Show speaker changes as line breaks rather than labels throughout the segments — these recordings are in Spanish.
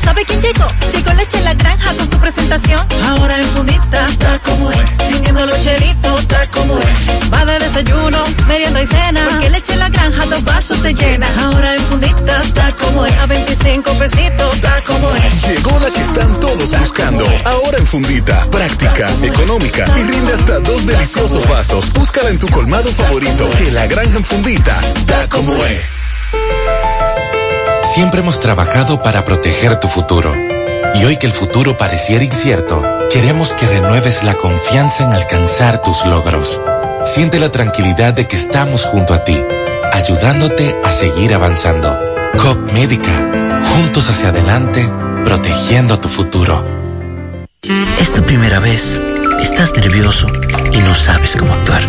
sabes quién llegó? Llegó leche la granja con su presentación. Ahora en fundita, tal como es. Teniendo los chelitos, tal como es. Va de desayuno, merienda y cena. Porque leche la granja, dos vasos te llena. Ahora en fundita, tal como es. A 25 pesitos, tal como es.
Llegó la que están todos buscando. Ahora en fundita, práctica, económica y rinde hasta dos deliciosos vasos. Búscala en tu colmado favorito. Que la granja en fundita, tal como es.
Siempre hemos trabajado para proteger tu futuro. Y hoy que el futuro pareciera incierto, queremos que renueves la confianza en alcanzar tus logros. Siente la tranquilidad de que estamos junto a ti, ayudándote a seguir avanzando. COP Médica, juntos hacia adelante, protegiendo tu futuro.
Es tu primera vez, estás nervioso y no sabes cómo actuar.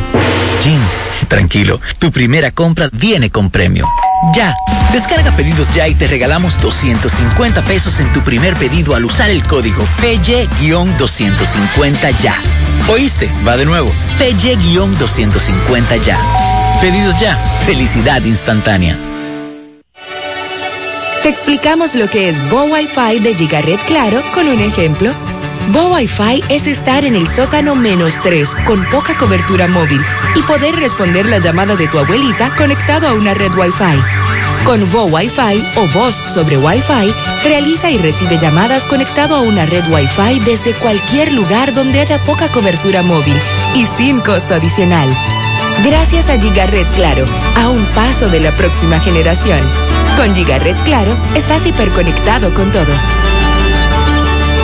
Jim, tranquilo, tu primera compra viene con premio. Ya. Descarga pedidos ya y te regalamos 250 pesos en tu primer pedido al usar el código PY-250 ya. ¿Oíste? Va de nuevo. PY-250 ya. Pedidos ya. Felicidad instantánea.
Te explicamos lo que es Bo Wi-Fi de Gigaret Claro con un ejemplo. Bo Wi-Fi es estar en el sótano menos 3 con poca cobertura móvil y poder responder la llamada de tu abuelita conectado a una red Wi-Fi. Con Bo Wi-Fi o voz sobre Wi-Fi, realiza y recibe llamadas conectado a una red Wi-Fi desde cualquier lugar donde haya poca cobertura móvil y sin costo adicional. Gracias a Gigaret Claro, a un paso de la próxima generación. Con Gigaret Claro, estás hiperconectado con todo.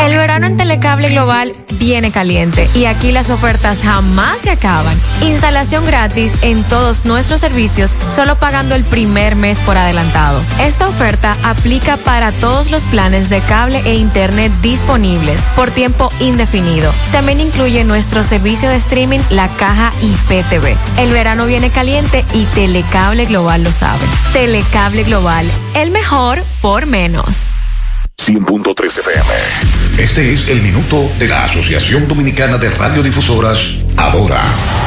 El verano en Telecable Global viene caliente y aquí las ofertas jamás se acaban. Instalación gratis en todos nuestros servicios, solo pagando el primer mes por adelantado. Esta oferta aplica para todos los planes de cable e internet disponibles por tiempo indefinido. También incluye nuestro servicio de streaming La Caja IPTV. El verano viene caliente y Telecable Global lo sabe. Telecable Global, el mejor por menos.
100.3 FM.
Este es el minuto de la Asociación Dominicana de Radiodifusoras, Adora.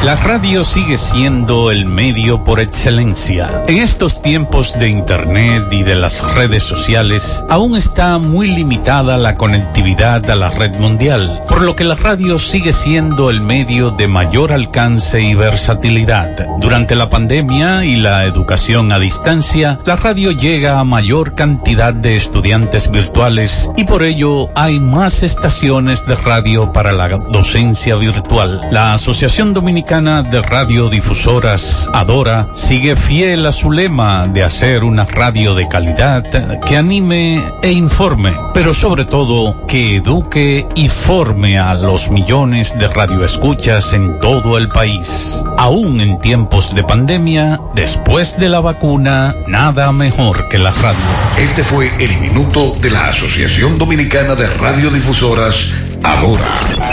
La radio sigue siendo el medio por excelencia. En estos tiempos de Internet y de las redes sociales, aún está muy limitada la conectividad a la red mundial, por lo que la radio sigue siendo el medio de mayor alcance y versatilidad. Durante la pandemia y la educación a distancia, la radio llega a mayor cantidad de estudiantes virtuales y por ello hay más estaciones de radio para la docencia virtual. La Asociación Dominicana de Radiodifusoras, Adora, sigue fiel a su lema de hacer una radio de calidad que anime e informe, pero sobre todo que eduque y forme a los millones de radioescuchas en todo el país. Aún en tiempos de pandemia, después de la vacuna, nada mejor que la radio.
Este fue el minuto de la Asociación Dominicana de Radiodifusoras, Ahora.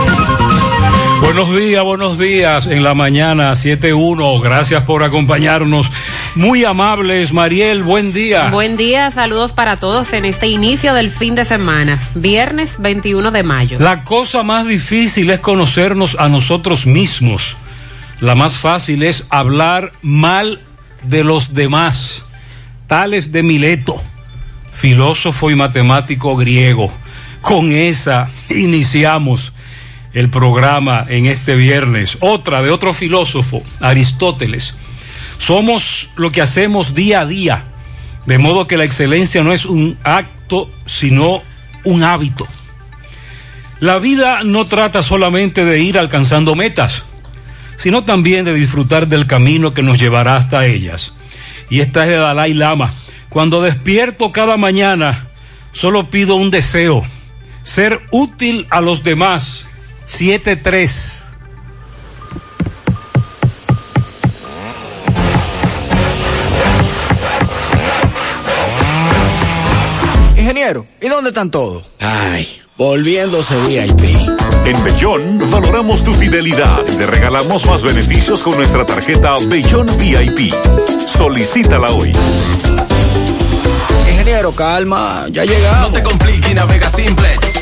Buenos días, buenos días. En la mañana 7.1. Gracias por acompañarnos. Muy amables, Mariel. Buen día.
Buen día, saludos para todos en este inicio del fin de semana, viernes 21 de mayo.
La cosa más difícil es conocernos a nosotros mismos. La más fácil es hablar mal de los demás. Tales de Mileto, filósofo y matemático griego. Con esa iniciamos el programa en este viernes. Otra de otro filósofo, Aristóteles. Somos lo que hacemos día a día, de modo que la excelencia no es un acto, sino un hábito. La vida no trata solamente de ir alcanzando metas, sino también de disfrutar del camino que nos llevará hasta ellas. Y esta es de Dalai Lama. Cuando despierto cada mañana, solo pido un deseo, ser útil a los demás. 7-3.
Ingeniero, ¿y dónde están todos? Ay, volviéndose VIP.
En Bellón valoramos tu fidelidad y te regalamos más beneficios con nuestra tarjeta Bellón VIP. Solicítala hoy.
Ingeniero, calma, ya llegamos.
No te compliques, navega simplex.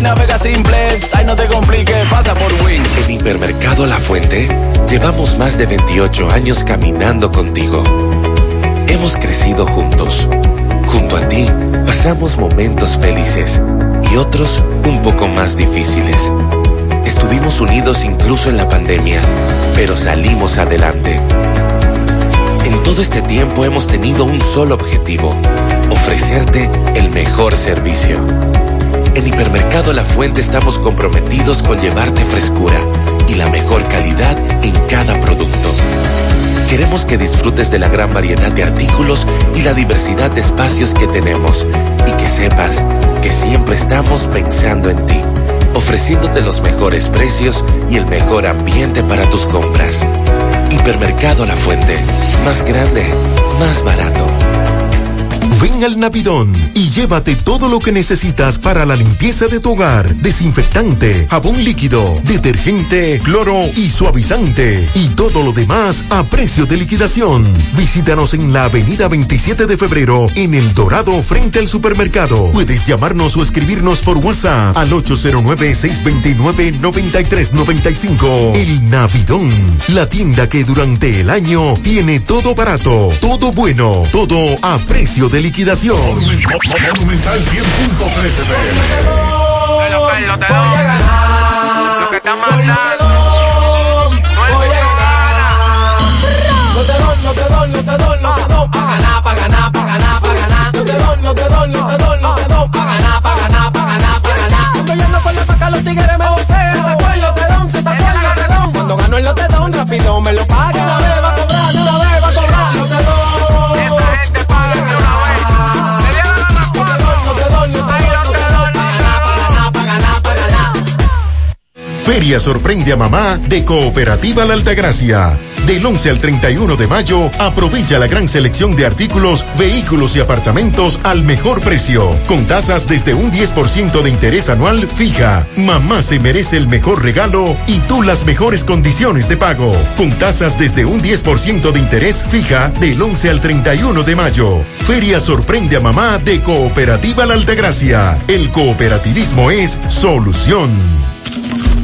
navega simplex. Ay, no te compliques, pasa por Win.
En Hipermercado La Fuente, llevamos más de 28 años caminando contigo. Hemos crecido juntos. Junto a ti, pasamos momentos felices y otros un poco más difíciles. Estuvimos unidos incluso en la pandemia, pero salimos adelante. En todo este tiempo hemos tenido un solo objetivo, ofrecerte el mejor servicio. En Hipermercado La Fuente estamos comprometidos con llevarte frescura y la mejor calidad en cada producto. Queremos que disfrutes de la gran variedad de artículos y la diversidad de espacios que tenemos y que sepas que siempre estamos pensando en ti, ofreciéndote los mejores precios y el mejor ambiente para tus compras. Hipermercado La Fuente, más grande, más barato.
Ven al Navidón y llévate todo lo que necesitas para la limpieza de tu hogar. Desinfectante, jabón líquido, detergente, cloro y suavizante. Y todo lo demás a precio de liquidación. Visítanos en la avenida 27 de febrero en El Dorado frente al supermercado. Puedes llamarnos o escribirnos por WhatsApp al 809-629-9395. El Navidón, la tienda que durante el año tiene todo barato, todo bueno, todo a precio de liquidación.
Monumental 100.13
Lo que está mandando.
No te doy, no te doy, no te doy, no te doy, pa' ganar, pa' ganar, pa' ganar, pa' ganar. No te doy, no te doy, no te doy, no te doy, pa' ganar, pa' ganar, pa' ganar, pa' ganar. Cuando yo no la paca, los tigres me vocean. Se sacó el lotedón, se sacó el lotedón. Cuando gano el lotedón, rápido me lo paga.
Feria sorprende a mamá de Cooperativa La Altagracia. Del 11 al 31 de mayo, aprovecha la gran selección de artículos, vehículos y apartamentos al mejor precio, con tasas desde un 10% de interés anual fija. Mamá se merece el mejor regalo y tú las mejores condiciones de pago, con tasas desde un 10% de interés fija del 11 al 31 de mayo. Feria sorprende a mamá de Cooperativa La Altagracia. El cooperativismo es solución.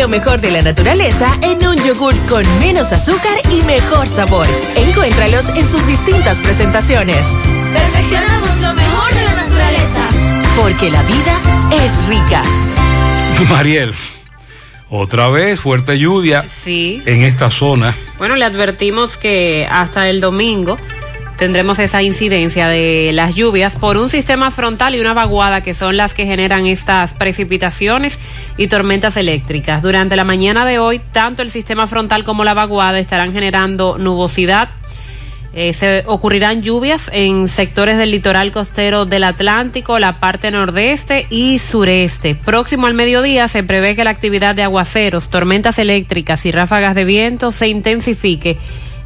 lo
mejor de la naturaleza en un yogur con menos azúcar y mejor sabor. Encuéntralos en sus distintas presentaciones.
Perfeccionamos lo mejor de la naturaleza.
Porque la vida es rica.
Mariel, Otra vez fuerte lluvia
Sí.
en esta zona.
Bueno, le advertimos que hasta el domingo tendremos esa incidencia de las lluvias por un sistema frontal y una vaguada que son las que generan estas precipitaciones y tormentas eléctricas. Durante la mañana de hoy, tanto el sistema frontal como la vaguada estarán generando nubosidad. Eh, se ocurrirán lluvias en sectores del litoral costero del Atlántico, la parte nordeste y sureste. Próximo al mediodía se prevé que la actividad de aguaceros, tormentas eléctricas y ráfagas de viento se intensifique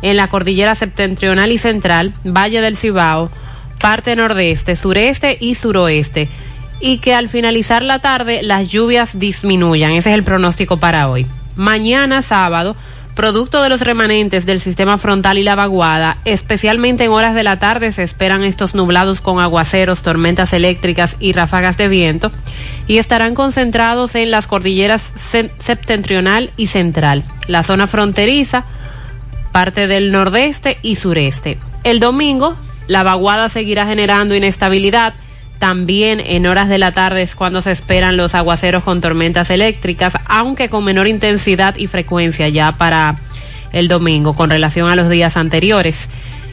en la cordillera septentrional y central, Valle del Cibao, parte nordeste, sureste y suroeste. Y que al finalizar la tarde las lluvias disminuyan. Ese es el pronóstico para hoy. Mañana sábado, producto de los remanentes del sistema frontal y la vaguada, especialmente en horas de la tarde se esperan estos nublados con aguaceros, tormentas eléctricas y ráfagas de viento y estarán concentrados en las cordilleras se- septentrional y central, la zona fronteriza, parte del nordeste y sureste. El domingo, la vaguada seguirá generando inestabilidad. También en horas de la tarde es cuando se esperan los aguaceros con tormentas eléctricas, aunque con menor intensidad y frecuencia ya para el domingo con relación a los días anteriores.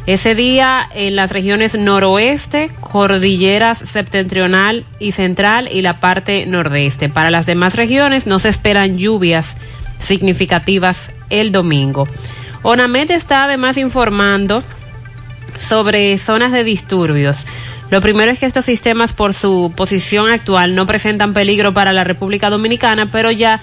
Ese día en las regiones noroeste, cordilleras septentrional y central y la parte nordeste. Para las demás regiones no se esperan lluvias significativas el domingo. ONAMED está además informando sobre zonas de disturbios. Lo primero es que estos sistemas por su posición actual no presentan peligro para la República Dominicana, pero ya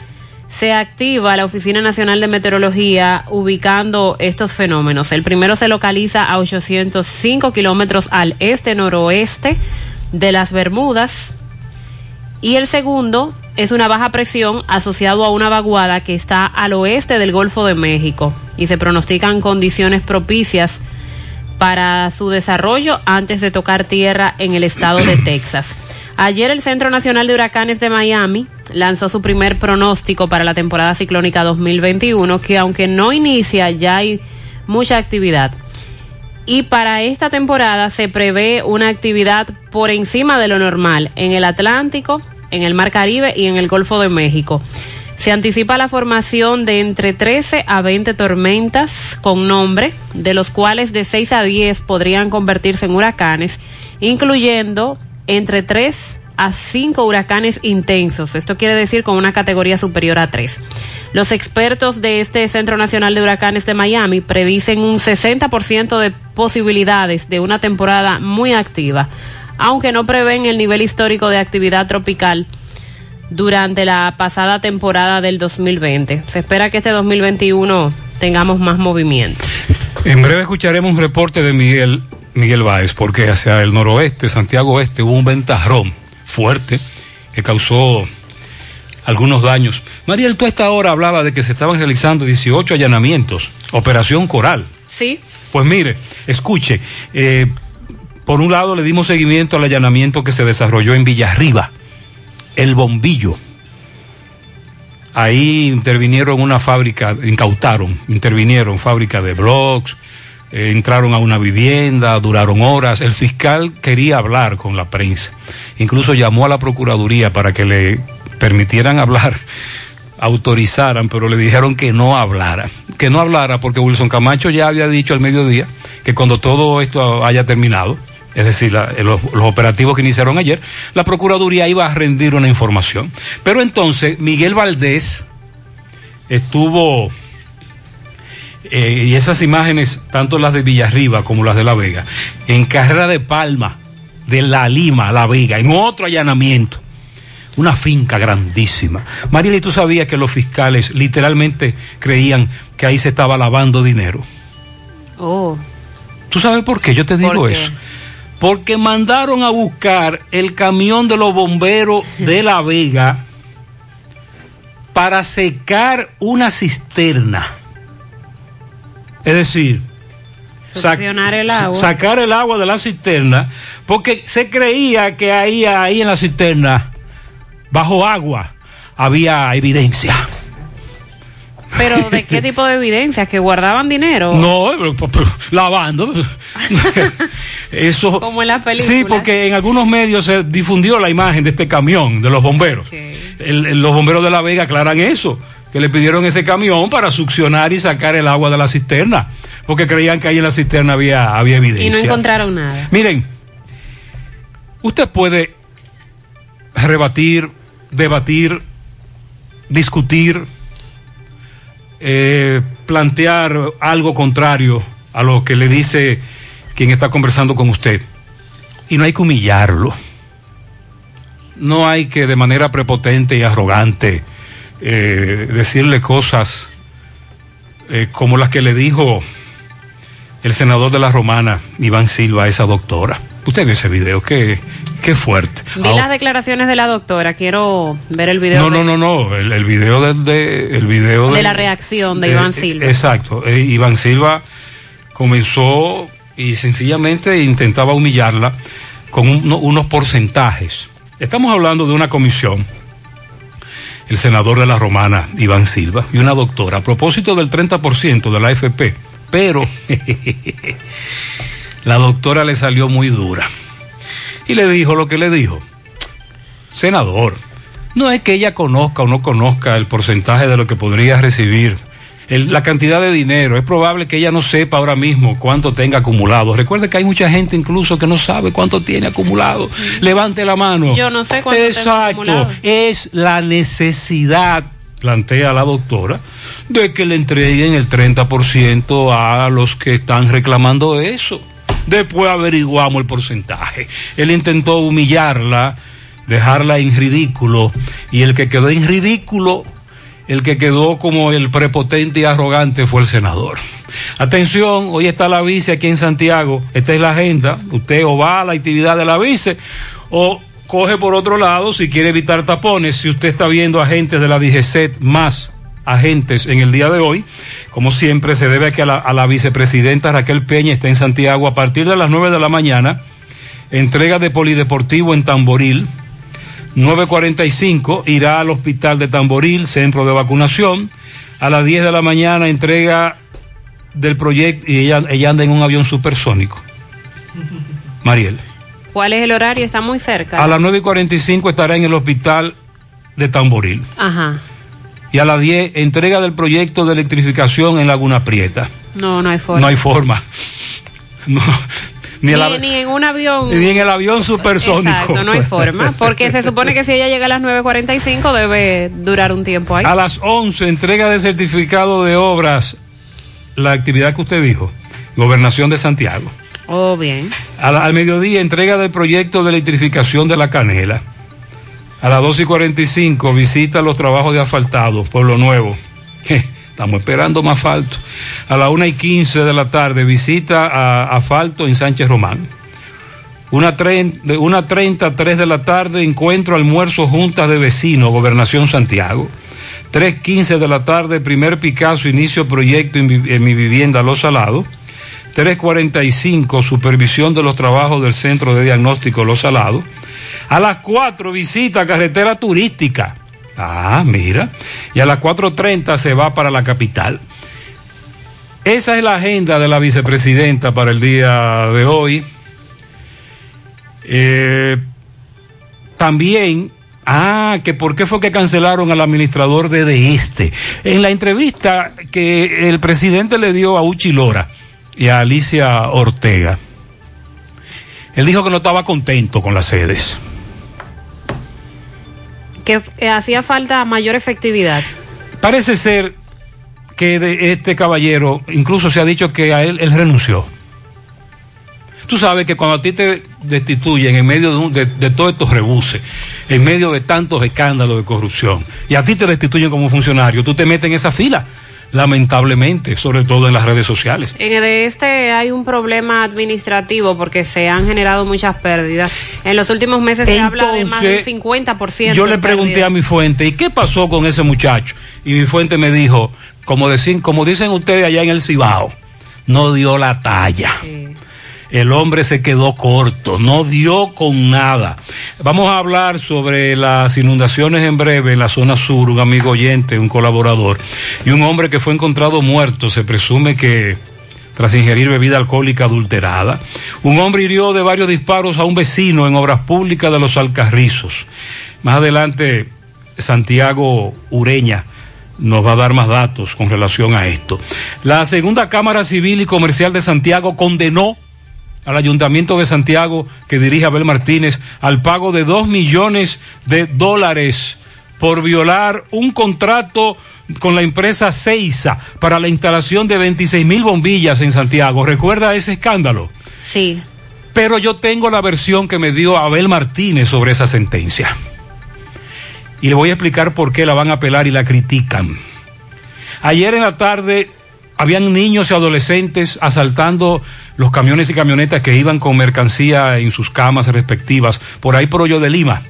se activa la Oficina Nacional de Meteorología ubicando estos fenómenos. El primero se localiza a 805 kilómetros al este-noroeste de las Bermudas y el segundo es una baja presión asociado a una vaguada que está al oeste del Golfo de México y se pronostican condiciones propicias para su desarrollo antes de tocar tierra en el estado de Texas. Ayer el Centro Nacional de Huracanes de Miami lanzó su primer pronóstico para la temporada ciclónica 2021, que aunque no inicia, ya hay mucha actividad. Y para esta temporada se prevé una actividad por encima de lo normal en el Atlántico, en el Mar Caribe y en el Golfo de México. Se anticipa la formación de entre 13 a 20 tormentas con nombre, de los cuales de 6 a 10 podrían convertirse en huracanes, incluyendo entre 3 a 5 huracanes intensos. Esto quiere decir con una categoría superior a 3. Los expertos de este Centro Nacional de Huracanes de Miami predicen un 60% de posibilidades de una temporada muy activa, aunque no prevén el nivel histórico de actividad tropical durante la pasada temporada del 2020. Se espera que este 2021 tengamos más movimiento.
En breve escucharemos un reporte de Miguel, Miguel Báez, porque hacia el noroeste, Santiago Oeste, hubo un ventarrón fuerte que causó algunos daños. Mariel, tú a esta hora hablaba de que se estaban realizando 18 allanamientos, Operación Coral.
Sí.
Pues mire, escuche, eh, por un lado le dimos seguimiento al allanamiento que se desarrolló en Villarriba, el bombillo. Ahí intervinieron una fábrica, incautaron, intervinieron fábrica de blogs, eh, entraron a una vivienda, duraron horas. El fiscal quería hablar con la prensa. Incluso llamó a la Procuraduría para que le permitieran hablar, autorizaran, pero le dijeron que no hablara. Que no hablara porque Wilson Camacho ya había dicho al mediodía que cuando todo esto haya terminado, es decir, la- los, los operativos que iniciaron ayer, la Procuraduría iba a rendir una información. Pero entonces Miguel Valdés estuvo, eh, y esas imágenes, tanto las de Villarriba como las de La Vega, en Carrera de Palma, de La Lima a La Vega, en otro allanamiento. Una finca grandísima. Mariela, ¿y tú sabías que los fiscales literalmente creían que ahí se estaba lavando dinero?
Oh.
¿Tú sabes por qué? Yo te digo eso. Porque mandaron a buscar el camión de los bomberos de La Vega para secar una cisterna. Es decir, sac-
Succionar el agua.
sacar el agua de la cisterna, porque se creía que ahí, ahí en la cisterna, bajo agua, había evidencia.
Pero ¿de qué tipo de evidencia? ¿Que guardaban dinero?
No, lavando. Eso.
Como en las películas.
Sí, porque en algunos medios se difundió la imagen de este camión de los bomberos. El- el- los bomberos de La Vega aclaran eso, que le pidieron ese camión para succionar y sacar el agua de la cisterna, porque creían que ahí en la cisterna había, había evidencia.
Y no encontraron nada.
Miren, usted puede rebatir, debatir, discutir, eh, plantear algo contrario a lo que le dice quien está conversando con usted. Y no hay que humillarlo. No hay que de manera prepotente y arrogante eh, decirle cosas eh, como las que le dijo el senador de la Romana, Iván Silva, a esa doctora. Usted vio ese video, qué, qué fuerte.
Vi las declaraciones de la doctora, quiero ver el video.
No,
de,
no, no, no, el, el video del- de, el video
de la reacción de
eh,
Iván Silva.
Exacto. Eh, Iván Silva comenzó y sencillamente intentaba humillarla con un- no- unos porcentajes. Estamos hablando de una comisión, el senador de la Romana, Iván Silva, y una doctora, a propósito del 30% de la AFP, pero la doctora le salió muy dura y le dijo lo que le dijo. Senador, no es que ella conozca o no conozca el porcentaje de lo que podría recibir, el- la cantidad de dinero. Es probable que ella no sepa ahora mismo cuánto tenga acumulado. Recuerde que hay mucha gente incluso que no sabe cuánto tiene acumulado. Levante la mano.
Yo no sé cuánto tengo
Exacto.
acumulado.
Es la necesidad, plantea la doctora, de que le entreguen el 30% a los que están reclamando eso. Después averiguamos el porcentaje. Él intentó humillarla, dejarla en ridículo, y el que quedó en ridículo, el que quedó como el prepotente y arrogante fue el senador. Atención, hoy está la vice aquí en Santiago, esta es la agenda, usted o va a la actividad de la vice o coge por otro lado si quiere evitar tapones, si usted está viendo agentes de la DGCET más agentes en el día de hoy, como siempre se debe a que a la, a la vicepresidenta Raquel Peña está en Santiago a partir de las 9 de la mañana, entrega de polideportivo en Tamboril, 9.45 irá al hospital de Tamboril, centro de vacunación. A las 10 de la mañana entrega del proyecto y ella, ella anda en un avión supersónico. Mariel.
¿Cuál es el horario? Está muy cerca.
A las 9.45 estará en el hospital de Tamboril.
Ajá.
Y a las 10 entrega del proyecto de electrificación en Laguna Prieta.
No, no hay forma.
No hay forma. No, ni, ave-
ni en un avión.
ni en el avión supersónico.
Exacto, no hay forma. Porque se supone que si ella llega a las 9.45 debe durar un tiempo ahí.
A las 11, entrega de certificado de obras, la actividad que usted dijo, Gobernación de Santiago.
Oh, bien.
La- al mediodía, entrega del proyecto de electrificación de la Canela. A las 12 y 45, visita los trabajos de asfaltado, Pueblo Nuevo. Estamos esperando más asfalto. A las 1 y 15 de la tarde, visita a asfalto en Sánchez Román. Una, de una 30, 3 de la tarde, encuentro, almuerzo, juntas de vecinos, Gobernación Santiago. 3.15 de la tarde, primer Picasso, inicio proyecto en, en mi vivienda Los Salados. 3.45, supervisión de los trabajos del Centro de Diagnóstico Los Salados. A las 4, visita carretera turística. Ah, mira. Y a las 4.30 se va para la capital. Esa es la agenda de la vicepresidenta para el día de hoy. Eh, también, ah, que por qué fue que cancelaron al administrador de De Este. En la entrevista que el presidente le dio a Uchi Lora y a Alicia Ortega, él dijo que no estaba contento con las sedes.
Que hacía falta mayor efectividad.
Parece ser que de este caballero, incluso se ha dicho que a él, él renunció. Tú sabes que cuando a ti te destituyen en medio de, de todos estos rebuses, en medio de tantos escándalos de corrupción, y a ti te destituyen como funcionario, tú te metes en esa fila, lamentablemente, sobre todo en las redes sociales.
En el de este hay un problema administrativo porque se han generado muchas pérdidas. En los últimos meses se habla de más del
Entonces,
50%.
Yo le pregunté
pérdidas.
a mi fuente, ¿y qué pasó con ese muchacho? Y mi fuente me dijo, como, como dicen ustedes allá en el Cibao, no dio la talla. El hombre se quedó corto, no dio con nada. Vamos a hablar sobre las inundaciones en breve en la zona sur, un amigo oyente, un colaborador, y un hombre que fue encontrado muerto, se presume que tras ingerir bebida alcohólica adulterada. Un hombre hirió de varios disparos a un vecino en obras públicas de los Alcarrizos. Más adelante, Santiago Ureña nos va a dar más datos con relación a esto. La segunda Cámara Civil y Comercial de Santiago condenó al Ayuntamiento de Santiago, que dirige Abel Martínez, al pago de dos millones de dólares por violar un contrato con la empresa Ceiza para la instalación de 26 mil bombillas en Santiago. ¿Recuerda ese escándalo?
Sí.
Pero yo tengo la versión que me dio Abel Martínez sobre esa sentencia. Y le voy a explicar por qué la van a apelar y la critican. Ayer en la tarde habían niños y adolescentes asaltando los camiones y camionetas que iban con mercancía en sus camas respectivas, por ahí por Hoyo de Lima,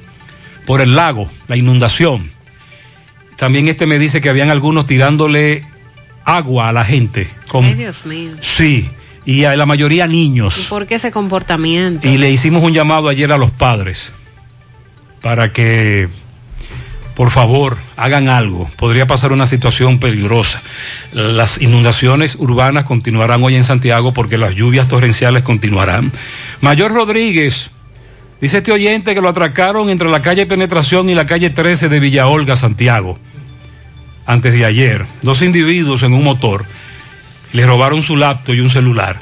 por el lago, la inundación. También este me dice que habían algunos tirándole agua a la gente. Con,
Ay, Dios mío.
sí, y a la mayoría
¿Y
niños.
por qué ese comportamiento?
Y le hicimos un llamado ayer a los padres para que, por favor, hagan algo. Podría pasar una situación peligrosa. Las inundaciones urbanas continuarán hoy en Santiago porque las lluvias torrenciales continuarán. Mayor Rodríguez, dice este oyente que lo atracaron entre la calle Penetración y la calle 13 de Villa Olga, Santiago. Antes de ayer, dos individuos en un motor le robaron su laptop y un celular.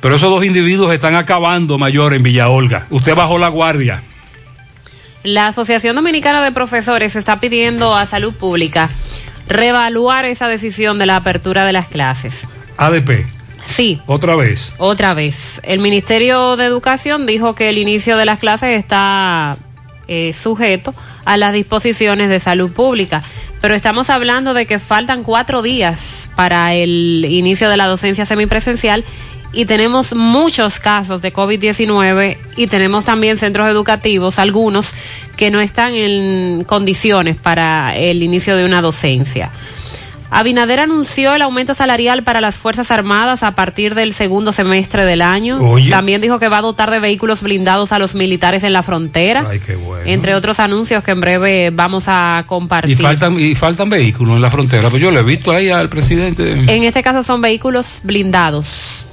Pero esos dos individuos están acabando mayor en Villa Olga. Usted bajó la guardia.
La Asociación Dominicana de Profesores está pidiendo a Salud Pública reevaluar esa decisión de la apertura de las clases.
ADP,
Sí,
otra vez.
otra vez. El Ministerio de Educación dijo que el inicio de las clases está eh, sujeto a las disposiciones de salud pública. Pero estamos hablando de que faltan cuatro días para el inicio de la docencia semipresencial y tenemos muchos casos de COVID-19 y tenemos también centros educativos, algunos que no están en condiciones para el inicio de una docencia. Abinader anunció el aumento salarial para las Fuerzas Armadas a partir del segundo semestre del año.
Oye.
También dijo que va a dotar de vehículos blindados a los militares en la frontera,
Ay, qué bueno.
entre otros anuncios que en breve vamos a
Y
compartir.
faltan, y faltan vehículos en la frontera. Pues yo le he visto ahí al presidente.
En este caso son vehículos blindados.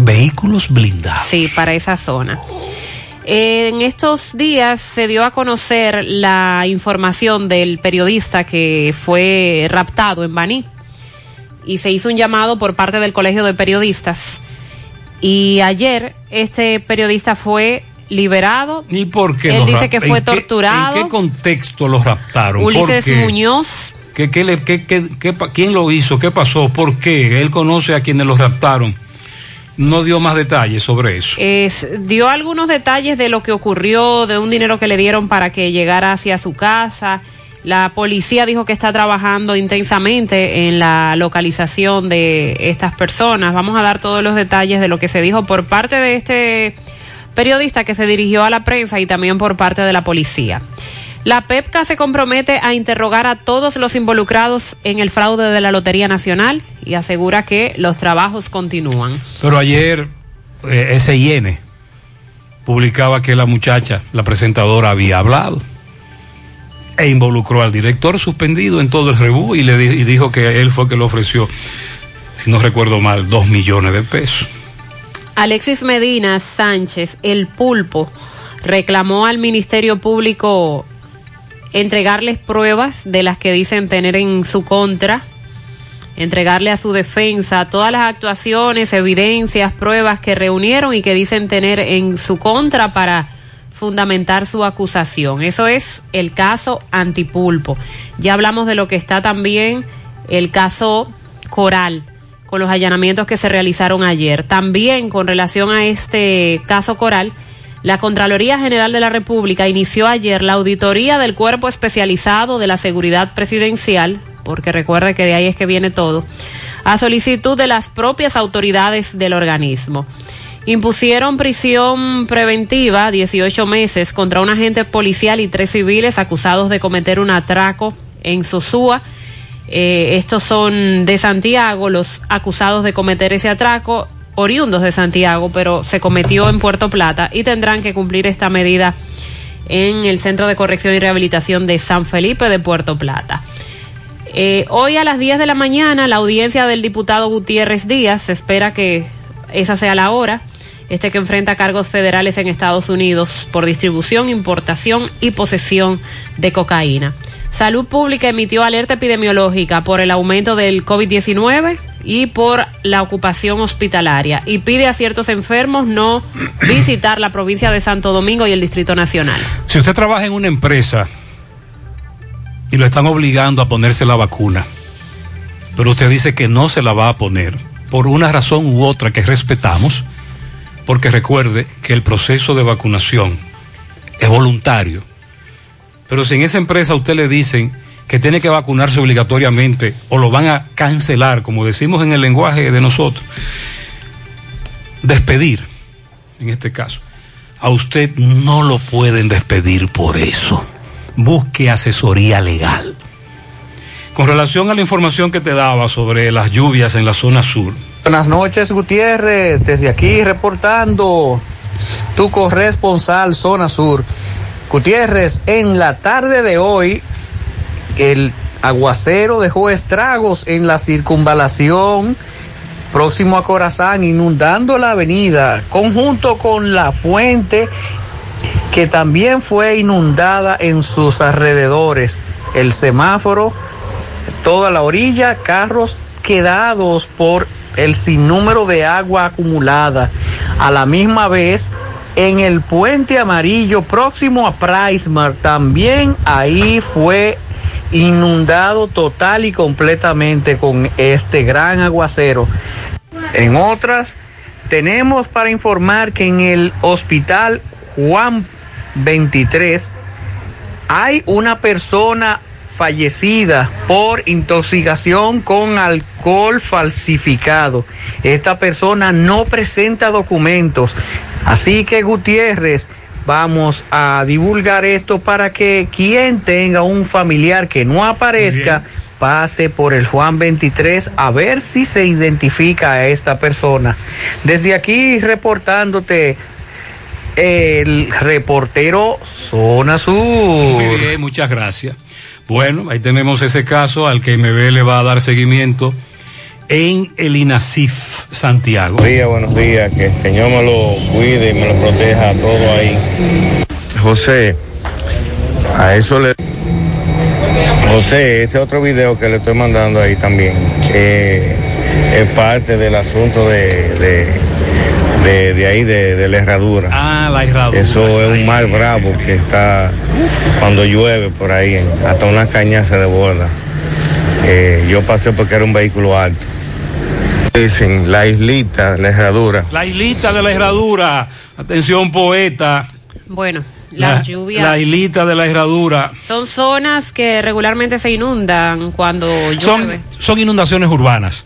Vehículos blindados.
Sí, para esa zona. En estos días se dio a conocer la información del periodista que fue raptado en Baní y se hizo un llamado por parte del Colegio de Periodistas. Y ayer este periodista fue liberado.
¿Y por qué
Él dice que fue
en qué-
torturado.
¿En qué contexto los raptaron? ¿Por
Ulises
qué?
Muñoz.
¿Qué, qué le- ¿Quién lo hizo? ¿Qué pasó? ¿Por qué? Él conoce a quienes los raptaron. No dio más detalles sobre eso.
Es- dio algunos detalles de lo que ocurrió, de un dinero que le dieron para que llegara hacia su casa. La policía dijo que está trabajando intensamente en la localización de estas personas. Vamos a dar todos los detalles de lo que se dijo por parte de este periodista que se dirigió a la prensa y también por parte de la policía. La PEPCA se compromete a interrogar a todos los involucrados en el fraude de la Lotería Nacional y asegura que los trabajos continúan.
Pero ayer eh, SIN publicaba que la muchacha, la presentadora, había hablado e involucró al director suspendido en todo el rebú y le di- y dijo que él fue que le ofreció, si no recuerdo mal, dos millones de pesos.
Alexis Medina Sánchez, el pulpo, reclamó al Ministerio Público entregarles pruebas de las que dicen tener en su contra, entregarle a su defensa todas las actuaciones, evidencias, pruebas que reunieron y que dicen tener en su contra para fundamentar su acusación. Eso es el caso antipulpo. Ya hablamos de lo que está también el caso Coral con los allanamientos que se realizaron ayer. También con relación a este caso Coral, la Contraloría General de la República inició ayer la auditoría del Cuerpo Especializado de la Seguridad Presidencial, porque recuerde que de ahí es que viene todo, a solicitud de las propias autoridades del organismo. Impusieron prisión preventiva, 18 meses, contra un agente policial y tres civiles acusados de cometer un atraco en Sosúa. Eh, estos son de Santiago, los acusados de cometer ese atraco, oriundos de Santiago, pero se cometió en Puerto Plata y tendrán que cumplir esta medida en el Centro de Corrección y Rehabilitación de San Felipe de Puerto Plata. Eh, hoy a las 10 de la mañana, la audiencia del diputado Gutiérrez Díaz, se espera que esa sea la hora, este que enfrenta cargos federales en Estados Unidos por distribución, importación y posesión de cocaína. Salud Pública emitió alerta epidemiológica por el aumento del COVID-19 y por la ocupación hospitalaria y pide a ciertos enfermos no visitar la provincia de Santo Domingo y el Distrito Nacional.
Si usted trabaja en una empresa y lo están obligando a ponerse la vacuna, pero usted dice que no se la va a poner por una razón u otra que respetamos, porque recuerde que el proceso de vacunación es voluntario. Pero si en esa empresa a usted le dicen que tiene que vacunarse obligatoriamente o lo van a cancelar, como decimos en el lenguaje de nosotros, despedir, en este caso, a usted no lo pueden despedir por eso. Busque asesoría legal. Con relación a la información que te daba sobre las lluvias en la zona sur,
Buenas noches, Gutiérrez. Desde aquí reportando tu corresponsal, zona sur. Gutiérrez, en la tarde de hoy, el aguacero dejó estragos en la circunvalación próximo a Corazán, inundando la avenida, conjunto con la fuente que también fue inundada en sus alrededores. El semáforo, toda la orilla, carros quedados por el sinnúmero de agua acumulada. A la misma vez, en el puente amarillo próximo a Pricemar, también ahí fue inundado total y completamente con este gran aguacero. En otras, tenemos para informar que en el hospital Juan 23 hay una persona fallecida por intoxicación con alcohol falsificado. Esta persona no presenta documentos. Así que Gutiérrez, vamos a divulgar esto para que quien tenga un familiar que no aparezca pase por el Juan 23 a ver si se identifica a esta persona. Desde aquí reportándote el reportero Zona Sur.
Muy bien, muchas gracias. Bueno, ahí tenemos ese caso al que MB le va a dar seguimiento en el INASIF Santiago.
Buenos días, buenos días, que el Señor me lo cuide y me lo proteja todo ahí. José, a eso le... José, ese otro video que le estoy mandando ahí también eh, es parte del asunto de, de, de, de ahí, de, de la herradura.
Ah, la herradura.
Eso es un mar bravo que está cuando llueve por ahí, hasta una caña se desborda. Eh, yo pasé porque era un vehículo alto. Dicen la islita, la herradura.
La islita de la herradura. Atención, poeta.
Bueno, las
La-
lluvias
La islita de la herradura.
son zonas que regularmente se inundan cuando llueve.
Son, son inundaciones urbanas.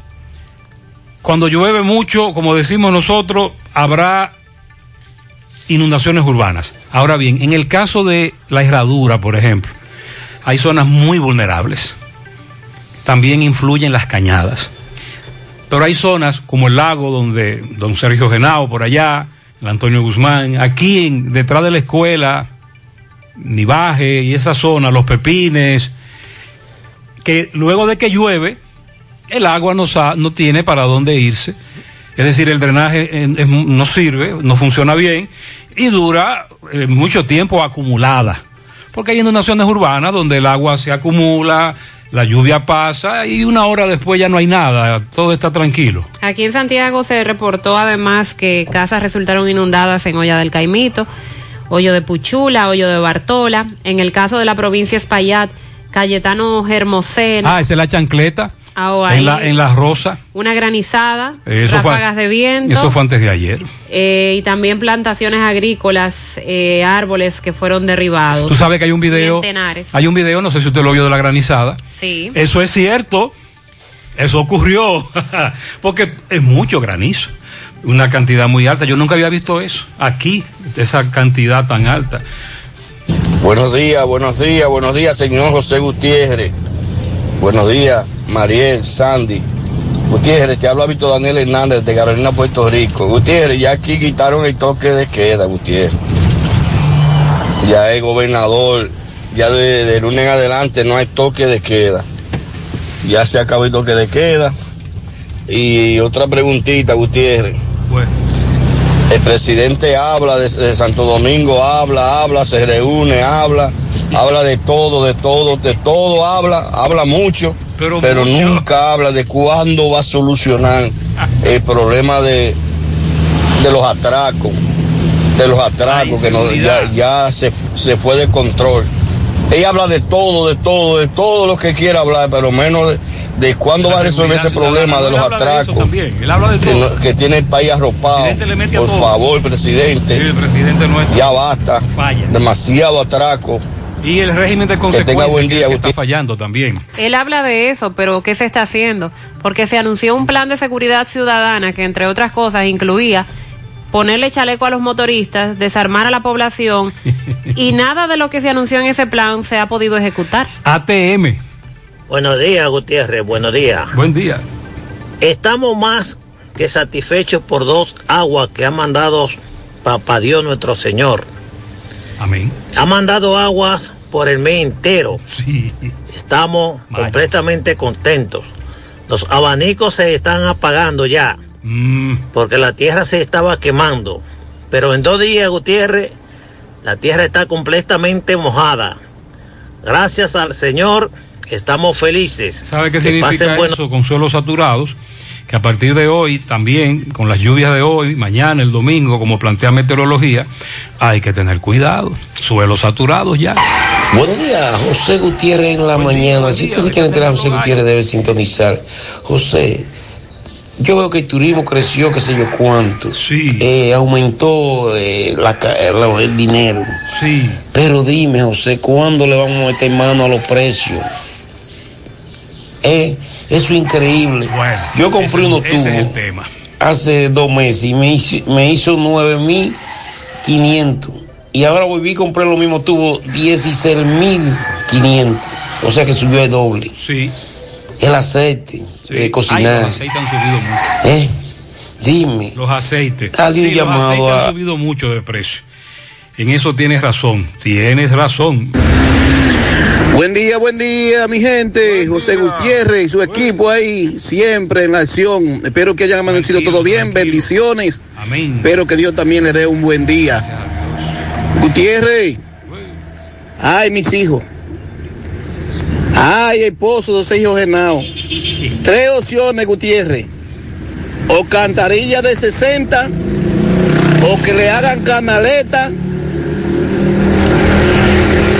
Cuando llueve mucho, como decimos nosotros, habrá inundaciones urbanas. Ahora bien, en el caso de la herradura, por ejemplo, hay zonas muy vulnerables. También influyen las cañadas. Pero hay zonas como el lago donde don Sergio Genao por allá, el Antonio Guzmán, aquí en, detrás de la escuela, Nivaje y esa zona, los pepines, que luego de que llueve, el agua no, no tiene para dónde irse. Es decir, el drenaje no sirve, no funciona bien y dura eh, mucho tiempo acumulada. Porque hay inundaciones urbanas donde el agua se acumula, la lluvia pasa y una hora después ya no hay nada, todo está tranquilo.
Aquí en Santiago se reportó además que casas resultaron inundadas en Olla del Caimito, Hoyo de Puchula, Hoyo de Bartola. En el caso de la provincia Espaillat, Cayetano Hermosena.
Ah, esa es la chancleta En la, en la rosa.
Una granizada,
Eso fue-
ráfagas de viento.
Eso fue antes de ayer.
eh, y también plantaciones agrícolas, eh, árboles que fueron derribados.
Tú sabes que hay un video,
Centenares.
hay un video, no sé si usted lo vio de la granizada.
Sí.
Eso es cierto. Eso ocurrió. Porque es mucho granizo. Una cantidad muy alta. Yo nunca había visto eso. Aquí, esa cantidad tan alta.
Buenos días, buenos días, buenos días, señor José Gutiérrez. Buenos días, Mariel, Sandy. Gutiérrez, te habla Víctor Daniel Hernández de Carolina, Puerto Rico. Gutiérrez, ya aquí quitaron el toque de queda, Gutiérrez. Ya el gobernador, ya de, de lunes en adelante no hay toque de queda. Ya se acabó el toque de queda. Y otra preguntita, Gutiérrez. El presidente habla de, de Santo Domingo, habla, habla, se reúne, habla, habla de todo, de todo, de todo habla, habla mucho, pero, nunca habla de cuándo va a solucionar el problema de, de los atracos, de los atracos, que no- ya, ya se, se fue de control. Ella habla de todo, de todo, de todo lo que quiera hablar, pero menos de, de cuándo
De
va a resolver ese problema de los
de
atracos.
también, él habla de
que, que tiene el país arropado. Por favor, presidente.
el presidente nuestro
Ya basta.
falla.
Demasiado atraco.
Y el régimen de
tenga
consecuencias
buen
que,
día,
que está fallando también.
Él habla de eso, pero ¿qué se está haciendo? Porque se anunció un plan de seguridad ciudadana que, entre otras cosas, incluía ponerle chaleco a los motoristas, desarmar a la población, y nada de lo que se anunció en ese plan se ha podido ejecutar.
ATM.
Buenos días, Gutiérrez. Buenos días.
Buen día.
Estamos más que satisfechos por dos aguas que ha mandado Papá Dios nuestro Señor.
Amén.
Ha mandado aguas por el mes entero. Estamos completamente contentos. Los abanicos se están apagando ya.
Mm.
Porque la tierra se estaba quemando. Pero en dos días, Gutiérrez, la tierra está completamente mojada. Gracias al Señor, estamos felices.
¿Sabe qué
Que
significa eso? Con suelos saturados. Que a partir de hoy, también con las lluvias de hoy, mañana, el domingo, como plantea meteorología, hay que tener cuidado. Suelos saturados ya.
Buenos días, José Gutiérrez en la mañana. si usted se quiere enterar, José Gutiérrez debe sintonizar. José, yo veo que el turismo creció, qué sé yo cuánto.
Sí.
Eh, aumentó eh, la eh, la- el dinero.
Sí.
Pero dime, José, ¿cuándo le vamos a meter mano a los precios? Eh, eso es increíble. yo compré
ese-
unos
ese es el
tubos
tema.
hace dos meses y me hizo, me hizo 9.500. Y ahora volví y compré los mismos tubos 16.500. O sea que subió el doble.
Sí.
El aceite de
Ay,
cocinar.
los aceites han subido mucho.
¿Eh? Dime.
Los aceites.
Alguien
Sí, los aceites
a-
han subido mucho de precio. En eso tienes razón. Tienes razón.
Buen día, buen día, mi gente. José Gutiérrez y su equipo ahí, siempre en la acción. Espero que hayan amanecido todo bien. Bendiciones.
Amén.
Espero que Dios también le dé un buen día. Gutiérrez. Ay, mis hijos. Ay, esposo, dos hijos genados. Tres opciones, Gutiérrez. O cantarilla de 60, o que le hagan canaleta,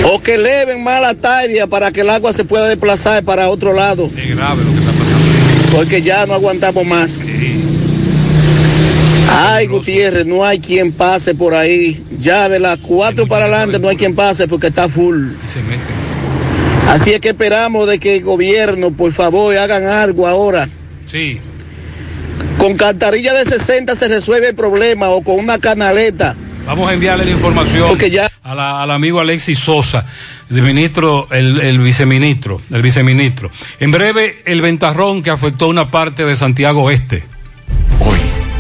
o que eleven más la talla para que el agua se pueda desplazar para otro lado.
Es grave lo que está pasando.
Porque ya no aguantamos más. Ay, Gutiérrez, no hay quien pase por ahí. Ya de las cuatro para adelante no hay quien pase porque está full.
Y se mete.
Así es que esperamos de que el gobierno, por favor, hagan algo ahora.
Sí.
Con cantarilla de 60 se resuelve el problema o con una canaleta.
Vamos a enviarle la información a la- al amigo Alexis Sosa, el ministro, el, el viceministro, el viceministro. En breve, el ventarrón que afectó una parte de Santiago Este.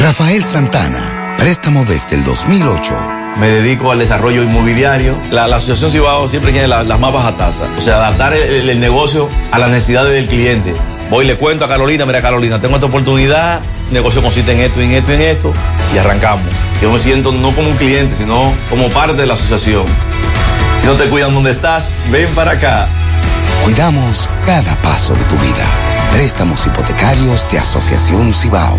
Rafael Santana, préstamo desde el 2008.
Me dedico al desarrollo inmobiliario. La, la Asociación Cibao siempre tiene la- las más bajas tasas. O sea, adaptar el, el negocio a las necesidades del cliente. Voy y le cuento a Carolina, mira Carolina, tengo esta oportunidad, el negocio consiste en esto, en esto, en esto, y arrancamos. Yo me siento no como un cliente, sino como parte de la asociación. Si no te cuidan donde estás, ven para acá.
Cuidamos cada paso de tu vida. Préstamos hipotecarios de Asociación Cibao.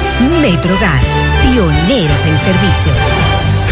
MetroGas, pioneros en servicio.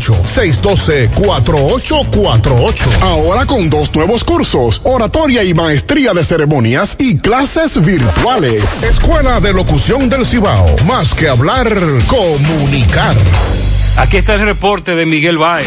612-4848. Ahora con dos nuevos cursos, oratoria y maestría de ceremonias y clases virtuales. Escuela de Locución del Cibao. Más que hablar, comunicar.
Aquí está el reporte de Miguel Báez.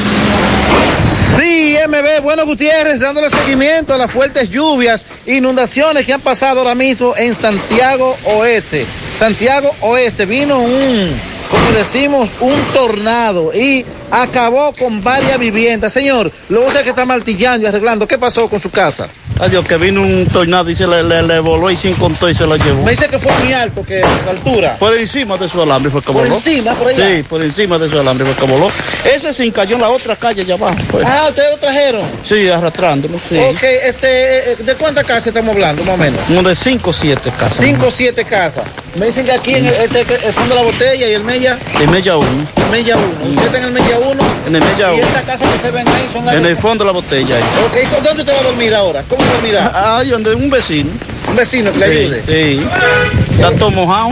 Sí, MB, bueno Gutiérrez, dándole seguimiento a las fuertes lluvias, inundaciones que han pasado ahora mismo en Santiago Oeste. Santiago Oeste vino un, como decimos, un tornado y acabó con varias viviendas. Señor, luego usted que está martillando y arreglando, ¿qué pasó con su casa?
Adiós, que vino un tornado y se le, le, le voló y sin contó y se lo llevó.
Me dice que fue muy alto, que la altura.
Por encima de su alambre fue que
¿Por
voló.
encima, por allá?
Sí, por encima de su alambre fue que voló. Ese se encalló en la otra calle allá abajo. pues.
Ah, ¿ustedes lo trajeron?
Sí, arrastrándolo, sí.
Ok, este, eh, ¿de cuántas casas estamos hablando, más o menos?
Como de 5 o 7 casas.
Cinco o siete casas. Me dicen que aquí en el, este, el fondo de la botella y el Mella,
De Mella 1.
Mella 1. Usted está en el Mella 1.
En el Mella
Y
1.
estas casas que se ven ahí son las
En el fondo de la botella ahí.
Ok, ¿dónde te va a dormir ahora? ¿Cómo dormirá?
Ah, donde un vecino.
Un vecino que le
Sí,
ayude.
Sí. Está todo mojado.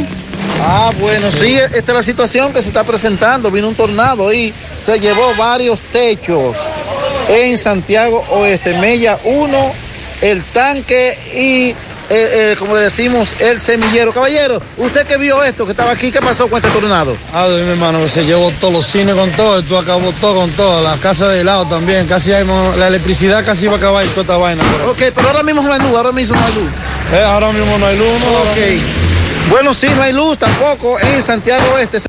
Ah, bueno, sí, esta es la situación que se está presentando. Vino un tornado y se llevó varios techos en Santiago Oeste. Mella 1, el tanque y, eh, eh, como le decimos, el semillero. Caballero, usted que vio esto, que estaba aquí, ¿qué pasó con este tornado?
Ah, mi hermano, se llevó todos los cines con todo, esto acabó todo con todo, las casas de helado también, casi hay, la electricidad casi va a acabar y toda esta vaina. por
Ok, pero ahora mismo no hay luz, ahora mismo no hay luz.
Eh, ahora mismo no hay luz, ¿no?
Ok. Bueno, sí, no hay luz tampoco en Santiago Oeste.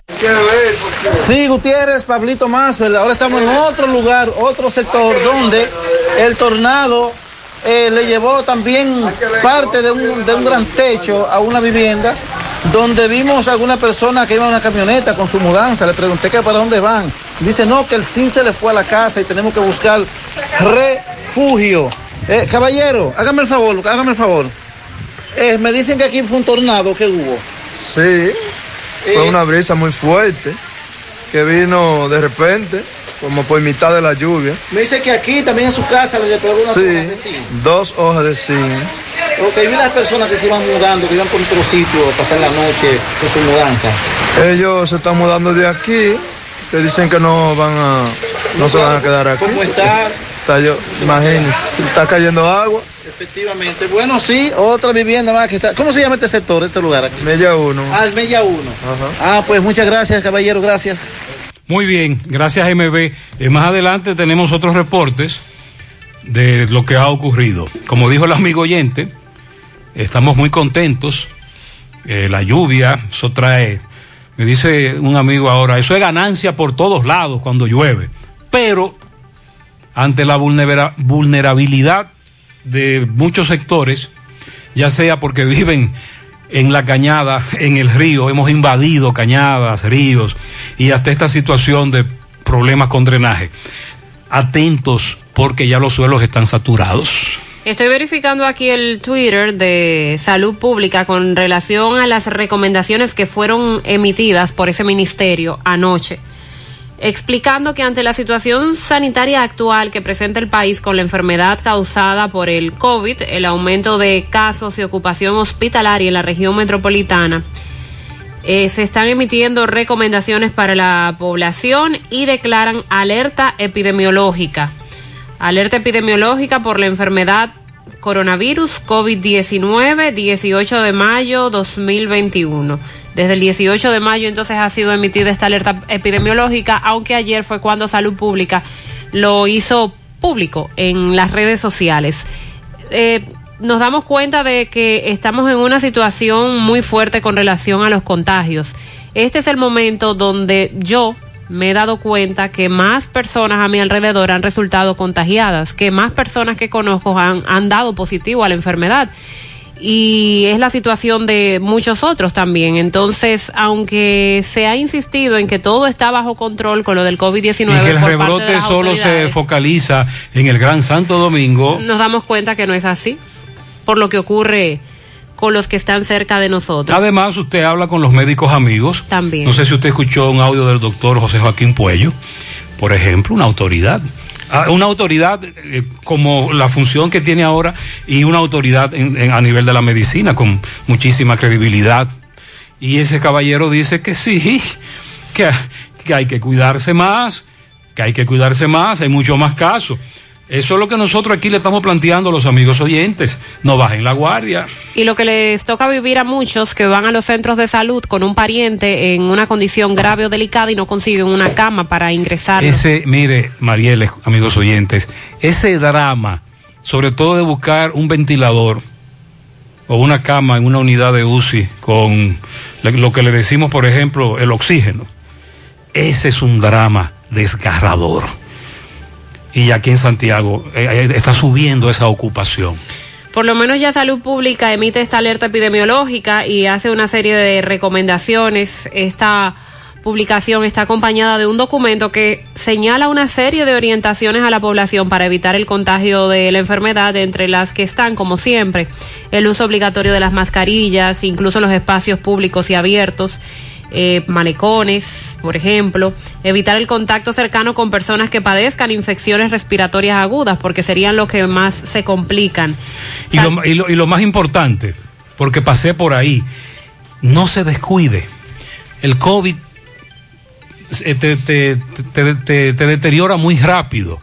Sí, Gutiérrez, Pablito Mazzel. Ahora estamos en otro lugar, otro sector donde el tornado eh, le llevó también parte de un, de un gran techo a una vivienda donde vimos a alguna persona que iba en una camioneta con su mudanza. Le pregunté que para dónde van. Dice, no, que el SIN se le fue a la casa y tenemos que buscar refugio. Eh, caballero, hágame el favor, hágame el favor. Eh, me dicen que aquí fue un tornado que hubo.
Sí, fue una brisa muy fuerte que vino de repente, como por mitad de la lluvia.
Me dice que aquí también en su casa le pegó una
Sí,
zona de zinc.
dos hojas de zinc.
Ok, vi las personas que se iban mudando, que iban por otro sitio a pasar la noche con su mudanza.
Ellos se están mudando de aquí, que dicen que no van a, no se van a quedar aquí.
¿Cómo está?
Está yo, imagínense, está cayendo agua.
Efectivamente. Bueno, sí, otra vivienda más que está. ¿Cómo se llama este sector, este lugar aquí?
Mella 1.
Ah, el Mella 1. Ah, pues muchas gracias, caballero, gracias.
Muy bien, gracias MB. Eh, más adelante tenemos otros reportes de lo que ha ocurrido. Como dijo el amigo oyente, estamos muy contentos. Eh, la lluvia, eso trae Me dice un amigo ahora, eso es ganancia por todos lados cuando llueve. Pero ante la vulnera- vulnerabilidad de muchos sectores, ya sea porque viven en la cañada, en el río, hemos invadido cañadas, ríos, y hasta esta situación de problemas con drenaje. Atentos porque ya los suelos están saturados.
Estoy verificando aquí el Twitter de Salud Pública con relación a las recomendaciones que fueron emitidas por ese ministerio anoche, explicando que ante la situación sanitaria actual que presenta el país con la enfermedad causada por el COVID, el aumento de casos y ocupación hospitalaria en la región metropolitana, eh, se están emitiendo recomendaciones para la población y declaran alerta epidemiológica. Alerta epidemiológica por la enfermedad coronavirus COVID-19, 18 de mayo 2021. Desde el 18 de mayo entonces ha sido emitida esta alerta epidemiológica, aunque ayer fue cuando Salud Pública lo hizo público en las redes sociales. Eh, nos damos cuenta de que estamos en una situación muy fuerte con relación a los contagios. Este es el momento donde yo me he dado cuenta que más personas a mi alrededor han resultado contagiadas, que más personas que conozco han, han dado positivo a la enfermedad. Y es la situación de muchos otros también. Entonces, aunque se ha insistido en que todo está bajo control con lo del COVID-19,
Y que el
por parte de
rebrote
las
solo se focaliza en el Gran Santo Domingo.
nos damos cuenta que no es así, por lo que ocurre con los que están cerca de nosotros.
Además, usted habla con los médicos amigos.
También.
No sé si usted escuchó un audio del doctor José Joaquín Puello, por ejemplo, una autoridad. Ah, Una autoridad eh, como la función que tiene ahora y una autoridad en- a nivel de la medicina con muchísima credibilidad. Y ese caballero dice que sí, que, que hay que cuidarse más, que hay que cuidarse más, hay mucho más casos. Eso es lo que nosotros aquí le estamos planteando a los amigos oyentes. No bajen la guardia.
Y lo que les toca vivir a muchos que van a los centros de salud con un pariente en una condición grave o delicada y no consiguen una cama para ingresar.
Ese, mire, Marielle, amigos oyentes, ese drama, sobre todo de buscar un ventilador o una cama en una unidad de UCI con lo que le decimos, por ejemplo, el oxígeno, ese es un drama desgarrador. Y aquí en Santiago eh, eh, está subiendo esa ocupación.
Por lo menos ya Salud Pública emite esta alerta epidemiológica y hace una serie de recomendaciones. Esta publicación está acompañada de un documento que señala una serie de orientaciones a la población para evitar el contagio de la enfermedad, entre las que están, como siempre, el uso obligatorio de las mascarillas, incluso en los espacios públicos y abiertos. Eh, malecones, por ejemplo, evitar el contacto cercano con personas que padezcan infecciones respiratorias agudas, porque serían los que más se complican.
Y lo, y lo- y lo más importante, porque pasé por ahí, no se descuide. El COVID eh, te, te- te- te- te deteriora muy rápido.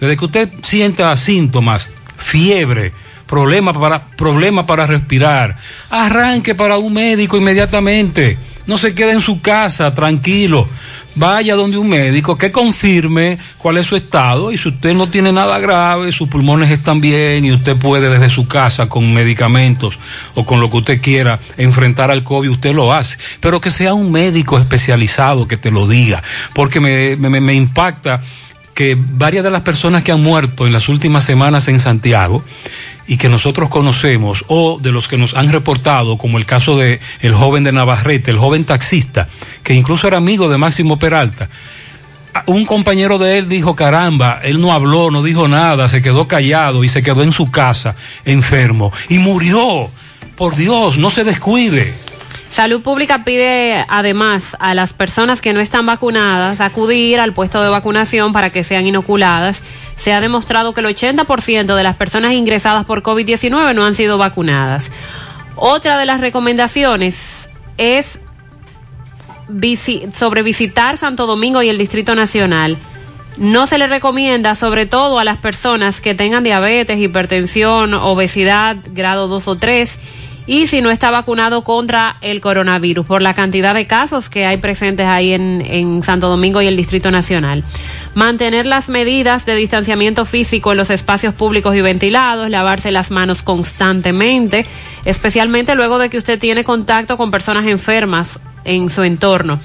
Desde que usted sienta síntomas, fiebre, problema para, problema para respirar, arranque para un médico inmediatamente. No se quede en su casa tranquilo. Vaya donde un médico que confirme cuál es su estado y si usted no tiene nada grave, sus pulmones están bien y usted puede desde su casa con medicamentos o con lo que usted quiera enfrentar al COVID, usted lo hace. Pero que sea un médico especializado que te lo diga, porque me, me- impacta que varias de las personas que han muerto en las últimas semanas en Santiago y que nosotros conocemos o de los que nos han reportado, como el caso de el joven de Navarrete, el joven taxista, que incluso era amigo de Máximo Peralta. Un compañero de él dijo, caramba, él no habló, no dijo nada, se quedó callado y se quedó en su casa enfermo y murió. Por Dios, no se descuide.
Salud Pública pide además a las personas que no están vacunadas acudir al puesto de vacunación para que sean inoculadas. Se ha demostrado que el 80% de las personas ingresadas por COVID-19 no han sido vacunadas. Otra de las recomendaciones es sobre visitar Santo Domingo y el Distrito Nacional. No se le recomienda, sobre todo a las personas que tengan diabetes, hipertensión, obesidad, grado 2 o 3, y si no está vacunado contra el coronavirus, por la cantidad de casos que hay presentes ahí en, Santo Domingo y el Distrito Nacional. Mantener las medidas de distanciamiento físico en los espacios públicos y ventilados, lavarse las manos constantemente, especialmente luego de que usted tiene contacto con personas enfermas en su entorno.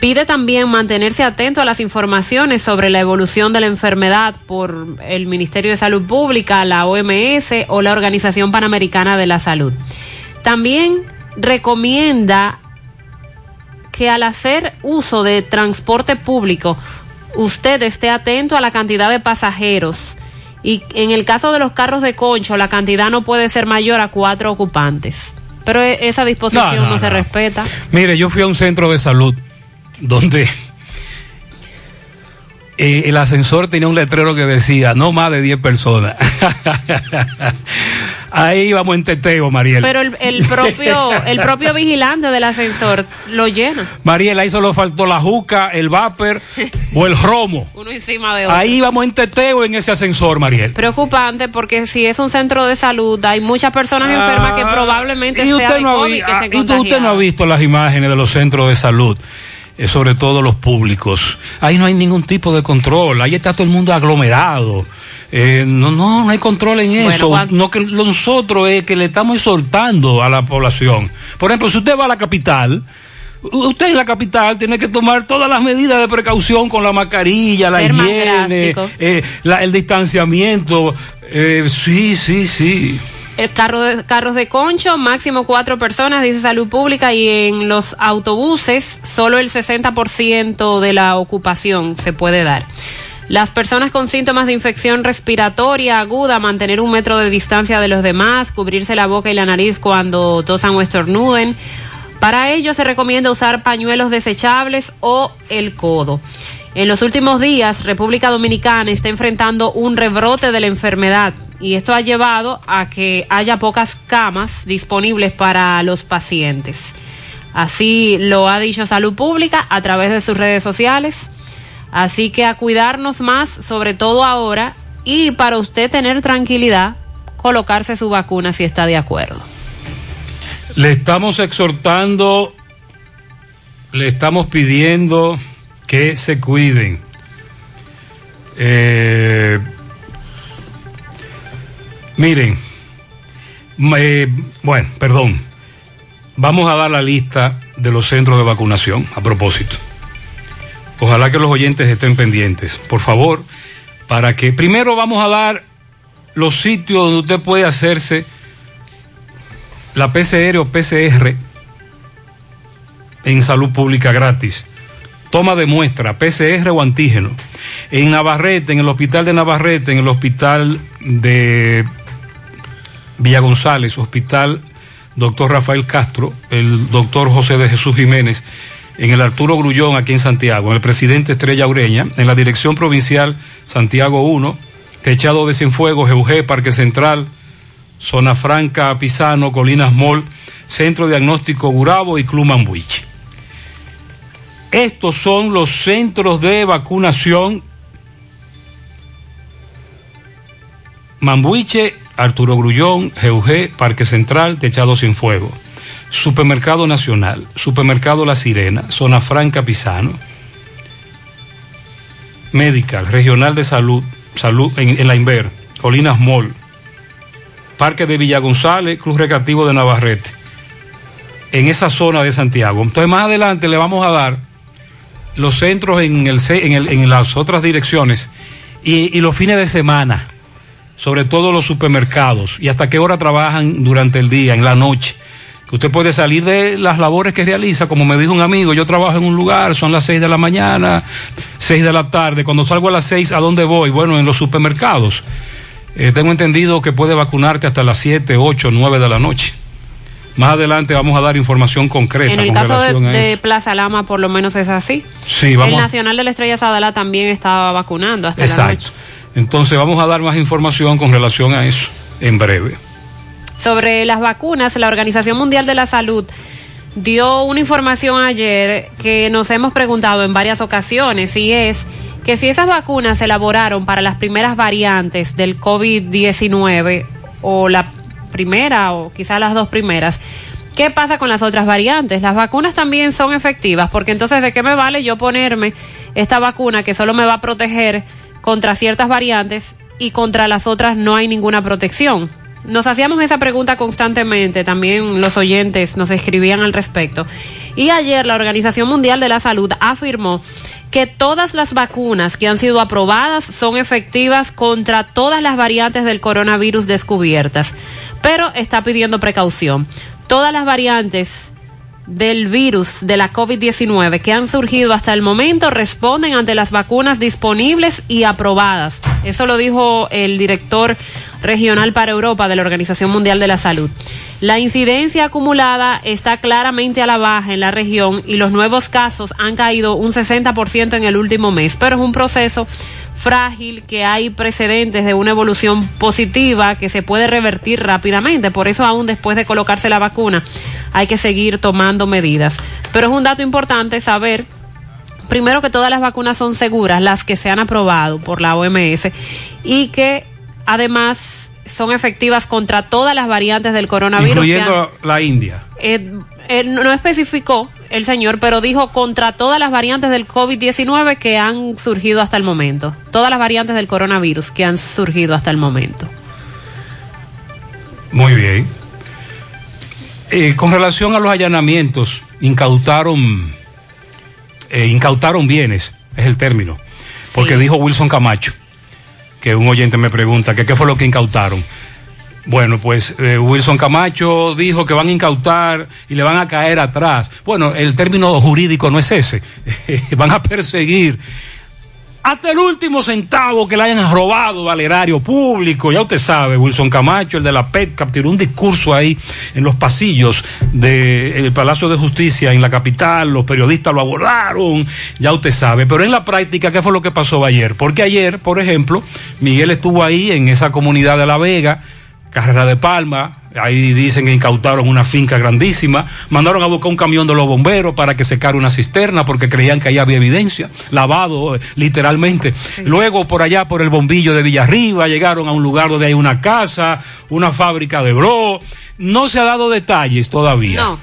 Pide también mantenerse atento a las informaciones sobre la evolución de la enfermedad por el Ministerio de Salud Pública, la OMS o la Organización Panamericana de la Salud. También recomienda que al hacer uso de transporte público, usted esté atento a la cantidad de pasajeros. Y en el caso de los carros de concho, la cantidad no puede ser mayor a cuatro ocupantes. Pero e- esa disposición
No,
no,
no,
se
no.
respeta.
Mire, yo fui a un centro de salud donde eh, el ascensor tenía un letrero que decía no más de 10 personas. Ahí íbamos en teteo, Mariel.
Pero el, el propio el propio vigilante del ascensor lo llena.
Mariel, ahí solo faltó la juca, el vapor o el romo.
Uno encima de otro.
Ahí íbamos en teteo en ese ascensor, Mariel.
Preocupante porque si es un centro de salud, hay muchas personas enfermas que probablemente
Ah, Y
sea
usted,
de
no ha,
COVID
vi-
que
ah,
se
y tú- usted no ha visto las imágenes de los centros de salud, sobre todo los públicos. Ahí no hay ningún tipo de control, ahí está todo el mundo aglomerado. Eh, no, no, no hay control en
Bueno,
eso.
Juan-
No que nosotros es que le estamos exhortando a la población. Por ejemplo, si usted va a la capital, usted en la capital tiene que tomar todas las medidas de precaución con la mascarilla, la
Ser
higiene, eh, la- el distanciamiento. Eh, sí, sí, sí.
El carro de, carros de concho, máximo cuatro personas, dice Salud Pública, y en los autobuses solo el 60% de la ocupación se puede dar. Las personas con síntomas de infección respiratoria aguda, mantener un metro de distancia de los demás, cubrirse la boca y la nariz cuando tosan o estornuden. Para ello se recomienda usar pañuelos desechables o el codo. En los últimos días, República Dominicana está enfrentando un rebrote de la enfermedad y esto ha llevado a que haya pocas camas disponibles para los pacientes. Así lo ha dicho Salud Pública a través de sus redes sociales. Así que a cuidarnos más, sobre todo ahora, y para usted tener tranquilidad, colocarse su vacuna si está de acuerdo.
Le estamos exhortando, le estamos pidiendo que se cuiden. Eh, miren, bueno, perdón, vamos a dar la lista de los centros de vacunación a propósito. Ojalá que los oyentes estén pendientes, por favor, para que primero vamos a dar los sitios donde usted puede hacerse la PCR o PCR en salud pública gratis. Toma de muestra, PCR o antígeno. En Navarrete, en el hospital de Navarrete, en el hospital de Villa González, hospital doctor Rafael Castro, el doctor José de Jesús Jiménez, en el Arturo Grullón aquí en Santiago, en el presidente Estrella Ureña, en la dirección provincial Santiago 1, Techado de Cienfuegos, Eugé, Parque Central, Zona Franca, Pisano, Colinas Mall, Centro Diagnóstico Gurabo y Club Mambuiche. Estos son los centros de vacunación. Mambuiche, Arturo Grullón, GUG, Parque Central, Techado Sin Fuego. Supermercado Nacional, Supermercado La Sirena, Zona Franca Pisano. Medical, Regional de Salud, Salud en, la Inver, Colinas Mall, Parque de Villa González, Club Recreativo de Navarrete, en esa zona de Santiago. Entonces más adelante le vamos a dar los centros en, las otras direcciones y los fines de semana, sobre todo los supermercados, y hasta qué hora trabajan durante el día, en la noche. Que usted puede salir de las labores que realiza, como me dijo un amigo, yo trabajo en un lugar, son las 6 de la mañana, 6 de la tarde, cuando salgo a las 6, ¿a dónde voy? Bueno, en los supermercados. Eh, tengo entendido que puede vacunarte hasta las 7, 8, 9 de la noche. Más adelante vamos a dar información concreta.
En el
con
caso de. Plaza Lama, por lo menos es así.
Sí,
el
vamos a-
Nacional de la Estrella Sadala también estaba vacunando hasta la noche.
Entonces vamos a dar más información con relación a eso en breve.
Sobre las vacunas, la Organización Mundial de la Salud dio una información ayer que nos hemos preguntado en varias ocasiones y es que si esas vacunas se elaboraron para las primeras variantes del COVID-19 o la primera o quizás las dos primeras, ¿qué pasa con las otras variantes? Las vacunas también son efectivas porque entonces ¿de qué me vale yo ponerme esta vacuna que solo me va a proteger contra ciertas variantes y contra las otras no hay ninguna protección? nos hacíamos esa pregunta constantemente, también los oyentes nos escribían al respecto. Y ayer la Organización Mundial de la Salud afirmó que todas las vacunas que han sido aprobadas son efectivas contra todas las variantes del coronavirus descubiertas, pero está pidiendo precaución. Todas las variantes del virus de la COVID-19 que han surgido hasta el momento responden ante las vacunas disponibles y aprobadas. Eso lo dijo el director regional para Europa de la Organización Mundial de la Salud. La incidencia acumulada está claramente a la baja en la región y los nuevos casos han caído un 60% en el último mes, pero es un proceso frágil, que hay precedentes de una evolución positiva que se puede revertir rápidamente. Por eso aún después de colocarse la vacuna hay que seguir tomando medidas. Pero es un dato importante saber primero que todas las vacunas son seguras, las que se han aprobado por la OMS, y que además son efectivas contra todas las variantes del coronavirus.
Incluyendo la India.
Eh, eh, no especificó el señor, pero dijo contra todas las variantes del COVID-19 que han surgido hasta el momento. Todas las variantes del coronavirus que han surgido hasta el momento.
Muy bien. Eh, con relación a los allanamientos, incautaron, eh, incautaron bienes, es el término, porque dijo Wilson Camacho, que un oyente me pregunta que qué fue lo que incautaron. Bueno, pues eh, Wilson Camacho dijo que van a incautar y le van a caer atrás. Bueno, el término jurídico no es ese. van a perseguir hasta el último centavo que le hayan robado al erario público. Ya usted sabe, Wilson Camacho, el de la PETCAP, tiró un discurso ahí en los pasillos del Palacio de Justicia en la capital. Los periodistas lo abordaron, ya usted sabe. Pero en la práctica, ¿qué fue lo que pasó ayer? Porque ayer, por ejemplo, Miguel estuvo ahí en esa comunidad de La Vega Carrera de Palma, ahí dicen que incautaron una finca grandísima, mandaron a buscar un camión de los bomberos para que secara una cisterna porque creían que ahí había evidencia, lavado eh, literalmente. Luego por allá, por el bombillo de Villarriba, llegaron a un lugar donde hay una casa, una fábrica de bro. No se ha dado detalles todavía.
No.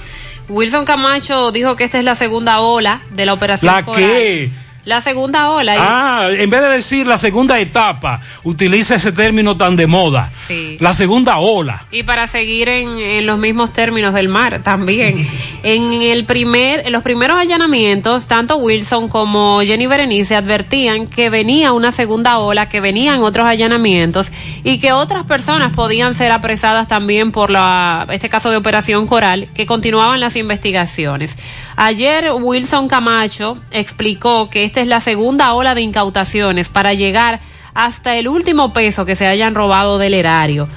Wilson Camacho dijo que esta es la segunda ola de la operación.
¿La qué?
La segunda ola.
Ah, en vez de decir la segunda etapa, utiliza ese término tan de moda.
Sí.
La segunda ola.
Y para seguir en, en los mismos términos del mar también. en el primer, en los primeros allanamientos, tanto Wilson como Jenny Berenice advertían que venía una segunda ola, que venían otros allanamientos y que otras personas podían ser apresadas también por la, este caso de Operación Coral, que continuaban las investigaciones. Ayer Wilson Camacho explicó que esta es la segunda ola de incautaciones para llegar hasta el último peso que se hayan robado del erario.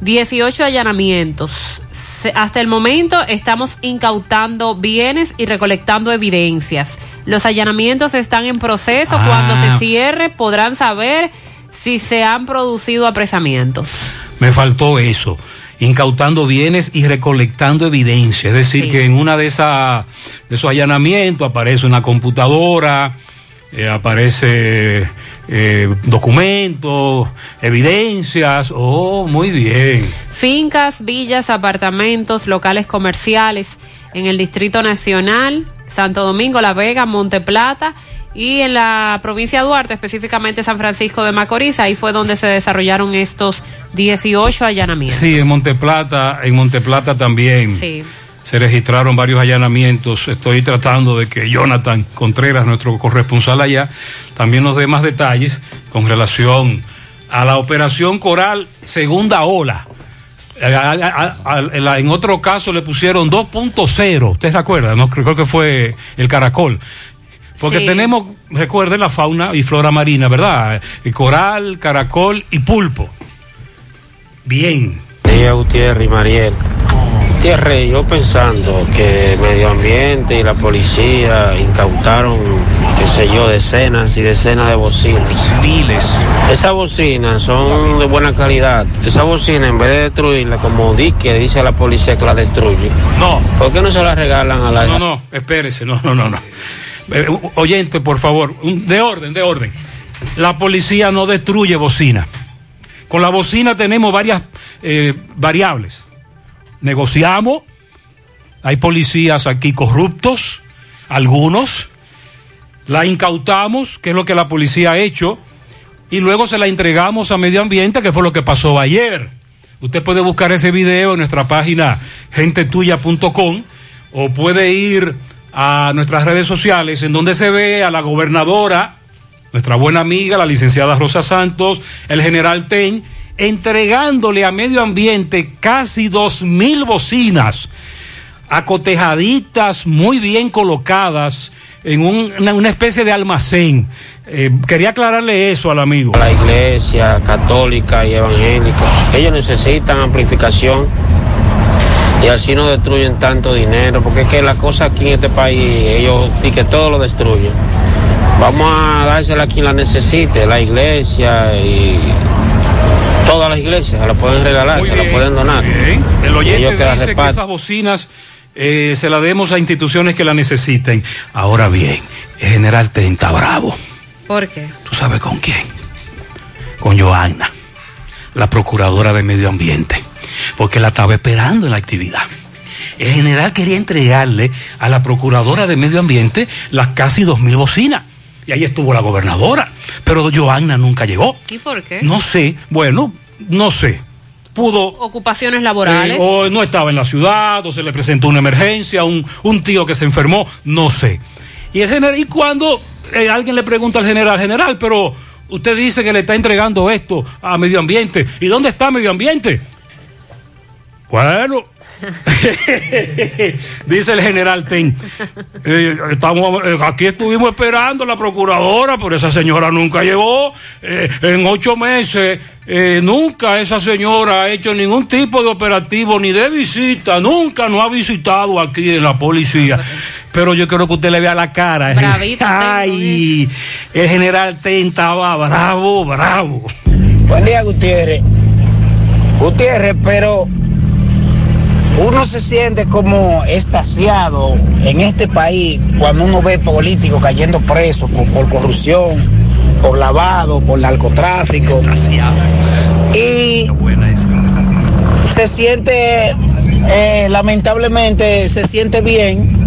18 allanamientos. Hasta el momento estamos incautando bienes y recolectando evidencias. Los allanamientos están en proceso.
Ah.
Cuando se cierre podrán saber si se han producido apresamientos.
Me faltó eso. Incautando bienes y recolectando evidencia. Es decir, que en una de esas de esos allanamientos aparece una computadora, eh, aparece eh, documentos, evidencias. Oh, muy bien.
Fincas, villas, apartamentos, locales comerciales en el Distrito Nacional, Santo Domingo, La Vega, Monte Plata y en la provincia de Duarte, específicamente San Francisco de Macorís, ahí fue donde se desarrollaron estos 18 allanamientos.
Sí, en Monteplata, en Monteplata también.
Sí.
Se registraron varios allanamientos. Estoy tratando de que Jonathan Contreras, nuestro corresponsal allá, también nos dé más detalles con relación a la operación Coral segunda ola. A- a- a- a- en otro caso le pusieron 2.0, ¿usted se acuerda? No, creo que fue el caracol. Porque
Sí.
tenemos, recuerde, la fauna y flora marina, ¿verdad? Eh, Coral, caracol y pulpo. Bien.
Día Gutiérrez y Mariel. Gutiérrez, yo pensando que medio ambiente y la policía incautaron, qué sé yo, decenas y decenas de bocinas.
Miles.
Esas bocinas son de buena calidad. Esa bocina, en vez de destruirla, como Dique dice la policía que la destruye.
No.
¿Por qué no se la regalan a la
No, no, espérese, no, no, no, no. Eh, oyente, por favor, de orden, de orden. La policía no destruye bocina. Con la bocina tenemos varias eh, variables. Negociamos, hay policías aquí corruptos, algunos, la incautamos, que es lo que la policía ha hecho, y luego se la entregamos a medio ambiente, que fue lo que pasó ayer. Usted puede buscar ese video en nuestra página gentetuya.com o puede ir a nuestras redes sociales en donde se ve a la gobernadora, nuestra buena amiga, la licenciada Rosa Santos, el general Ten, entregándole a medio ambiente casi dos mil bocinas acotejaditas, muy bien colocadas en un- una, una especie de almacén. Eh, quería aclararle eso al amigo.
La iglesia católica y evangélica, ellos necesitan amplificación y así no destruyen tanto dinero, porque es que la cosa aquí en este país, ellos y que todo lo destruyen. Vamos a dársela a quien la necesite, la iglesia y todas las iglesias, se la pueden regalar, se la pueden donar.
El
Y
oyente
ellos que la
dice que
reparten.
esas bocinas eh, se las demos a instituciones que la necesiten. Ahora bien, el general Ten está bravo.
¿Por qué?
¿Tú sabes con quién? Con Joana, la procuradora de medio ambiente, porque la estaba esperando en la actividad. El general quería entregarle a la procuradora de medio ambiente las casi dos mil bocinas. Y ahí estuvo la gobernadora. Pero Joana nunca llegó.
¿Y por qué?
No sé, bueno, no sé. Pudo
Ocupaciones laborales.
eh, o no estaba en la ciudad, o se le presentó una emergencia, un, un tío que se enfermó, no sé. Y el general, y cuando eh, alguien le pregunta al general, general, pero usted dice que le está entregando esto a medio ambiente, ¿y dónde está medio ambiente? Bueno, dice el general Ten, eh, estamos, eh, aquí estuvimos esperando a la procuradora, pero esa señora nunca llegó. Eh, en ocho meses, eh, nunca esa señora ha hecho ningún tipo de operativo ni de visita, nunca nos ha visitado aquí en la policía. Pero yo quiero que usted le vea la cara.
Bravita,
Ay, el general Ten estaba bravo, bravo.
Buen día, Gutiérrez. Gutiérrez, pero uno se siente como estasiado en este país cuando uno ve políticos cayendo presos por, por corrupción, por lavado, por narcotráfico. Y se siente, eh, lamentablemente, se siente bien.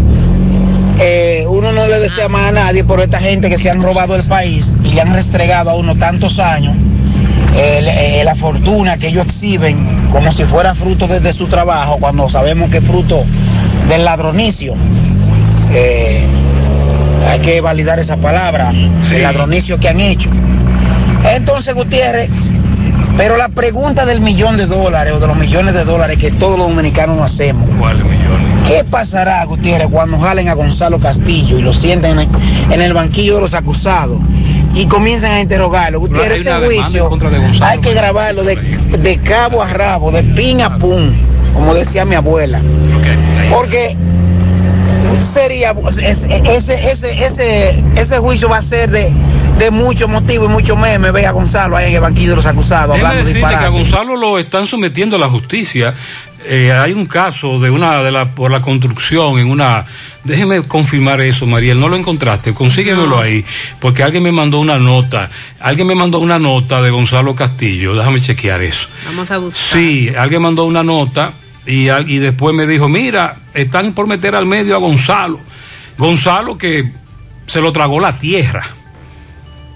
Eh, uno no le desea más a nadie por esta gente que se han robado el país y le han restregado a uno tantos años el- eh, la fortuna que ellos exhiben como si fuera fruto de, de su trabajo, cuando sabemos que es fruto del ladronicio. Eh, hay que validar esa palabra, el ladronicio que han hecho. Entonces, Gutiérrez, pero la pregunta del millón de dólares o de los millones de dólares que todos los dominicanos nos hacemos. ¿Qué pasará, Gutiérrez, cuando jalen a Gonzalo Castillo y lo sienten en, en el banquillo de los acusados y comiencen a interrogarlo? Gutiérrez, ese juicio
de Gonzalo
hay que grabarlo de, de cabo a rabo, de pin a pum, como decía mi abuela. Porque sería ese, ese, ese, ese, juicio va a ser de, de mucho motivo y mucho meme. Ve a Gonzalo ahí en el banquillo de los acusados hablando
decirle que a. Gonzalo lo están sometiendo a la justicia. Eh, hay un caso de una de la por la construcción en una déjeme confirmar eso Mariel no lo encontraste consíguemelo ahí porque alguien me mandó una nota alguien me mandó una nota de Gonzalo Castillo déjame chequear eso
Vamos a buscar.
sí alguien mandó una nota y, y después me dijo mira están por meter al medio a Gonzalo Gonzalo que se lo tragó la tierra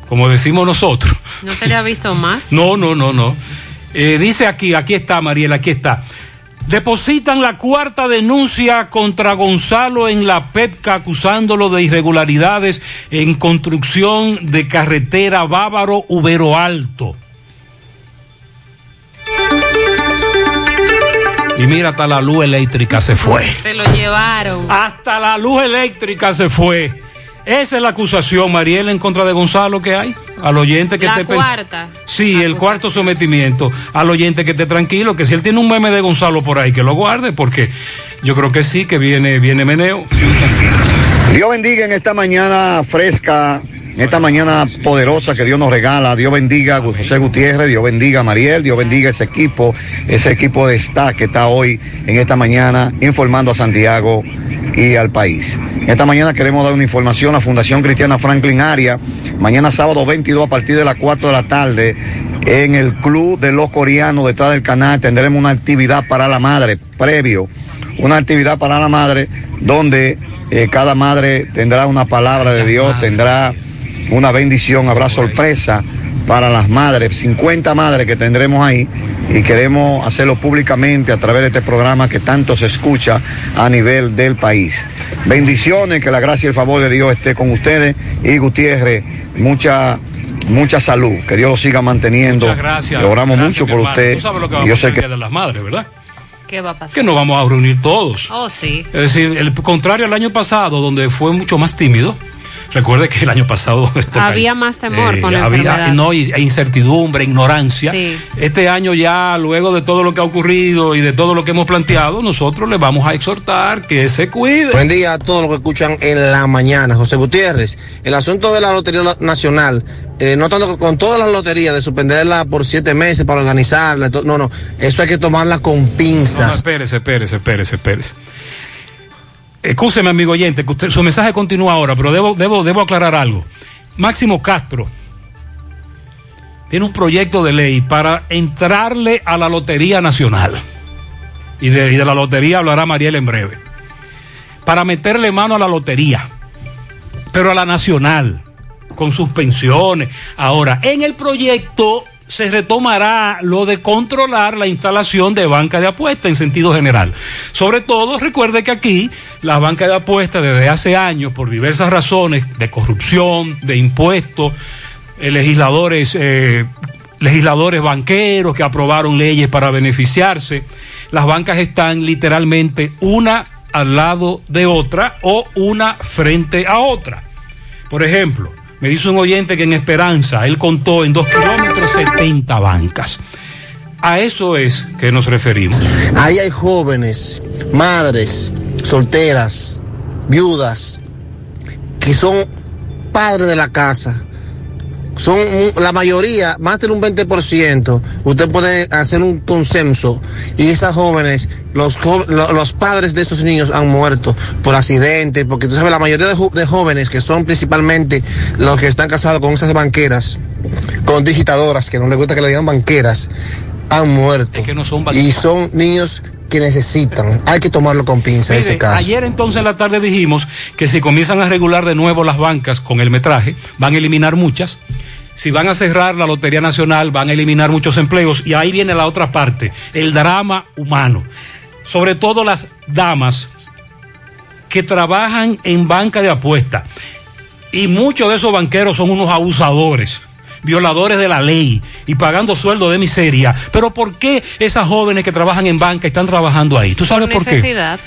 como decimos nosotros
¿No se le ha visto más?
no, no, no, no. Eh, dice aquí, aquí está, Mariela, aquí está. Depositan la cuarta denuncia contra Gonzalo en la PEPCA acusándolo de irregularidades en construcción de carretera Bávaro Ubero Alto. Y mira, hasta la luz eléctrica se fue.
Se lo llevaron.
Hasta la luz eléctrica se fue. Esa es la acusación, Mariela, en contra de Gonzalo que hay. Al oyente que
La
esté
cuarta.
Sí, el cuarto sometimiento. Al oyente que esté tranquilo, que si él tiene un meme de Gonzalo por ahí, que lo guarde, porque yo creo que sí, que viene, viene meneo.
Dios bendiga en esta mañana fresca, en esta mañana poderosa que Dios nos regala. Dios bendiga a José Gutiérrez, Dios bendiga a Mariel, Dios bendiga ese equipo, ese equipo de staff que está hoy en esta mañana informando a Santiago y al país. Esta mañana queremos dar una información a Fundación Cristiana Franklin Aria. Mañana sábado 22 a partir de las 4 de la tarde en el Club de los Coreanos detrás del canal tendremos una actividad para la madre previo, una actividad para la madre donde eh, cada madre tendrá una palabra de Dios, tendrá una bendición, habrá sorpresa para las madres, 50 madres que tendremos ahí
y queremos hacerlo públicamente a través de este programa que tanto se escucha a nivel del país. Bendiciones, que la gracia y el favor de Dios esté con ustedes y Gutiérrez, mucha mucha salud, que Dios lo siga manteniendo.
Muchas gracias.
Le oramos
Gracias,
mucho por
hermano.
usted.
Tú sabes lo que va a pasar el
que
Día de las Madres, ¿verdad?
¿Qué va a pasar?
Que nos vamos a reunir todos.
Oh, sí.
Es decir, el contrario al año pasado, donde fue mucho más tímido. Recuerde que el año pasado
Había más temor
Eh,
con la
había-
enfermedad.
no, e incertidumbre, ignorancia.
Sí.
Este año ya, luego de todo lo que ha ocurrido y de todo lo que hemos planteado, nosotros le vamos a exhortar que se cuide.
Buen día a todos los que escuchan en la mañana. José Gutiérrez, el asunto de la Lotería Nacional, eh, no tanto con todas las loterías, de suspenderla por siete meses para organizarla, to- no, no, eso hay que tomarla con
No, no,
pinzas.
espérese, espérese, espérese, espérese. Escúcheme, amigo oyente, que usted, su mensaje continúa ahora, pero debo, debo, debo aclarar algo. Máximo Castro tiene un proyecto de ley para entrarle a la Lotería Nacional. Y de, y de la lotería hablará Mariel en breve. Para meterle mano a la lotería, pero a la nacional, con sus pensiones. Ahora, en el proyecto se retomará lo de controlar la instalación de banca de apuestas en sentido general. Sobre todo, recuerde que aquí las bancas de apuestas desde hace años, por diversas razones de corrupción, de impuestos, eh, legisladores, eh, legisladores banqueros que aprobaron leyes para beneficiarse, las bancas están literalmente una al lado de otra o una frente a otra. Por ejemplo, me dice un oyente que en Esperanza él contó en dos kilómetros 70 bancas. A eso es que nos referimos.
Ahí hay jóvenes, madres, solteras, viudas, que son padres de la casa. Son la mayoría, más del un 20%. Usted puede hacer un consenso y esas jóvenes, los, los padres de esos niños han muerto por accidentes, porque tú sabes, la mayoría de, de jóvenes que son principalmente los que están casados con esas banqueras, con digitadoras, que no les gusta que le digan banqueras, han muerto.
que no son
y son niños que necesitan. Hay que tomarlo con pinza
Mire,
ese caso.
ayer entonces en la tarde dijimos que si comienzan a regular de nuevo las bancas con el metraje, van a eliminar muchas. Si van a cerrar la Lotería Nacional, van a eliminar muchos empleos. Y ahí viene la otra parte, el drama humano. Sobre todo las damas que trabajan en banca de apuestas. Y muchos de esos banqueros son unos abusadores, violadores de la ley y pagando sueldo de miseria. Pero ¿por qué esas jóvenes que trabajan en banca están trabajando ahí? ¿Tú sabes por, qué?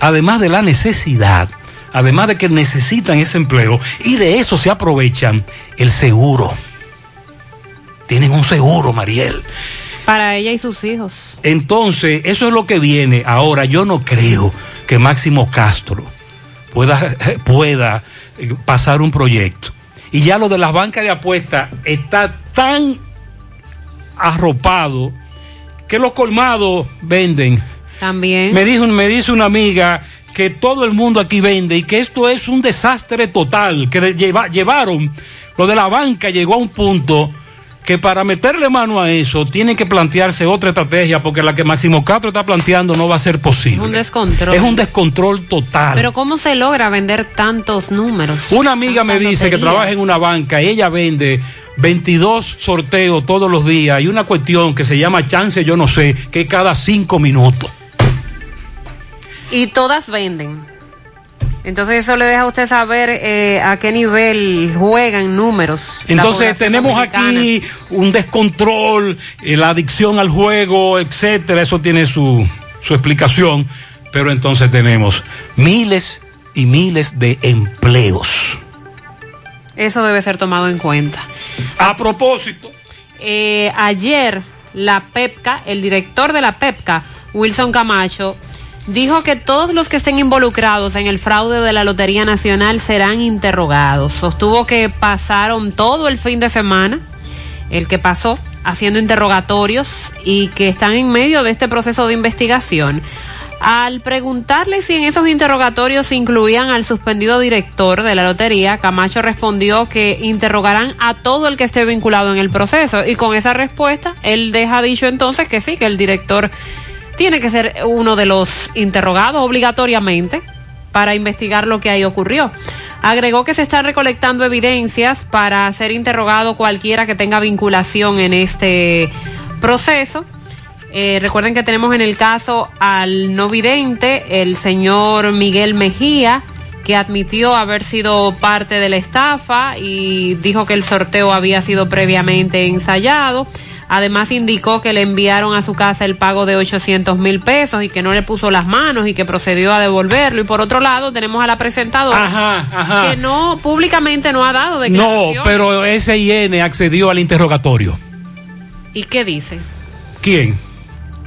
Además de la necesidad, además de que necesitan ese empleo y de eso se aprovechan el seguro. Tienen un seguro, Mariel.
Para ella y sus hijos.
Entonces, eso es lo que viene. Ahora, yo no creo que Máximo Castro pueda, pueda eh, pasar un proyecto. Y ya lo de las bancas de apuestas está tan arropado que los colmados venden.
También.
Me, dijo, me dice una amiga que todo el mundo aquí vende y que esto es un desastre total, que lleva- llevaron, lo de la banca llegó a un punto que para meterle mano a eso tiene que plantearse otra estrategia porque la que Máximo Castro está planteando no va a ser
Es
posible.
un descontrol.
Es un descontrol total.
Pero ¿cómo se logra vender tantos números?
Una amiga me dice que trabaja en una banca y ella vende 22 sorteos todos los días y una cuestión que se llama chance, yo no sé, que cada cinco minutos.
Y todas venden. Entonces eso le deja a usted saber eh, a qué nivel juegan números.
Entonces tenemos
dominicana.
aquí un descontrol, eh, la adicción al juego, etcétera. Eso tiene su, su explicación. Pero entonces tenemos miles y miles de empleos.
Eso debe ser tomado en cuenta.
A propósito.
Eh, ayer la PEPCA, el director de la PEPCA, Wilson Camacho, dijo que todos los que estén involucrados en el fraude de la Lotería Nacional serán interrogados. Sostuvo que pasaron todo el fin de semana, el que pasó, haciendo interrogatorios y que están en medio de este proceso de investigación. Al preguntarle si en esos interrogatorios incluían al suspendido director de la lotería, Camacho respondió que interrogarán a todo el que esté vinculado en el proceso. Y con esa respuesta, él deja dicho entonces que sí, que el director tiene que ser uno de los interrogados obligatoriamente para investigar lo que ahí ocurrió. Agregó que se están recolectando evidencias para ser interrogado cualquiera que tenga vinculación en este proceso Eh, recuerden que tenemos en el caso al no vidente, el señor Miguel Mejía, que admitió haber sido parte de la estafa y dijo que el sorteo había sido previamente ensayado. Además indicó que le enviaron a su casa el pago de 800 mil pesos y que no le puso las manos y que procedió a devolverlo. Y por otro lado tenemos a la presentadora que no públicamente no ha dado
No,
declaraciones.
pero SIN accedió al interrogatorio.
¿Y qué dice?
¿Quién?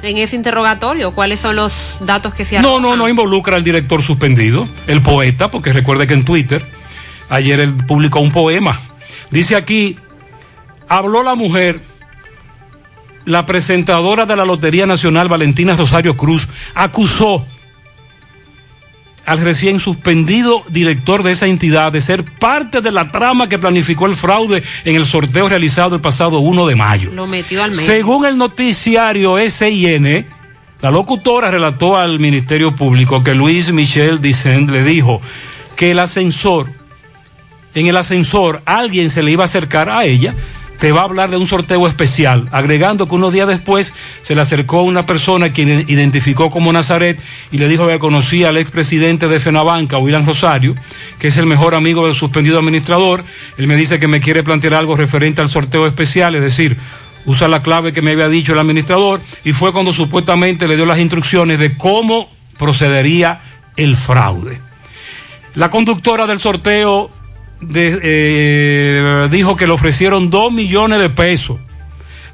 En ese interrogatorio, ¿cuáles son los datos que se
No, no, no involucra al director suspendido, el poeta, porque recuerde que en Twitter ayer él publicó un poema. Dice aquí, habló la mujer, la presentadora de la Lotería Nacional, Valentina Rosario Cruz, acusó al recién suspendido director de esa entidad de ser parte de la trama que planificó el fraude en el sorteo realizado el pasado 1 de mayo.
Lo metió al medio.
Según el noticiario SIN, la locutora relató al Ministerio Público que Luis Michel Dicent le dijo que el ascensor, en el ascensor alguien se le iba a acercar a ella, te va a hablar de un sorteo especial, agregando que unos días después se le acercó una persona quien identificó como Nazaret y le dijo que conocía al expresidente de Fenabanca, William Rosario, que es el mejor amigo del suspendido administrador. Él me dice que me quiere plantear algo referente al sorteo especial, es decir, usa la clave que me había dicho el administrador y fue cuando supuestamente le dio las instrucciones de cómo procedería el fraude. La conductora del sorteo de- eh, dijo que le ofrecieron dos millones de pesos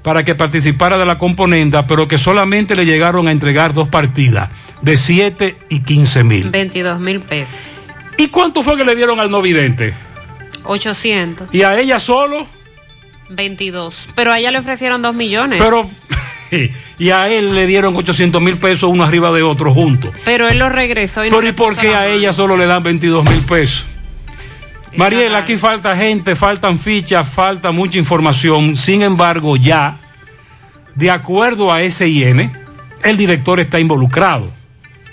para que participara de la componenda, pero que solamente le llegaron a entregar dos partidas de 7 y 15 mil.
22 mil pesos.
¿Y cuánto fue que le dieron al no vidente?
800.
¿Y a ella solo?
22. Pero a ella le ofrecieron 2 millones.
Pero, y a él le dieron 800 mil pesos uno arriba de otro juntos.
Pero él lo regresó y no
Pero ¿y por qué a ella solo le dan 22 mil pesos? Mariela, aquí falta gente, faltan fichas, falta mucha información. Sin embargo, ya, de acuerdo a SIN, el director está involucrado.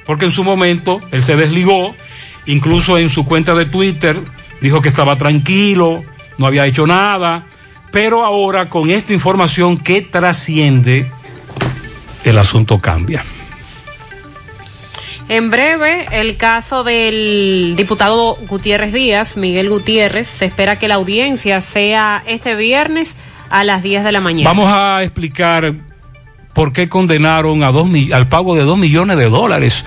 Porque en su momento él se desligó, incluso en su cuenta de Twitter dijo que estaba tranquilo, no había hecho nada. Pero ahora, con esta información que trasciende, el asunto cambia.
En breve, el caso del diputado Gutiérrez Díaz, Miguel Gutiérrez, se espera que la audiencia sea este viernes a las 10 de la mañana.
Vamos a explicar por qué condenaron a dos, al pago de dos millones de dólares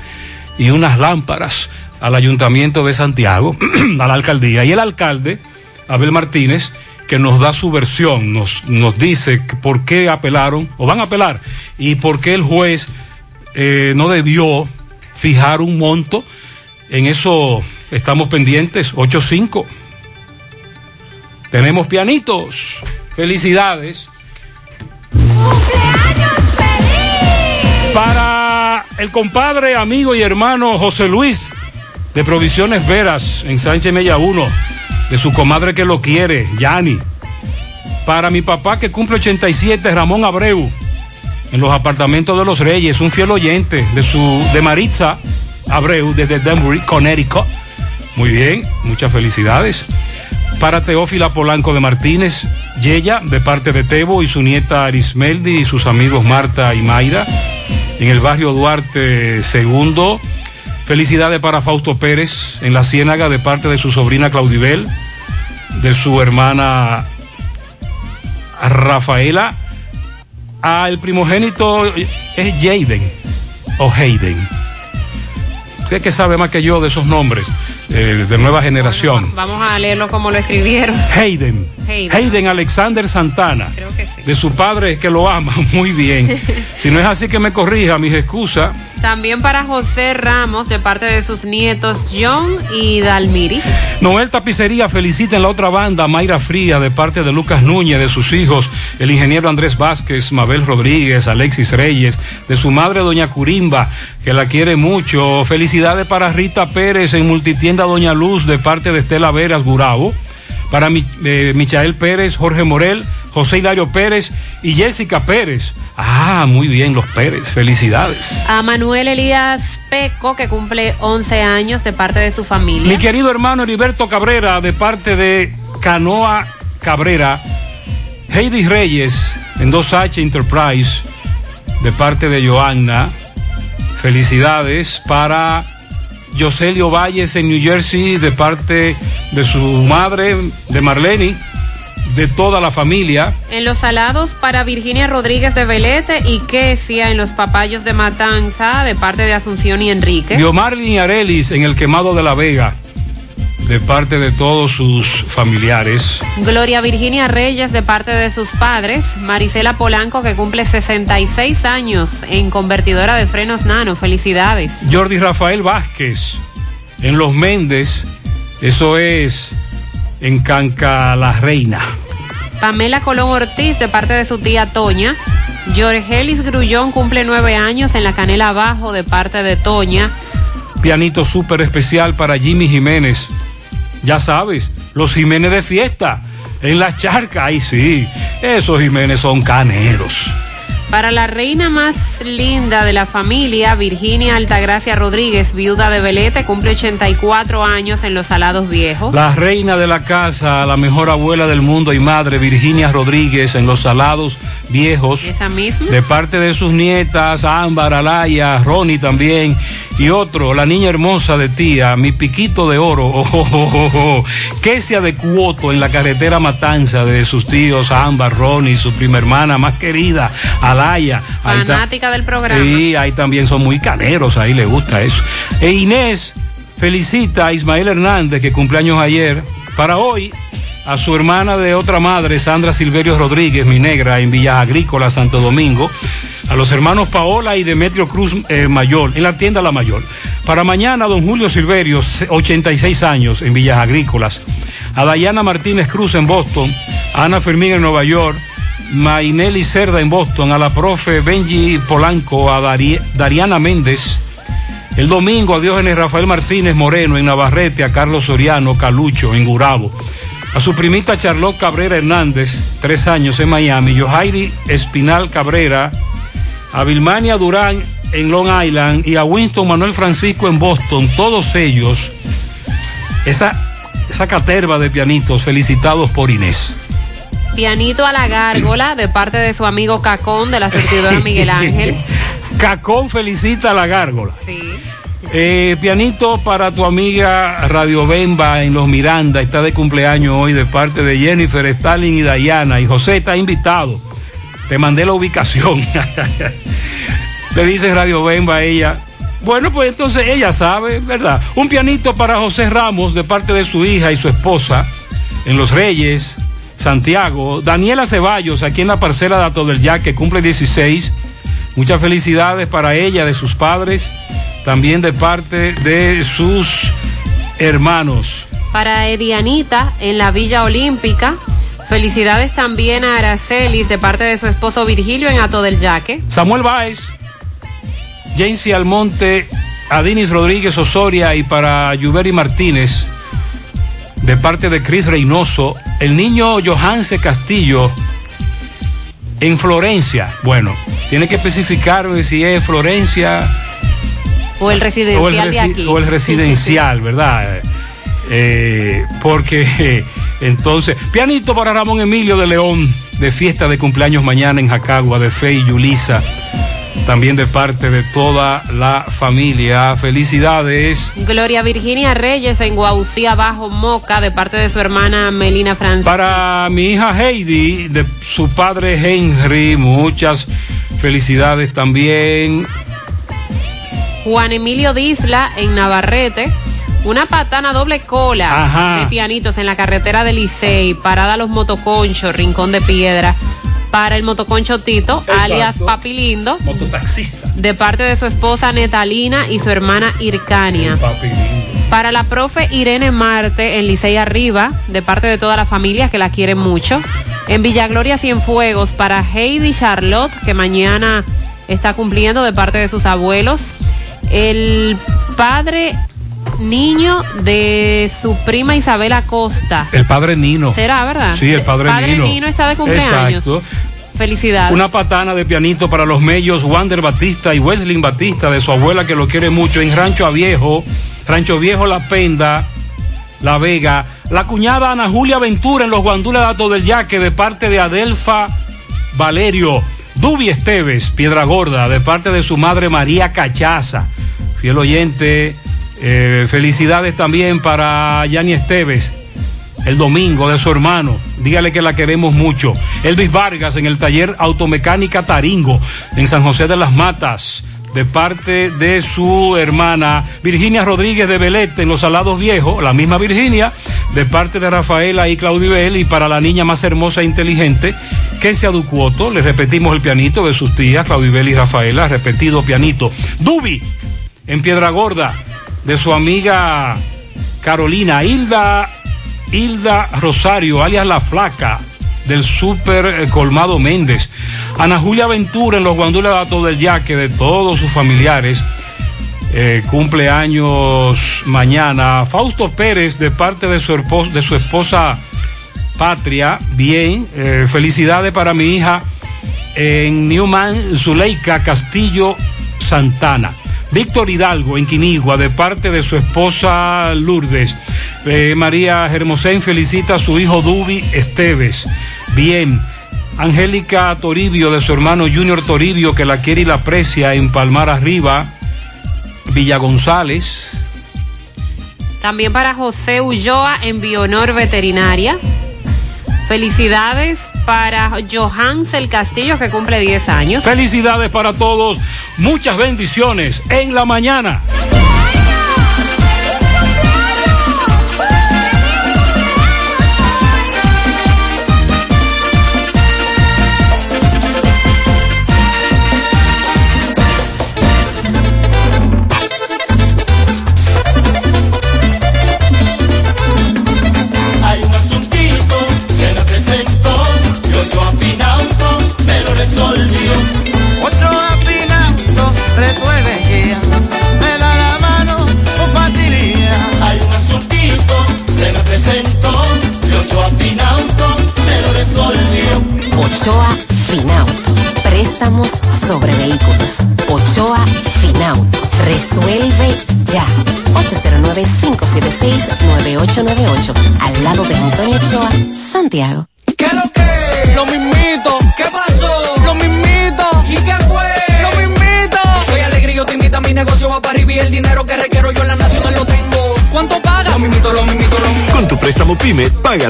y unas lámparas al ayuntamiento de Santiago, a la alcaldía. Y el alcalde, Abel Martínez, que nos da su versión, nos, nos dice por qué apelaron, o van a apelar, y por qué el juez eh, no debió fijar un monto. En eso estamos pendientes, 8-5. Tenemos pianitos. Felicidades. Para el compadre, amigo y hermano José Luis, de Provisiones Veras, en Sánchez Mella 1, de su comadre que lo quiere, Yani. Para mi papá que cumple 87, Ramón Abreu, en los apartamentos de los Reyes, un fiel oyente de su de Maritza Abreu desde Denbury, Connecticut. Muy bien, muchas felicidades. Para Teófila Polanco de Martínez, Yeya, de parte de Tebo y su nieta Arismeldi y sus amigos Marta y Mayra, en el barrio Duarte II. Felicidades para Fausto Pérez, en la Ciénaga, de parte de su sobrina Claudibel, de su hermana Rafaela. El primogénito es Jaden o Hayden. Usted que sabe más que yo de esos nombres eh, de nueva generación.
Vamos a leerlo como lo escribieron.
Hayden.
Hayden.
Hayden Alexander Santana.
Creo que sí.
De su padre que lo ama. Muy bien. si no es así que me corrija, mis excusas.
También para José Ramos, de parte de sus nietos John y Dalmiri.
Noel Tapicería felicita en la otra banda Mayra Fría de parte de Lucas Núñez, de sus hijos, el ingeniero Andrés Vázquez, Mabel Rodríguez, Alexis Reyes, de su madre Doña Curimba, que la quiere mucho. Felicidades para Rita Pérez en Multitienda Doña Luz de parte de Estela Veras Gurabo. Para Mi- eh, Michael Pérez, Jorge Morel, José Hilario Pérez y Jessica Pérez. Ah, muy bien, los Pérez. Felicidades.
A Manuel Elías Peco, que cumple 11 años, de parte de su
Mi
familia.
querido hermano Heriberto Cabrera, de parte de Canoa Cabrera, Heidi Reyes, en 2H Enterprise, de parte de Joanna. Felicidades para Joselio Valles en New Jersey de parte de su madre, de Marlene, de toda la familia.
En los salados para Virginia Rodríguez de Velete y Kesia en los papayos de Matanza de parte de Asunción y Enrique.
Diomarlin y Arelis en el quemado de la Vega de parte de todos sus familiares.
Gloria Virginia Reyes de parte de sus padres. Marisela Polanco que cumple 66 años en convertidora de frenos nano. Felicidades.
Jordi Rafael Vázquez en Los Méndez. Eso es en Canca la Reina.
Pamela Colón Ortiz de parte de su tía Toña. Jorgelis Grullón cumple nueve años en la Canela Abajo de parte de Toña.
Pianito súper especial para Jimmy Jiménez. Ya sabes, los Jiménez de fiesta. En la charca, ahí sí. Esos Jiménez son caneros.
Para la reina más linda de la familia, Virginia Altagracia Rodríguez, viuda de Velete, cumple 84 años en los Salados Viejos.
La reina de la casa, la mejor abuela del mundo y madre, Virginia Rodríguez, en los Salados Viejos.
Esa misma.
De parte de sus nietas, Ámbar, Alaya, Ronnie también. Y otro, la niña hermosa de tía, mi piquito de oro, oh, oh, oh, oh, que se de Cuoto en la carretera Matanza de sus tíos Ámbar, Ronnie, su prima hermana más querida, Alaya.
Fanática del programa.
Sí, ahí también son muy caneros, ahí le gusta eso. E Inés felicita a Ismael Hernández, que cumpleaños ayer, para hoy, a su hermana de otra madre, Sandra Silverio Rodríguez, mi negra, en Villas Agrícola, Santo Domingo. A los hermanos Paola y Demetrio Cruz eh, Mayor, en la tienda La Mayor. Para mañana, don Julio Silverio, 86 años, en Villas Agrícolas. A Dayana Martínez Cruz en Boston. A Ana Fermín en Nueva York. Mainelli Cerda en Boston, a la profe Benji Polanco, a Dari- Dariana Méndez. El domingo a Diógenes Rafael Martínez Moreno en Navarrete, a Carlos Soriano Calucho en Gurabo. A su primita Charlotte Cabrera Hernández, tres años en Miami. Yohairi Espinal Cabrera. A Vilmania Durán en Long Island y a Winston Manuel Francisco en Boston. Todos ellos, esa, esa caterva de pianitos, felicitados por Inés.
Pianito a la gárgola de parte de su amigo Cacón de la surtidora Miguel Ángel.
Cacón felicita a la gárgola.
Sí.
Eh, pianito para tu amiga Radio Bemba en Los Miranda, está de cumpleaños hoy de parte de Jennifer, Stalin y Dayana. Y José está invitado. Te mandé la ubicación. Le dice Radio Bemba a ella. Bueno, pues entonces ella sabe, ¿verdad? Un pianito para José Ramos de parte de su hija y su esposa en Los Reyes, Santiago. Daniela Ceballos, aquí en la parcela de Ato del Ya, que cumple 16. Muchas felicidades para ella, de sus padres, también de parte de sus hermanos.
Para Edianita en la Villa Olímpica. Felicidades también a Aracelis de parte de su esposo Virgilio en Ato del Yaque.
Samuel Báez, Jensi Almonte, Adinis Rodríguez Osoria y para Yuberi Martínez, de parte de Cris Reynoso, el niño Johanse Castillo, en Florencia. Bueno, tiene que especificarme si es Florencia
O el residencial
o el,
de aquí.
o el residencial, ¿verdad? Eh, porque eh, entonces, pianito para Ramón Emilio de León, de fiesta de cumpleaños mañana en Jacagua, de Fe y Yulisa, también de parte de toda la familia. Felicidades.
Gloria Virginia Reyes en Guaucía Bajo Moca de parte de su hermana Melina Francis.
Para mi hija Heidi, de su padre Henry, muchas felicidades también.
Juan Emilio Disla en Navarrete. Una patana doble cola
Ajá.
de pianitos en la carretera de Licey, parada Los Motoconchos, Rincón de Piedra. Para el motoconcho Tito,
Exacto.
alias Papi Lindo,
Mototaxista.
de parte de su esposa Netalina y su hermana Ircania.
Papi lindo.
Para la profe Irene Marte en Licey Arriba, de parte de toda la familia que la quiere mucho. En Villagloria Cienfuegos, para Heidi Charlotte, que mañana está cumpliendo de parte de sus abuelos. El padre niño de su prima Isabel Acosta.
El padre Nino.
¿Será, verdad?
Sí, el padre, Nino.
está de cumpleaños.
Exacto.
Felicidades.
Una patana de pianito para los mellos Wander Batista y Wesley Batista de su abuela que lo quiere mucho en Rancho Viejo, Rancho Viejo La Penda, La Vega. La cuñada Ana Julia Ventura en los Guandules Datos del Yaque de parte de Adelfa Valerio. Dubi Esteves, Piedra Gorda, de parte de su madre María Cachaza, fiel oyente. Eh, felicidades también para Yani Esteves, el domingo de su hermano. Dígale que la queremos mucho. Elvis Vargas en el taller Automecánica Taringo, en San José de las Matas, de parte de su hermana Virginia Rodríguez de Belete en Los Salados Viejos, la misma Virginia, de parte de Rafaela y Claudibel, y para la niña más hermosa e inteligente, que se aducuoto, le repetimos el pianito de sus tías, Claudibel y Rafaela, repetido pianito. Dubi, en Piedra Gorda, de su amiga Carolina Hilda Hilda Rosario, alias La Flaca, del Super eh, Colmado Méndez. Ana Julia Ventura en los Guandulatos del Yaque, de todos sus familiares. Eh, cumpleaños mañana. Fausto Pérez, de parte de su, de su esposa Patria, bien. Eh, felicidades para mi hija en Newman, Zuleika Castillo Santana. Víctor Hidalgo en Quinigua, de parte de su esposa Lourdes. Eh, María Hermosén felicita a su hijo Dubi Esteves. Bien. Angélica Toribio, de su hermano Junior Toribio, que la quiere y la aprecia en Palmar Arriba. Villa González.
También para José Ulloa en Bionor Veterinaria. Felicidades para Johans el Castillo que cumple 10 años.
Felicidades para todos. Muchas bendiciones en la mañana.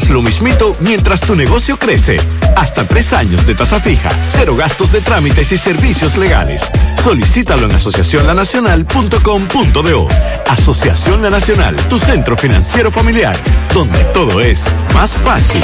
Lo
mismito
mientras tu negocio crece. Hasta tres años de tasa fija, cero gastos de trámites y servicios legales. Solicítalo en asociacionlanacional.com.do. Asociación La Nacional, tu centro financiero familiar, donde todo es más fácil.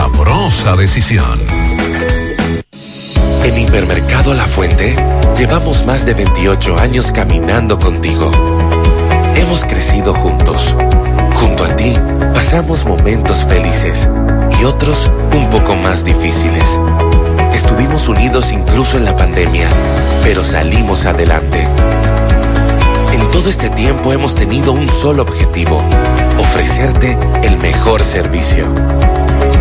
sabrosa decisión.
En Hipermercado La Fuente llevamos más de 28 años caminando contigo. Hemos crecido juntos. Junto a ti pasamos momentos felices y otros un poco más difíciles. Estuvimos unidos incluso en la pandemia, pero salimos adelante. En todo este tiempo hemos tenido un solo objetivo, ofrecerte el mejor servicio.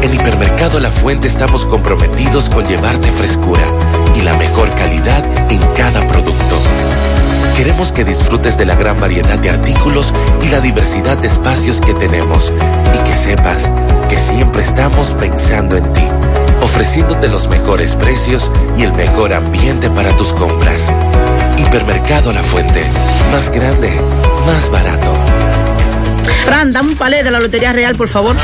En Hipermercado La Fuente estamos comprometidos con llevarte frescura y la mejor calidad en cada producto. Queremos que disfrutes de la gran variedad de artículos y la diversidad de espacios que tenemos y que sepas que siempre estamos pensando en ti, ofreciéndote los mejores precios y el mejor ambiente para tus compras. Hipermercado La Fuente, más grande, más barato.
Fran, dame un palé de la Lotería Real, por favor.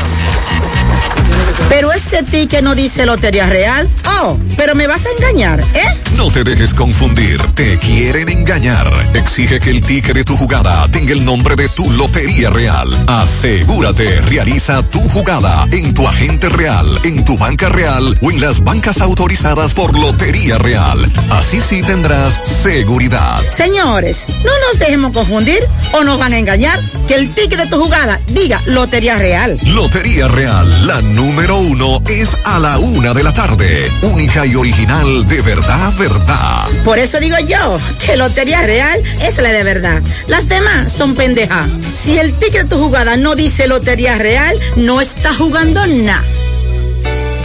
Pero este ticket no dice Lotería Real. Oh, pero me vas a engañar, ¿eh?
No te dejes confundir, te quieren engañar. Exige que el ticket de tu jugada tenga el nombre de tu Lotería Real. Asegúrate, realiza tu jugada en tu agente real, en tu banca real o en las bancas autorizadas por Lotería Real. Así sí tendrás seguridad.
Señores, no nos dejemos confundir o nos van a engañar. Que el ticket de tu jugada diga Lotería Real.
Lotería Real, la número uno es a la una de la tarde. Única y original de verdad, verdad.
Por eso digo yo que Lotería Real es la de verdad. Las demás son pendeja. Si el ticket de tu jugada no dice Lotería Real, no está jugando nada.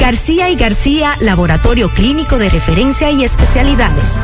García y García, laboratorio clínico de referencia y especialidades.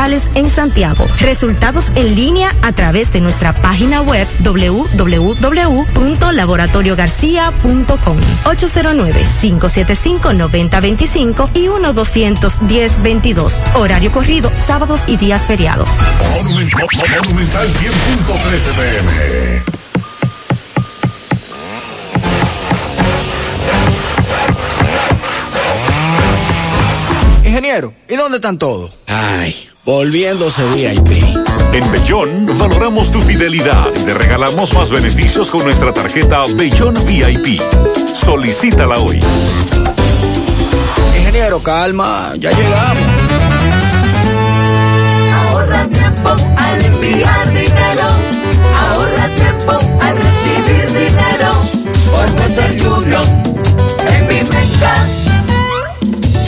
en Santiago. Resultados en línea a través de nuestra página web www.laboratoriogarcia.com 809-575-9025 y 1-210-22. Horario corrido, sábados y días feriados.
Monumental 100.13 pm.
Ingeniero, ¿y dónde están todos?
Ay, volviéndose VIP.
En Bellón valoramos tu fidelidad y te regalamos más beneficios con nuestra tarjeta Bellón VIP. Solicítala hoy.
Ingeniero, calma, ya llegamos.
Ahorra tiempo al enviar dinero. Ahorra tiempo al recibir dinero. Por ser Junior.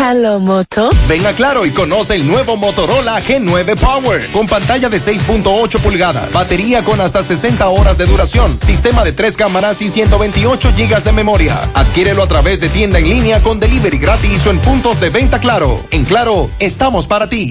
Hello, Moto.
Ven a Claro y conoce el nuevo Motorola G9 Power con pantalla de 6.8 pulgadas, batería con hasta 60 horas de duración, sistema de tres cámaras y 128 gigas de memoria. Adquiérelo a través de tienda en línea con delivery gratis o en puntos de venta Claro. En Claro, estamos para ti.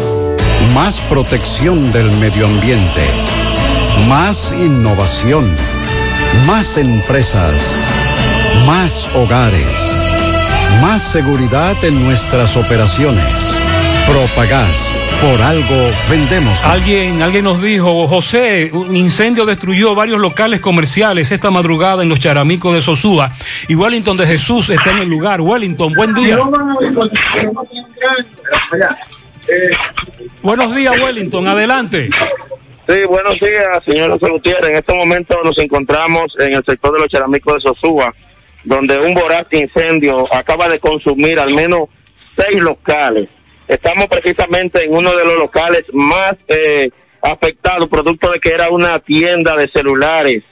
Más protección del medio ambiente. Más innovación. Más empresas. Más hogares. Más seguridad en nuestras operaciones. Propagás, por algo vendemos.
Alguien, alguien nos dijo, José, un incendio destruyó varios locales comerciales esta madrugada en los Charamicos de Sosúa. Y Wellington de Jesús está en el lugar. Wellington, buen día. Buenos días, Wellington, adelante.
Sí, buenos días, señor José Gutiérrez. En este momento nos encontramos en el sector de los Charamicos de Sosúa, donde un voraz incendio acaba de consumir al menos seis locales. Estamos precisamente en uno de los locales más eh, afectados, producto de que era una tienda de celulares,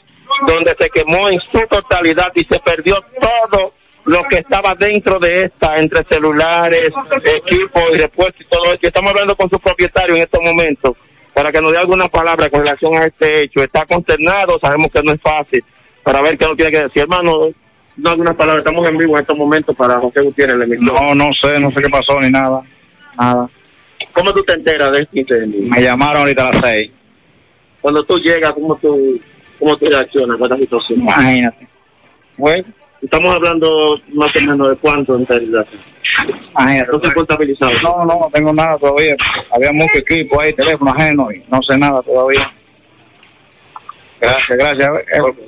donde se quemó en su totalidad y se perdió todo lo que estaba dentro de esta, entre celulares, equipos y repuestos y todo esto. Estamos hablando con su propietario en estos momentos para que nos dé alguna palabra con relación a este hecho. Está consternado, sabemos que no es fácil, para ver qué nos tiene que decir. Hermano, no algunas palabras, estamos en vivo en estos momentos para José Gutiérrez, el.
No, no sé, no sé qué pasó ni nada. Nada.
¿Cómo tú te enteras de este incendio?
Me llamaron ahorita a las seis.
Cuando tú llegas, ¿cómo tú, cómo tú reaccionas con esta situación?
Imagínate.
Bueno, estamos hablando más o menos de cuánto en realidad.
Imagínate.
¿No se contabilizado?
No, no, no tengo nada todavía. Había mucho equipo ahí, teléfono ajeno y no sé nada todavía. Gracias, gracias.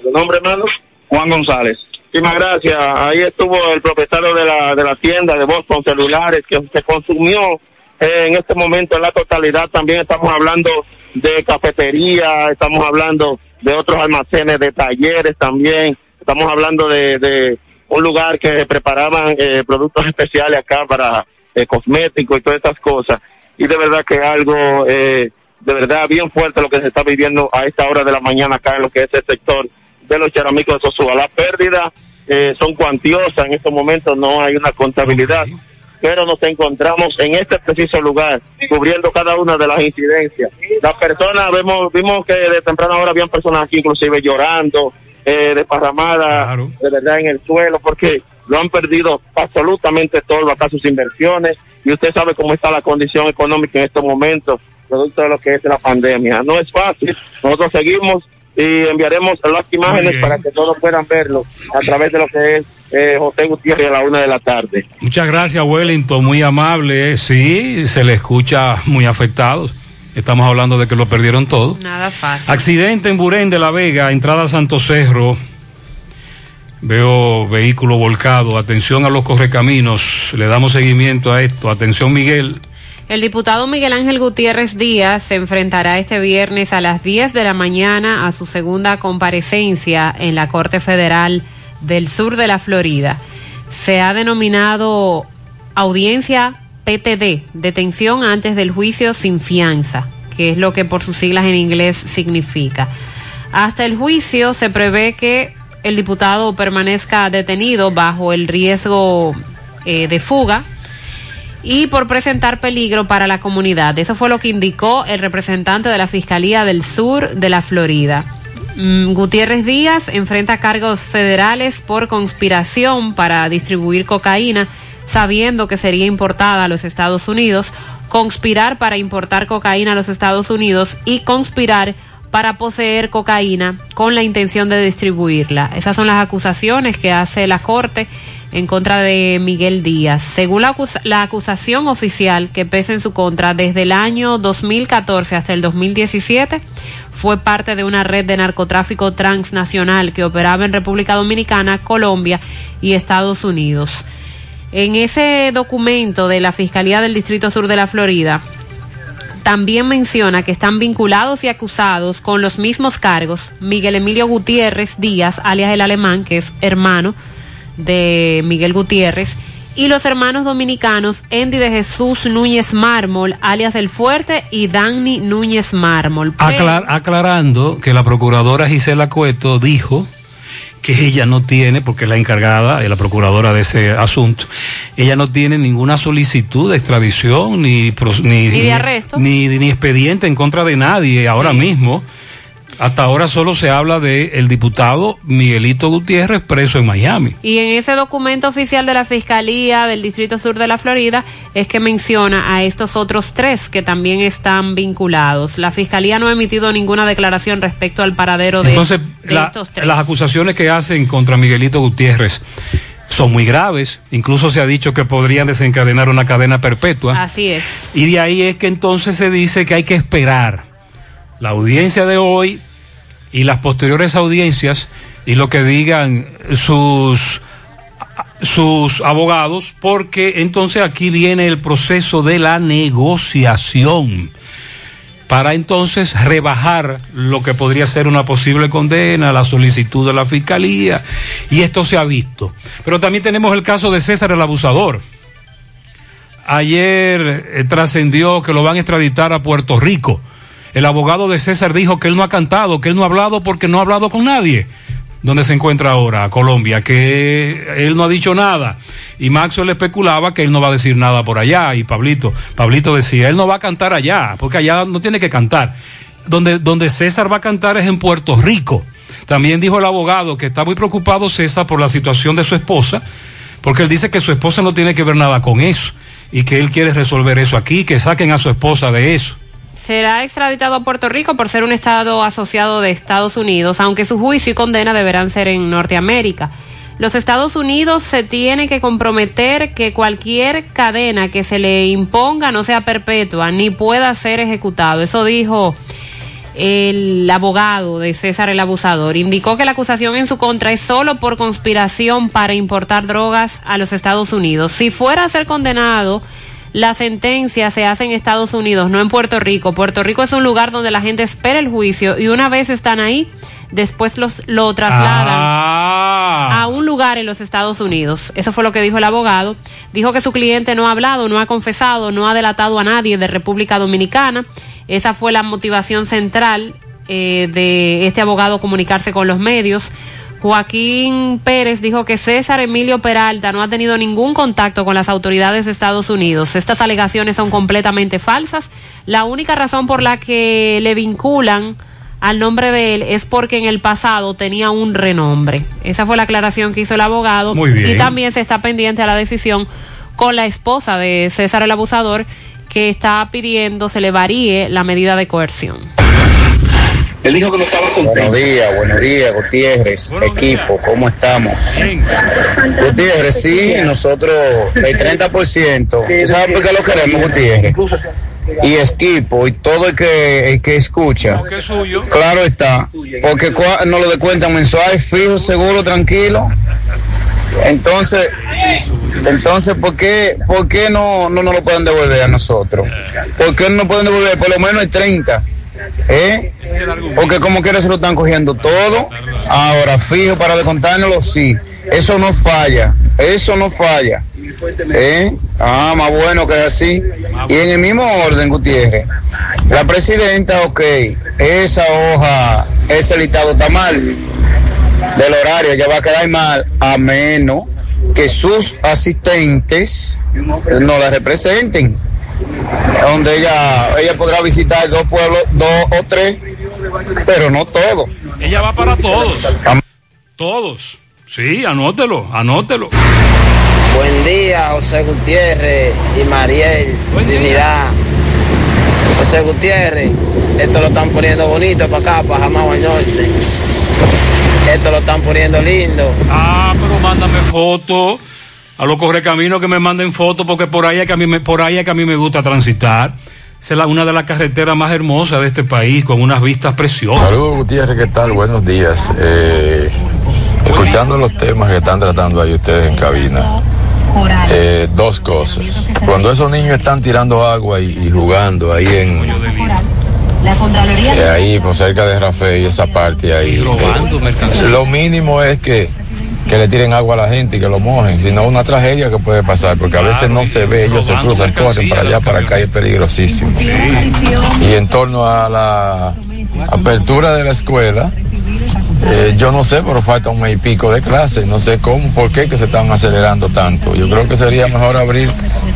¿Tu nombre, hermano?
Juan González.
Muchísimas gracias. Ahí estuvo el propietario de la, de la tienda de Boston Celulares que se consumió eh, en este momento en la totalidad. También estamos hablando de cafetería, estamos hablando de otros almacenes, de talleres también. Estamos hablando de, de un lugar que preparaban eh, productos especiales acá para eh, cosméticos y todas estas cosas. Y de verdad que algo eh, de verdad bien fuerte lo que se está viviendo a esta hora de la mañana acá en lo que es el sector de los charamicos de Sosúa. Las pérdidas eh, son cuantiosas en estos momentos, no hay una contabilidad, pero nos encontramos en este preciso lugar, cubriendo cada una de las incidencias. Las personas, vemos, vimos que de temprana hora habían personas aquí inclusive llorando, eh, desparramadas, de verdad en el suelo, porque lo han perdido absolutamente todo, acá sus inversiones, y usted sabe cómo está la condición económica en estos momentos, producto de lo que es la pandemia. No es fácil, nosotros seguimos y enviaremos las imágenes para que todos puedan verlo a través de lo que es eh, José Gutiérrez a la una de la tarde.
Muchas gracias, Wellington, muy amable. Sí, se le escucha muy afectado. Estamos hablando de que lo perdieron todo.
Nada fácil.
Accidente en Burén de la Vega, entrada a Santo Cerro. Veo vehículo volcado. Atención a los correcaminos. Le damos seguimiento a esto. Atención, Miguel.
El diputado Miguel Ángel Gutiérrez Díaz se enfrentará este viernes a las 10 de la mañana a su segunda comparecencia en la Corte Federal del Sur de la Florida. Se ha denominado audiencia Detención antes del juicio sin fianza, que es lo que por sus siglas en inglés significa. Hasta el juicio se prevé que el diputado permanezca detenido bajo el riesgo eh, de fuga y por presentar peligro para la comunidad. Eso fue lo que indicó el representante de la Fiscalía del Sur de la Florida. Mm, Gutiérrez Díaz enfrenta cargos federales por conspiración para distribuir cocaína, sabiendo que sería importada a los Estados Unidos, conspirar para importar cocaína a los Estados Unidos y conspirar para poseer cocaína con la intención de distribuirla. Esas son las acusaciones que hace la Corte en contra de Miguel Díaz. Según la, acus- la acusación oficial que pesa en su contra, desde el año 2014 hasta el 2017 fue parte de una red de narcotráfico transnacional que operaba en República Dominicana, Colombia y Estados Unidos. En ese documento de la Fiscalía del Distrito Sur de la Florida, también menciona que están vinculados y acusados con los mismos cargos Miguel Emilio Gutiérrez Díaz, alias el alemán, que es hermano de Miguel Gutiérrez, y los hermanos dominicanos Andy de Jesús Núñez Mármol, alias El Fuerte, y Dani Núñez Mármol.
Aclar- aclarando que la procuradora Gisela Cueto dijo que ella no tiene, porque es la encargada, es la procuradora de ese asunto, ella no tiene ninguna solicitud de extradición ni, Ni
de arresto.
ni, ni expediente en contra de nadie ahora mismo. Hasta ahora solo se habla de el diputado Miguelito Gutiérrez preso en Miami.
Y en ese documento oficial de la Fiscalía del Distrito Sur de la Florida es que menciona a estos otros tres que también están vinculados. La Fiscalía no ha emitido ninguna declaración respecto al paradero de,
Entonces,
de
la-
estos tres.
las acusaciones que hacen contra Miguelito Gutiérrez son muy graves. Incluso se ha dicho que podrían desencadenar una cadena perpetua.
Así es.
Y de ahí es que entonces se dice que hay que esperar la audiencia de hoy y las posteriores audiencias y lo que digan sus sus abogados porque entonces aquí viene el proceso de la negociación para entonces rebajar lo que podría ser una posible condena, la solicitud de la fiscalía, y esto se ha visto. Pero también tenemos el caso de César el abusador. Ayer eh, trascendió que lo van a extraditar a Puerto Rico. El abogado de César dijo que él no ha cantado, que él no ha hablado porque no ha hablado con nadie. ¿Dónde se encuentra ahora? Colombia, que él no ha dicho nada. Y Maxwell especulaba que él no va a decir nada por allá. Y Pablito, Pablito decía, él no va a cantar allá, porque allá no tiene que cantar. Donde, donde César va a cantar es en Puerto Rico. También dijo el abogado que está muy preocupado César por la situación de su esposa, porque él dice que su esposa no tiene que ver nada con eso y que él quiere resolver eso aquí, que saquen a su esposa de eso
será extraditado a Puerto Rico por ser un estado asociado de Estados Unidos, aunque su juicio y condena deberán ser en Norteamérica. Los Estados Unidos se tiene que comprometer que cualquier cadena que se le imponga no sea perpetua ni pueda ser ejecutado. Eso dijo el abogado de César el Abusador. Indicó que la acusación en su contra es solo por conspiración para importar drogas a los Estados Unidos. Si fuera a ser condenado, la sentencia se hace en Estados Unidos, no en Puerto Rico. Puerto Rico es un lugar donde la gente espera el juicio y una vez están ahí, después los, lo trasladan
Ah.
a un lugar en los Estados Unidos. Eso fue lo que dijo el abogado. Dijo que su cliente no ha hablado, no ha confesado, no ha delatado a nadie de República Dominicana. Esa fue la motivación central eh, de este abogado comunicarse con los medios. Joaquín Pérez dijo que César Emilio Peralta no ha tenido ningún contacto con las autoridades de Estados Unidos. Estas alegaciones son completamente falsas. La única razón por la que le vinculan al nombre de él es porque en el pasado tenía un renombre. Esa fue la aclaración que hizo el abogado.
Muy bien.
Y también se está pendiente a la decisión con la esposa de César el abusador que está pidiendo se le varíe la medida de coerción.
Él dijo que no estaba contento. Buenos días, buenos días, Gutiérrez, equipo, ¿cómo estamos? Gutiérrez, sí, nosotros, el 30%, ¿sabes por qué lo queremos, Gutiérrez? Y equipo, y todo el que, el que escucha. Claro está, porque no lo descuentan mensual, fijo, seguro, tranquilo. Entonces, entonces, ¿por qué, por qué no, no nos lo pueden devolver a nosotros? ¿Por qué no nos pueden devolver por lo menos el 30? ¿Eh? Porque como quiera se lo están cogiendo todo. Ahora, fijo para descontárnoslo, sí. Eso no falla. Eso no falla. ¿Eh? Ah, más bueno que así. Y en el mismo orden, Gutiérrez. La presidenta, ok. Esa hoja, ese listado está mal. Del horario, ya va a quedar mal. A menos que sus asistentes no la representen donde ella ella podrá visitar dos pueblos, dos o tres, pero no todos.
Ella va para todos. Todos. Sí, anótelo, anótelo.
Buen día, José Gutiérrez y Mariel Trinidad. José Gutiérrez, esto lo están poniendo bonito para acá, para Jamao al Norte. Esto lo están poniendo lindo.
Ah, pero mándame fotos. A los correcaminos que me manden fotos porque por ahí es que a mí me, por ahí es que a mí me gusta transitar. Esa es la- una de las carreteras más hermosas de este país con unas vistas preciosas.
Saludos Gutiérrez, ¿qué tal? Buenos días. Eh, escuchando los temas que están tratando ahí ustedes en cabina, eh, dos cosas. Cuando esos niños están tirando agua y, y jugando ahí en eh, ahí por cerca de Rafael y esa parte ahí, lo mínimo es que que le tiren agua a la gente y que lo mojen, si no una tragedia que puede pasar, porque a veces no se ve, ellos se cruzan, corren para allá, para acá y es peligrosísimo. Y en torno a la apertura de la escuela, eh, yo no sé, pero falta un mes y pico de clases, no sé cómo, por qué que se están acelerando tanto. Yo creo que sería mejor abrir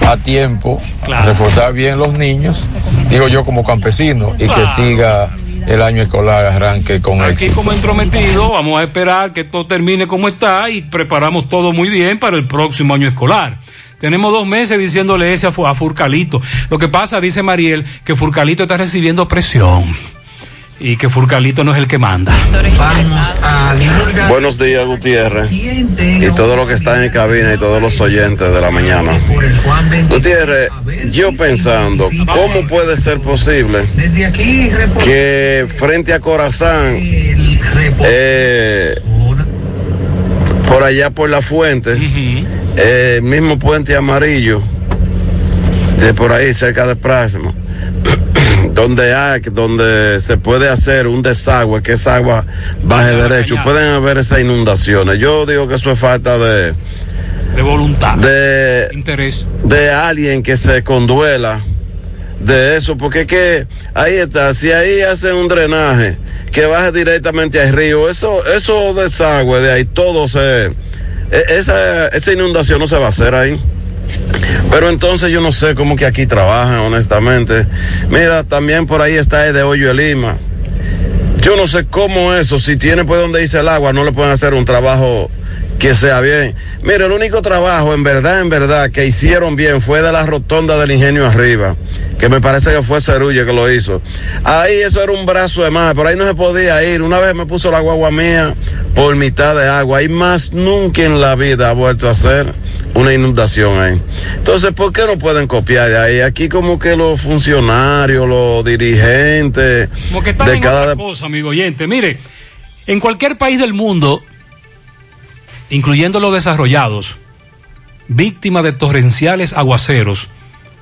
a tiempo, reforzar bien los niños, digo yo como campesino, y que siga el año escolar arranque con
Aquí
éxito.
como entrometido vamos a esperar que todo termine como está y preparamos todo muy bien para el próximo año escolar. Tenemos dos meses diciéndole ese a Furcalito. Lo que pasa, dice Mariel, que Furcalito está recibiendo presión. Y que Furcalito no es el que manda.
Buenos días, Gutiérrez. Y todo lo que está en cabina y todos los oyentes de la mañana. Gutiérrez, yo pensando, ¿cómo puede ser posible que frente a Corazán, eh, por allá por la fuente, eh, el mismo puente amarillo, de por ahí cerca de Prásimo, donde hay, donde se puede hacer un desagüe, que esa agua baje derecho, pueden haber esas inundaciones. Yo digo que eso es falta de,
de voluntad,
de
interés,
de alguien que se conduela de eso, porque es que ahí está, si ahí hacen un drenaje que baje directamente al río, eso, eso desagüe de ahí, todo se, e- esa, esa inundación no se va a hacer ahí. Pero entonces yo no sé cómo que aquí trabajan, honestamente. Mira, también por ahí está el de Hoyo de Lima. Yo no sé cómo eso, si tiene por donde dice el agua, no le pueden hacer un trabajo que sea bien. Mira, el único trabajo, en verdad, en verdad, que hicieron bien fue de la rotonda del ingenio arriba, que me parece que fue Cerulle que lo hizo. Ahí eso era un brazo de más, pero ahí no se podía ir. Una vez me puso la guagua mía por mitad de agua, y más nunca en la vida ha vuelto a hacer una inundación ahí. Entonces, ¿por qué no pueden copiar de ahí? Aquí como que los funcionarios, los dirigentes
Como que están
de
en
cada
otra cosa, amigo oyente. Mire, en cualquier país del mundo, incluyendo los desarrollados, víctimas de torrenciales aguaceros,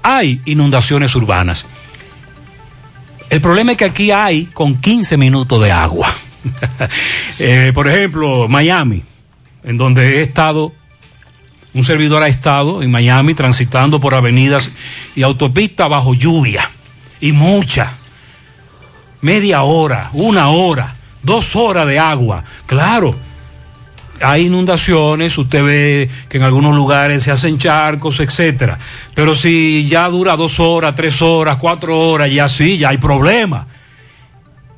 hay inundaciones urbanas. El problema es que aquí hay con 15 minutos de agua. Eh, por ejemplo, Miami, en donde he estado, un servidor ha estado en Miami transitando por avenidas y autopistas bajo lluvia y mucha. Media hora, una hora, dos horas de agua. Claro, hay inundaciones, usted ve que en algunos lugares se hacen charcos, etcétera. Pero si ya dura dos horas, tres horas, cuatro horas, ya sí, ya hay problema.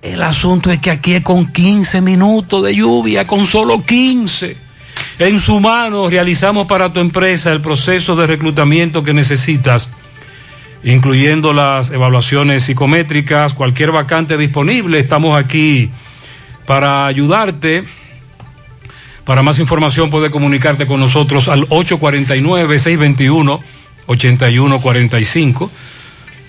El asunto es que aquí es con 15 minutos de lluvia, con solo 15. En su mano realizamos para tu empresa el proceso de reclutamiento que necesitas, incluyendo las evaluaciones psicométricas, cualquier vacante disponible. Estamos aquí para ayudarte. Para más información puede comunicarte con nosotros al 849-621-8145.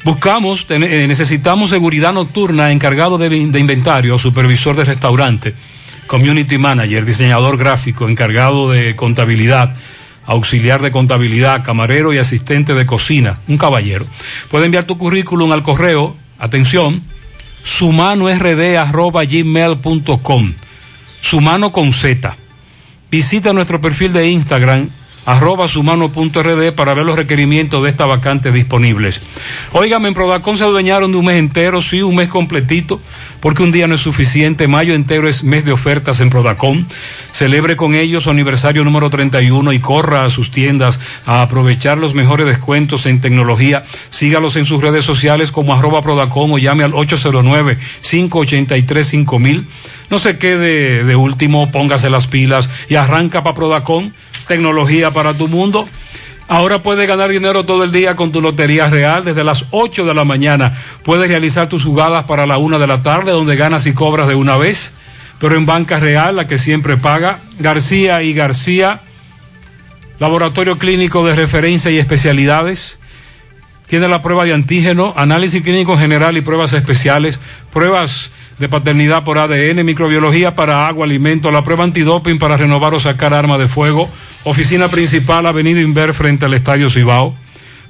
Buscamos, eh, necesitamos seguridad nocturna, encargado de, de inventario, supervisor de restaurante, community manager, diseñador gráfico, encargado de contabilidad, auxiliar de contabilidad, camarero y asistente de cocina, un caballero. Puede enviar tu currículum al correo, atención, sumanord.gmail.com, sumano con Z. Visita nuestro perfil de Instagram, arroba sumano.rd para ver los requerimientos de esta vacante disponibles. Óigame, en Prodacón se adueñaron de un mes entero, sí, un mes completito, porque un día no es suficiente. Mayo entero es mes de ofertas en Prodacón. Celebre con ellos su aniversario número 31 y corra a sus tiendas a aprovechar los mejores descuentos en tecnología. Sígalos en sus redes sociales como arroba Prodacón o llame al 809-583-5000. No se quede de último, póngase las pilas y arranca para Prodacón, tecnología para tu mundo. Ahora puedes ganar dinero todo el día con tu Lotería Real. Desde las 8 de la mañana puedes realizar tus jugadas para la 1 de la tarde, donde ganas y cobras de una vez. Pero en Banca Real, la que siempre paga, García y García, Laboratorio Clínico de Referencia y Especialidades. Tiene la prueba de antígeno, análisis clínico general y pruebas especiales, pruebas de paternidad por ADN, microbiología para agua, alimento, la prueba antidoping para renovar o sacar arma de fuego, oficina principal, Avenida Inver frente al Estadio Cibao,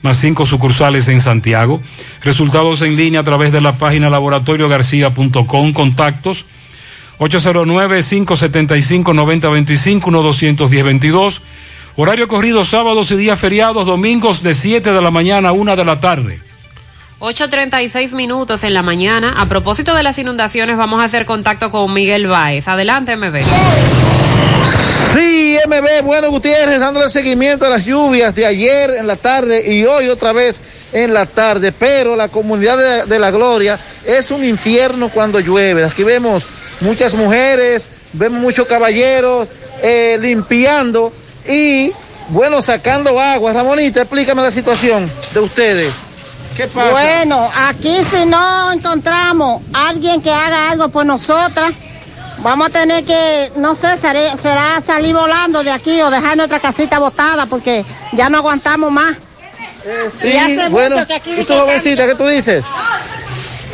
más cinco sucursales en Santiago, resultados en línea a través de la página laboratoriogarcía.com, contactos 809-575-9025, 1-210-22, horario corrido sábados y días feriados, domingos de 7 de la mañana a 1 de la tarde.
8.36 minutos en la mañana. A propósito de las inundaciones, vamos a hacer contacto con Miguel Báez. Adelante, MB.
Sí, MB, bueno Gutiérrez, dándole seguimiento a las lluvias de ayer en la tarde y hoy otra vez en la tarde, pero la comunidad de, la Gloria es un infierno cuando llueve. Aquí vemos muchas mujeres, vemos muchos caballeros eh, limpiando y, bueno, sacando agua. Ramonita, explícame la situación de ustedes.
¿Qué pasa?
Bueno, aquí si no encontramos alguien que haga algo por nosotras, vamos a tener que, no sé, seré- será salir volando de aquí o dejar nuestra casita botada porque ya no aguantamos más.
Sí,
Y hace
bueno,
mucho que aquí
¿y tú, jovencita, qué tú dices?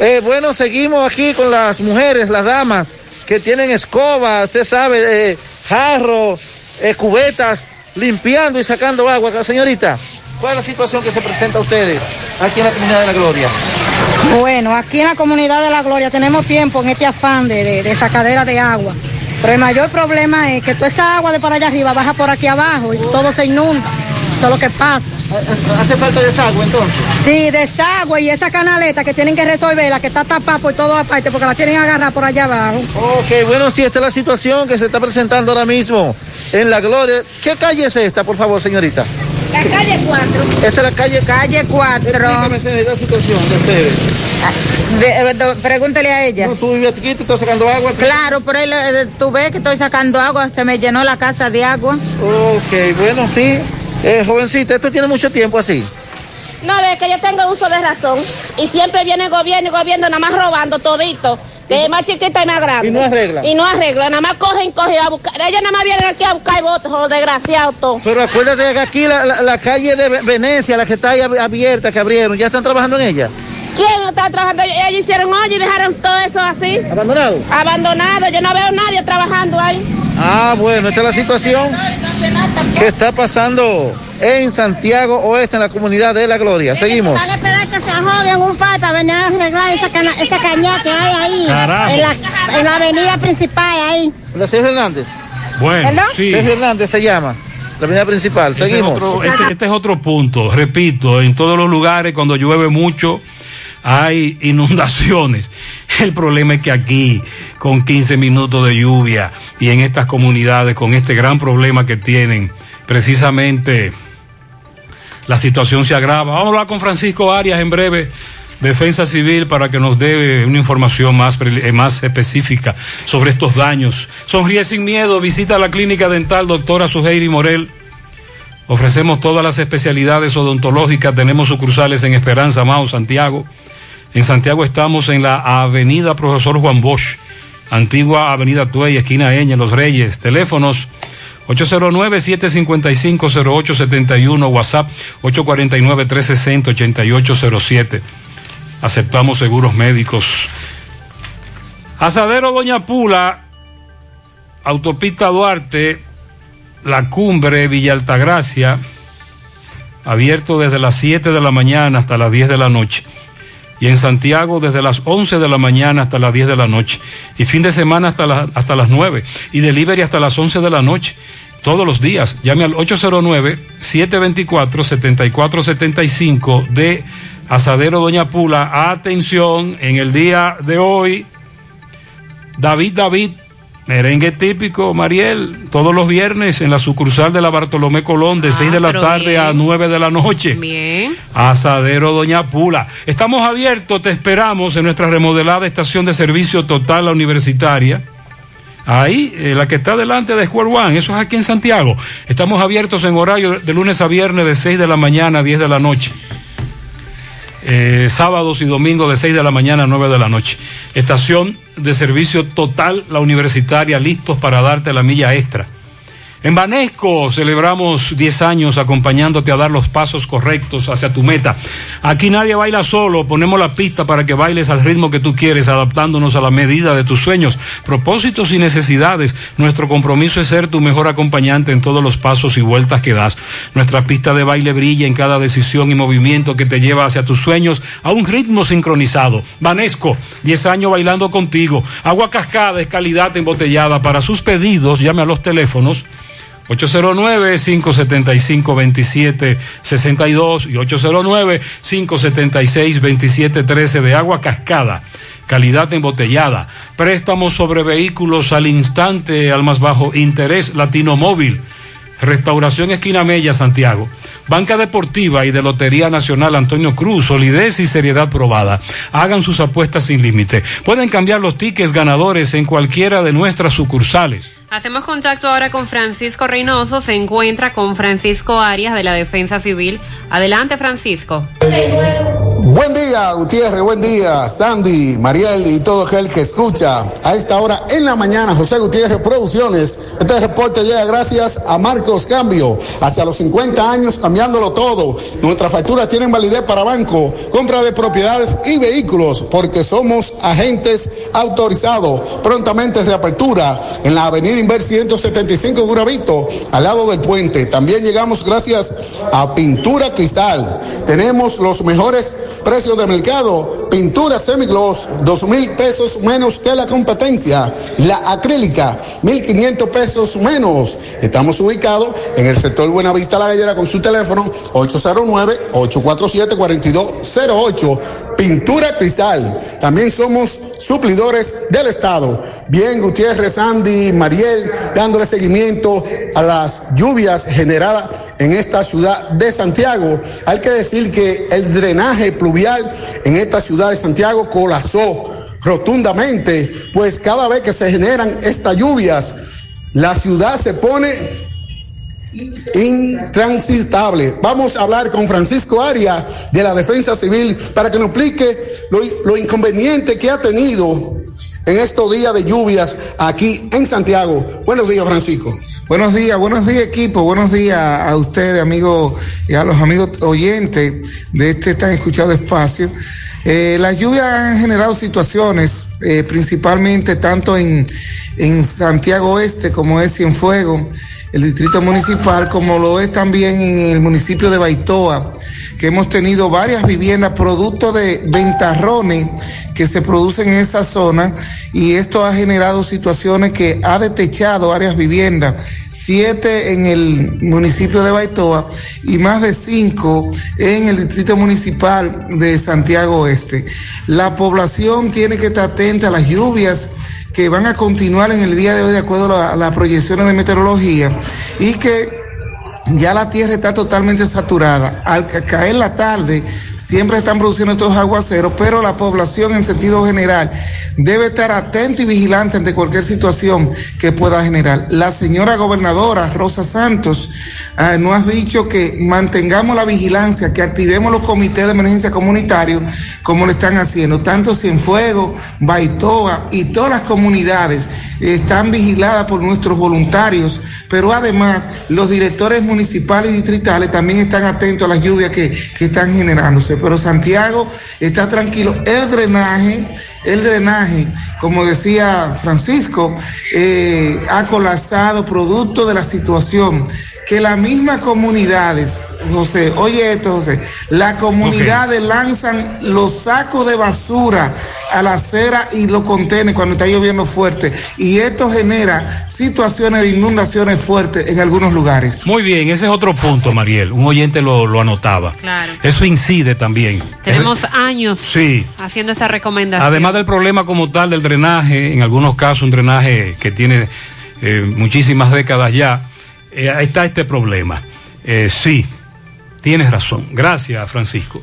Eh, bueno, seguimos aquí con las mujeres, las damas, que tienen escoba, usted sabe, eh, jarro, eh, cubetas, limpiando y sacando agua. Señorita, ¿cuál es la situación que se presenta a ustedes aquí en la comunidad de la Gloria?
Bueno, aquí en la comunidad de La Gloria tenemos tiempo en este afán de, de, de sacadera de agua. Pero el mayor problema es que toda esa agua de para allá arriba baja por aquí abajo y todo se inunda. Eso es lo que pasa.
¿Hace falta desagüe entonces?
Sí, desagüe y esa canaleta que tienen que resolverla, que está tapada por todas partes porque la tienen agarrada por allá abajo.
Ok, bueno, sí, esta es la situación que se está presentando ahora mismo en La Gloria. ¿Qué calle es esta, por favor, señorita?
La calle 4.
Esta es la calle...
Calle 4.
Explícame, señorita, la situación de ustedes.
eh, pregúntele a ella.
No, tú vives aquí, tú estás sacando agua.
Claro, por ahí eh, tú ves que estoy sacando agua, se me llenó la casa de agua.
Ok, bueno, sí. Eh, jovencita, esto tiene mucho tiempo así.
No, de que yo tengo uso de razón. Y siempre viene el gobierno y el gobierno nada más robando todito. De más chiquita y más grande.
Y no arregla.
Y no arregla. Nada más cogen, cogen a buscar. Ellos nada más vienen aquí a buscar votos, los desgraciados todos.
Pero acuérdate que aquí la, la- la calle de Ve- Venecia, la que está ahí ab- abierta, que abrieron, ¿ya están trabajando en ella?
¿Quién está trabajando? Ellos hicieron hoy y dejaron todo eso así.
¿Abandonado?
Abandonado. Yo no veo nadie trabajando ahí.
Ah, bueno, esta es la situación que está pasando en Santiago Oeste, en la comunidad de La Gloria. Seguimos.
Van a esperar que se joden un para venir a arreglar esa, cana- esa caña que hay ahí.
Carajo.
En la, en la avenida principal ahí.
¿La Sergio Hernández?
Bueno,
¿Perdón?
sí.
Sergio Hernández se llama, la avenida principal.
Es
Seguimos.
otro- este, este es otro punto. Repito, en todos los lugares cuando llueve mucho hay inundaciones. El problema es que aquí, con 15 minutos de lluvia y en estas comunidades, con este gran problema que tienen, precisamente la situación se agrava. Vamos a hablar con Francisco Arias en breve. Defensa Civil para que nos dé una información más, eh, más específica sobre estos daños. Sonríe sin miedo, visita la clínica dental doctora Suheiri Morel. Ofrecemos todas las especialidades odontológicas, tenemos sucursales en Esperanza, Mao, Santiago. En Santiago estamos en la avenida Profesor Juan Bosch, antigua avenida Tuey, esquina Eña, Los Reyes. Teléfonos 809-755-0871, WhatsApp 849-360-8807. Aceptamos seguros médicos. Asadero Doña Pula, Autopista Duarte, La Cumbre, Villa Altagracia, abierto desde las 7 de la mañana hasta las 10 de la noche. Y en Santiago desde las 11 de la mañana hasta las 10 de la noche. Y fin de semana hasta, la- hasta las 9. Y delivery hasta las 11 de la noche. Todos los días. Llame al 809-724-7475 de Asadero Doña Pula. Atención, en el día de hoy, David David, merengue típico, Mariel, todos los viernes en la sucursal de la Bartolomé Colón de 6 de la tarde
bien.
a 9 de la noche.
Bien.
Asadero Doña Pula. Estamos abiertos, te esperamos en nuestra remodelada estación de servicio total, la universitaria. Ahí, eh, la que está delante de Square One, eso es aquí en Santiago. Estamos abiertos en horario de lunes a viernes de 6 de la mañana a 10 de la noche. Eh, sábados y domingos de 6 de la mañana a 9 de la noche. Estación de servicio total, la universitaria, listos para darte la milla extra. En Banesco celebramos 10 años acompañándote a dar los pasos correctos hacia tu meta. Aquí nadie baila solo, ponemos la pista para que bailes al ritmo que tú quieres, adaptándonos a la medida de tus sueños, propósitos y necesidades. Nuestro compromiso es ser tu mejor acompañante en todos los pasos y vueltas que das. Nuestra pista de baile brilla en cada decisión y movimiento que te lleva hacia tus sueños a un ritmo sincronizado. Banesco, 10 años bailando contigo. Agua cascada es calidad embotellada. Para sus pedidos, llame a los teléfonos 809-575-2762 y 809-576-2713 de agua cascada. Calidad embotellada. Préstamos sobre vehículos al instante, al más bajo interés. Latino Móvil. Restauración Esquina Mella, Santiago. Banca Deportiva y de Lotería Nacional Antonio Cruz, solidez y seriedad probada. Hagan sus apuestas sin límite. Pueden cambiar los tickets ganadores en cualquiera de nuestras sucursales.
Hacemos contacto ahora con Francisco Reynoso. Se encuentra con Francisco Arias de la Defensa Civil. Adelante, Francisco.
Buen día, Gutiérrez, buen día, Sandy, Mariel y todo aquel que escucha a esta hora en la mañana, José Gutiérrez Producciones. Este reporte llega gracias a Marcos Cambio, hacia los 50 años cambiándolo todo. Nuestras facturas tienen validez para banco, compra de propiedades y vehículos, porque somos agentes autorizados. Prontamente reapertura en la avenida Inver 175 Guravito, al lado del puente. También llegamos gracias a Pintura Cristal. Tenemos los mejores precios de mercado. Pintura semigloss, dos mil pesos menos que la competencia. La acrílica, mil quinientos pesos menos. Estamos ubicados en el sector Buenavista La Gallera con su teléfono 809-847-4208. Pintura Cristal. También somos suplidores del Estado. Bien, Gutiérrez, Andy, Mariel, dándole seguimiento a las lluvias generadas en esta ciudad de Santiago. Hay que decir que el drenaje pluvial en esta ciudad de Santiago colapsó rotundamente, pues cada vez que se generan estas lluvias, la ciudad se pone intransitable. Vamos a hablar con Francisco Aria de la Defensa Civil para que nos explique lo, lo inconveniente que ha tenido en estos días de lluvias aquí en Santiago. Buenos días, Francisco.
Buenos días, buenos días equipo, buenos días a ustedes amigos y a los amigos oyentes de este tan escuchado espacio. Eh, las lluvias han generado situaciones, eh, principalmente tanto en, en Santiago Oeste como es Cienfuegos, el distrito municipal, como lo es también en el municipio de Baitoa, que hemos tenido varias viviendas producto de ventarrones que se producen en esa zona y esto ha generado situaciones que ha detechado varias viviendas siete en el municipio de Baitoa y más de cinco en el distrito municipal de Santiago Oeste. La población tiene que estar atenta a las lluvias que van a continuar en el día de hoy de acuerdo a, las proyecciones de meteorología y que ya la tierra está totalmente saturada. Al caer la tarde, siempre están produciendo estos aguaceros, pero la población en sentido general debe estar atenta y vigilante ante cualquier situación que pueda generar. La señora gobernadora Rosa Santos eh, nos ha dicho que mantengamos la vigilancia, que activemos los comités de emergencia comunitarios como lo están haciendo. Tanto Cienfuegos, Baitoa y todas las comunidades están vigiladas por nuestros voluntarios, pero además los directores municipales y distritales también están atentos a las lluvias que están generándose pero Santiago está tranquilo. El drenaje, el drenaje, como decía Francisco, eh, ha colapsado producto de la situación que las mismas comunidades, José, oye esto, José, las comunidades lanzan los sacos de basura a la acera y los contiene cuando está lloviendo fuerte. Y esto genera situaciones de inundaciones fuertes en algunos lugares.
Muy bien, ese es otro punto, Mariel. Un oyente lo, lo anotaba.
Claro.
Eso incide también.
Tenemos años
sí.
haciendo esa recomendación.
Además del problema como tal del drenaje, en algunos casos un drenaje que tiene eh, muchísimas décadas ya, eh, ahí está este problema. Eh, sí, tienes razón. Gracias, Francisco.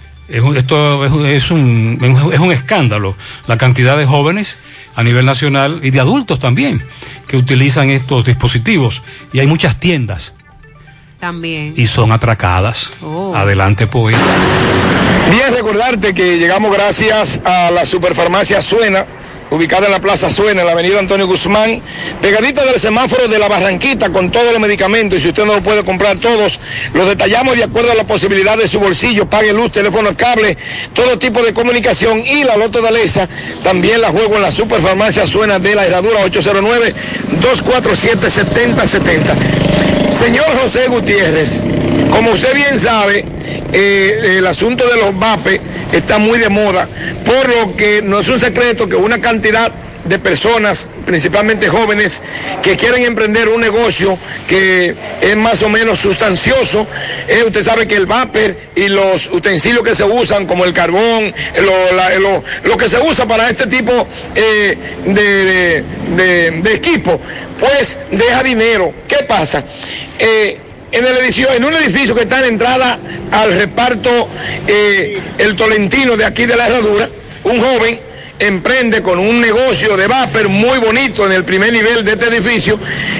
Es un, esto es un, es, un, es un escándalo la cantidad de jóvenes a nivel nacional y de adultos también que utilizan estos dispositivos y hay muchas tiendas
También.
y son atracadas.
Oh.
Adelante, pues.
Bien, recordarte que llegamos gracias a la superfarmacia Suena, ubicada en la Plaza Suena, en la avenida Antonio Guzmán, pegadita del semáforo de la Barranquita con todos los medicamentos. Y si usted no lo puede comprar todos, los detallamos de acuerdo a la posibilidad de su bolsillo. Pague luz, teléfono, cable, todo tipo de comunicación y la Loto de Alesa. También la juego en la superfarmacia Suena de la Herradura 809-247-7070. Señor José Gutiérrez, como usted bien sabe, eh, el asunto de los VAPE está muy de moda, por lo que no es un secreto que una cantidad de personas, principalmente jóvenes, que quieren emprender un negocio que es más o menos sustancioso. Eh, usted sabe que el vapor y los utensilios que se usan, como el carbón, lo, la- lo- que se usa para este tipo eh, de, equipo, pues deja dinero. ¿Qué pasa? Eh, en el edificio, en un edificio que está en entrada al reparto El Tolentino de aquí de la Herradura, un joven emprende con un negocio de vapor muy bonito en el primer nivel de este edificio,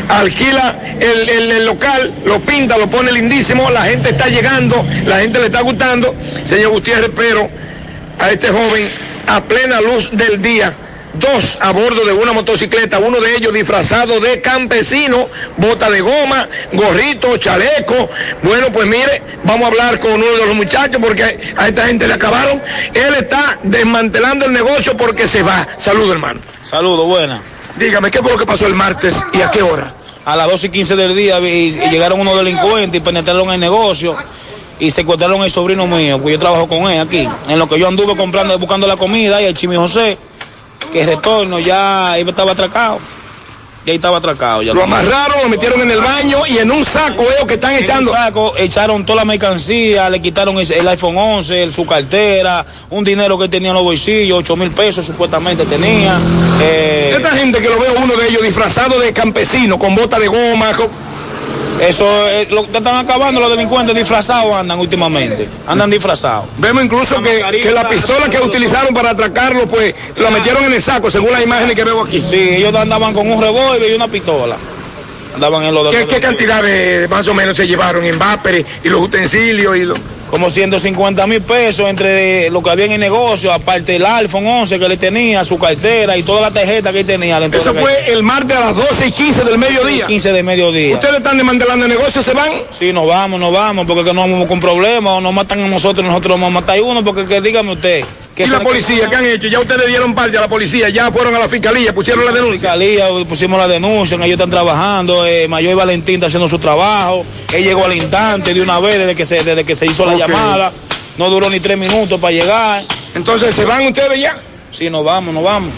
alquila el, el- local, lo pinta, lo pone lindísimo, la gente está llegando, la gente le está gustando, señor Gutiérrez, pero a este joven a plena luz del día. Dos a bordo de una motocicleta, uno de ellos disfrazado de campesino, bota de goma, gorrito, chaleco. Bueno, pues mire, vamos a hablar con uno de los muchachos porque a esta gente le acabaron. Él está desmantelando el negocio porque se va. Saludo, hermano.
Saludos, buena.
Dígame, ¿qué fue lo que pasó el martes y a qué hora?
A las 12 y 15 del día y llegaron unos delincuentes y penetraron el negocio y secuestraron al sobrino mío, porque yo trabajo con él aquí. En lo que yo anduve comprando, buscando la comida y el Chimi José, que retorno ya estaba atracado. Ya ahí estaba atracado. Ya
Lo amarraron, lo metieron en el baño y en un saco veo que están
En un
echando.
saco, echaron toda la mercancía, le quitaron el, el iPhone 11, el- su cartera, un dinero que tenía en los bolsillos, 8 mil pesos supuestamente tenía. Eh,
Esta gente que lo veo uno de ellos disfrazado de campesino, con bota de goma, con-
Eso es lo que están acabando los delincuentes disfrazados andan últimamente. Andan disfrazados.
Vemos incluso que, que la pistola que utilizaron para atracarlo, pues la metieron en el saco, según las imágenes que veo aquí.
Sí, ellos andaban con un revólver y una pistola. Andaban en los
¿Qué, qué cantidad de, más o menos se llevaron en váperes y los utensilios y los...
Como 150 mil pesos entre lo que había en el negocio, aparte el iPhone 11 que le tenía, su cartera y toda la tarjeta que él tenía.
Eso fue el martes a las 12 y 15 del mediodía.
15 de mediodía.
¿Ustedes están desmantelando el negocio, se van?
Sí, nos vamos, nos vamos, porque que no vamos con problemas, o nos matan a nosotros, nosotros vamos a matar a uno, porque que dígame usted.
¿Y la policía qué han hecho? Ya ustedes dieron parte a la policía, ya fueron a la fiscalía, pusieron la denuncia.
Fiscalía, pusimos la denuncia, ellos están trabajando, eh, Mayor Valentín está haciendo su trabajo, él llegó al instante de una vez desde que se, desde que se hizo la llamada, no duró ni tres minutos para llegar.
Entonces, ¿se van ustedes ya?
Sí, nos vamos, nos vamos.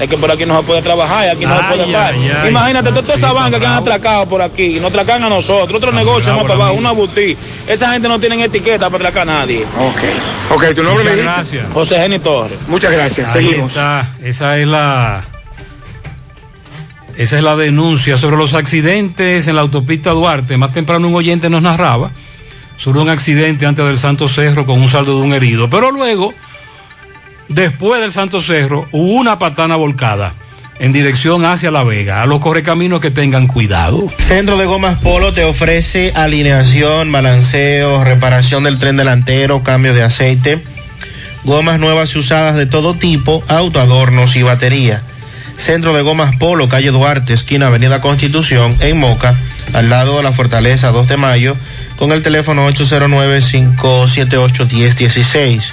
Es que por aquí no se puede trabajar, aquí no se
Ay,
puede estar.
ay, ay.
Imagínate, toda esa
Sí,
banca que han atracado por aquí, y nos atracan a nosotros, otro negocio
bravo
más para abajo, una boutique. Esa gente no tiene etiqueta para atracar a nadie.
Ok. Ok, tu nombre
Muchas gracias.
José Geni Torres.
Muchas gracias,
Ahí
seguimos.
está. Esa es la. Esa es la denuncia sobre los accidentes en la autopista Duarte. Más temprano un oyente nos narraba sobre un accidente antes del Santo Cerro con un saldo de un herido. Pero luego, después del Santo Cerro, una patana volcada en dirección hacia La Vega. A los correcaminos que tengan cuidado.
Centro de Gomas Polo te ofrece alineación, balanceo, reparación del tren delantero, cambio de aceite, gomas nuevas y usadas de todo tipo, autoadornos y batería. Centro de Gomas Polo, calle Duarte, esquina Avenida Constitución, en Moca, al lado de la Fortaleza 2 de Mayo, con el teléfono 809-578-1016.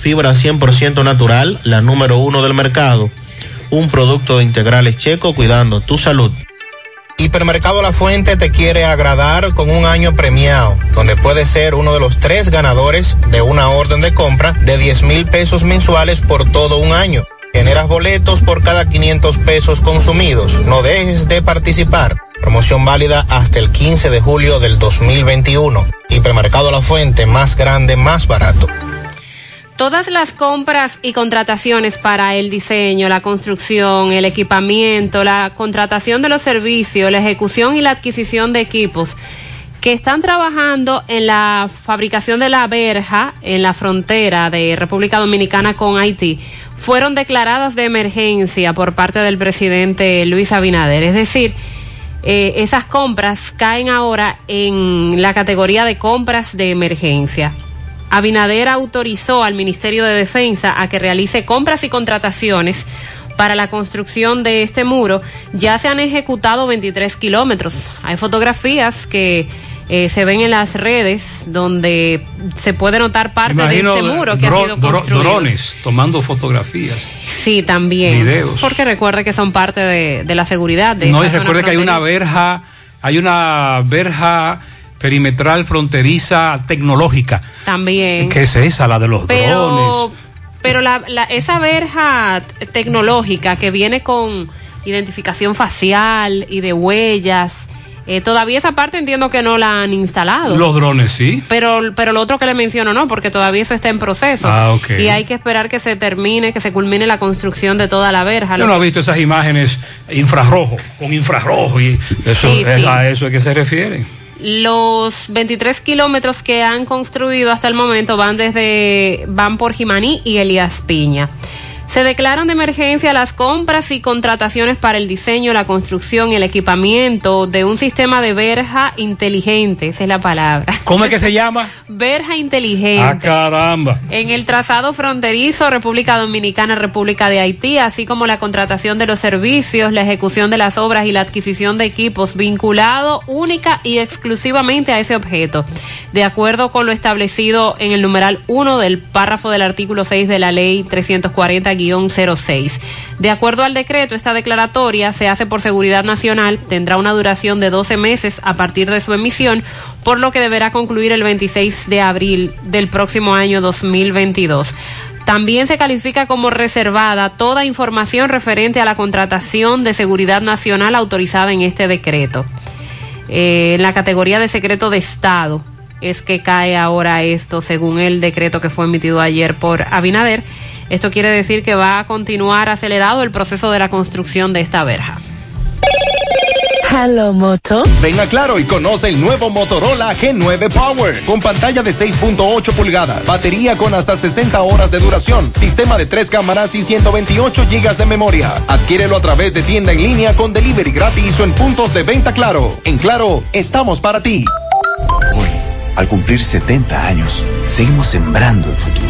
fibra 100% natural, la número uno del mercado un producto de integrales checo cuidando tu salud. Hipermercado La Fuente te quiere agradar con un año premiado, donde puedes ser uno de los tres ganadores de una orden de compra de 10 mil pesos mensuales por todo un año. Generas boletos por cada 500 pesos consumidos. No dejes de participar. Promoción válida hasta el 15 de julio del 2021. Hipermercado La Fuente, más grande, más barato.
Todas las compras y contrataciones para el diseño, la construcción, el equipamiento, la contratación de los servicios, la ejecución y la adquisición de equipos que están trabajando en la fabricación de la verja en la frontera de República Dominicana con Haití fueron declaradas de emergencia por parte del presidente Luis Abinader. Es decir, eh, esas compras caen ahora en la categoría de compras de emergencia. Abinader autorizó al Ministerio de Defensa a que realice compras y contrataciones para la construcción de este muro. Ya se han ejecutado 23 kilómetros. Hay fotografías que eh, se ven en las redes donde se puede notar parte de este muro que ha sido construido.
drones tomando fotografías.
Sí, también.
Videos.
Porque recuerde que son parte de, de la seguridad. De
no, y recuerde que hay una verja, hay una verja perimetral fronteriza tecnológica.
También.
¿Qué es esa? La de los drones.
pero pero la, la- esa verja tecnológica que viene con identificación facial y de huellas, eh, todavía esa parte entiendo que no la han instalado.
Los drones, sí.
Pero, pero lo otro que le menciono no, porque todavía eso está en proceso.
Ah, ok.
Y hay que esperar que se termine, que se culmine la construcción de toda la verja.
Yo no he visto esas imágenes infrarrojo, con infrarrojo, y eso
Sí,
es
sí.
a eso es que se refiere.
Los 23 kilómetros que han construido hasta el momento van desde van por Jimaní y Elías Piña. Se declaran de emergencia las compras y contrataciones para el diseño, la construcción y el equipamiento de un sistema de verja inteligente, esa es la palabra.
¿Cómo es que se llama?
Verja inteligente.
Ah, caramba.
En el trazado fronterizo República Dominicana, República de Haití, así como la contratación de los servicios, la ejecución de las obras y la adquisición de equipos vinculado única y exclusivamente a ese objeto, de acuerdo con lo establecido en el numeral 1 del párrafo del artículo 6 de la ley 340-06. De acuerdo al decreto, esta declaratoria se hace por seguridad nacional, tendrá una duración de 12 meses a partir de su emisión, por lo que deberá concluir el 26 de abril del próximo año 2022. También se califica como reservada toda información referente a la contratación de seguridad nacional autorizada en este decreto. Eh, en la categoría de secreto de Estado es que cae ahora esto según el decreto que fue emitido ayer por Abinader. Esto quiere decir que va a continuar acelerado el proceso de la construcción de esta verja.
Hello, Moto. Ven a Claro y conoce el nuevo Motorola G9 Power con pantalla de 6.8 pulgadas, batería con hasta 60 horas de duración, sistema de tres cámaras y 128 gigas de memoria. Adquiérelo a través de tienda en línea con delivery gratis o en puntos de venta Claro. En Claro, estamos para ti.
Al cumplir 70 años, seguimos sembrando el futuro.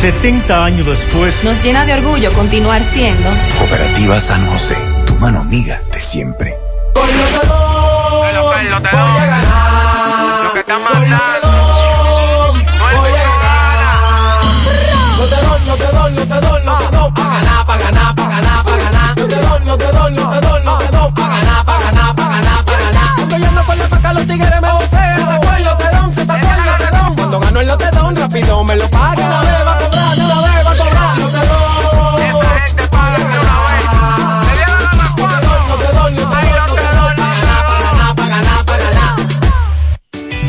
70 años después,
Nos llena de orgullo continuar siendo
Cooperativa San José, tu mano amiga de siempre.
No te doy, no te doy, no te doy, no te doy, pa' ganar, pa' ganar, pa' ganar, pa' ganar. No te doy, no te doy, no te doy, no te doy, pa' ganar, pa' ganar, pa' ganar, pa' ganar. Cuando yo no por la paca, los tigres me vocean. Se sacó el lotedón, se sacó el lotedón. Cuando gano el lotedón, rápido me lo paga.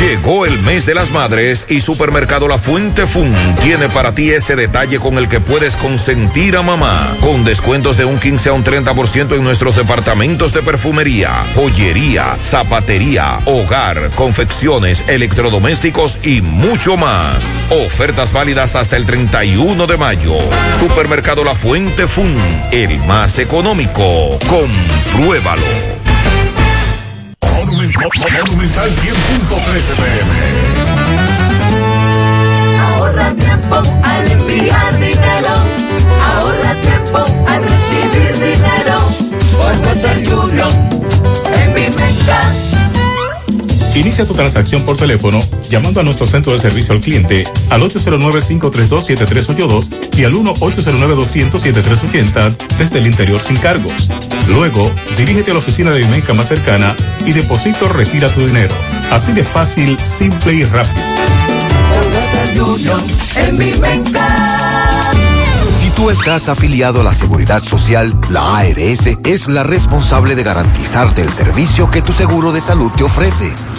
Llegó el mes de las madres y Supermercado La Fuente Fun tiene para ti ese detalle con el que puedes consentir a mamá. Con descuentos de un 15 a un 30% en nuestros departamentos de perfumería, joyería, zapatería, hogar, confecciones, electrodomésticos y mucho más. Ofertas válidas hasta el 31 de mayo. Supermercado La Fuente Fun, el más económico. Compruébalo.
Monumental 100.13 pm.
Ahorra tiempo al enviar dinero. Ahorra tiempo al recibir dinero. Por ser Junior
Inicia tu transacción por teléfono llamando a nuestro centro de servicio al cliente al 809-532-7382 y al 1-809-200-7380 desde el interior sin cargos. Luego, dirígete a la oficina de Vimenca más cercana y deposito retira tu dinero. Así de fácil, simple y rápido.
Si tú estás afiliado a la Seguridad Social, la ARS es la responsable de garantizarte el servicio que tu seguro de salud te ofrece.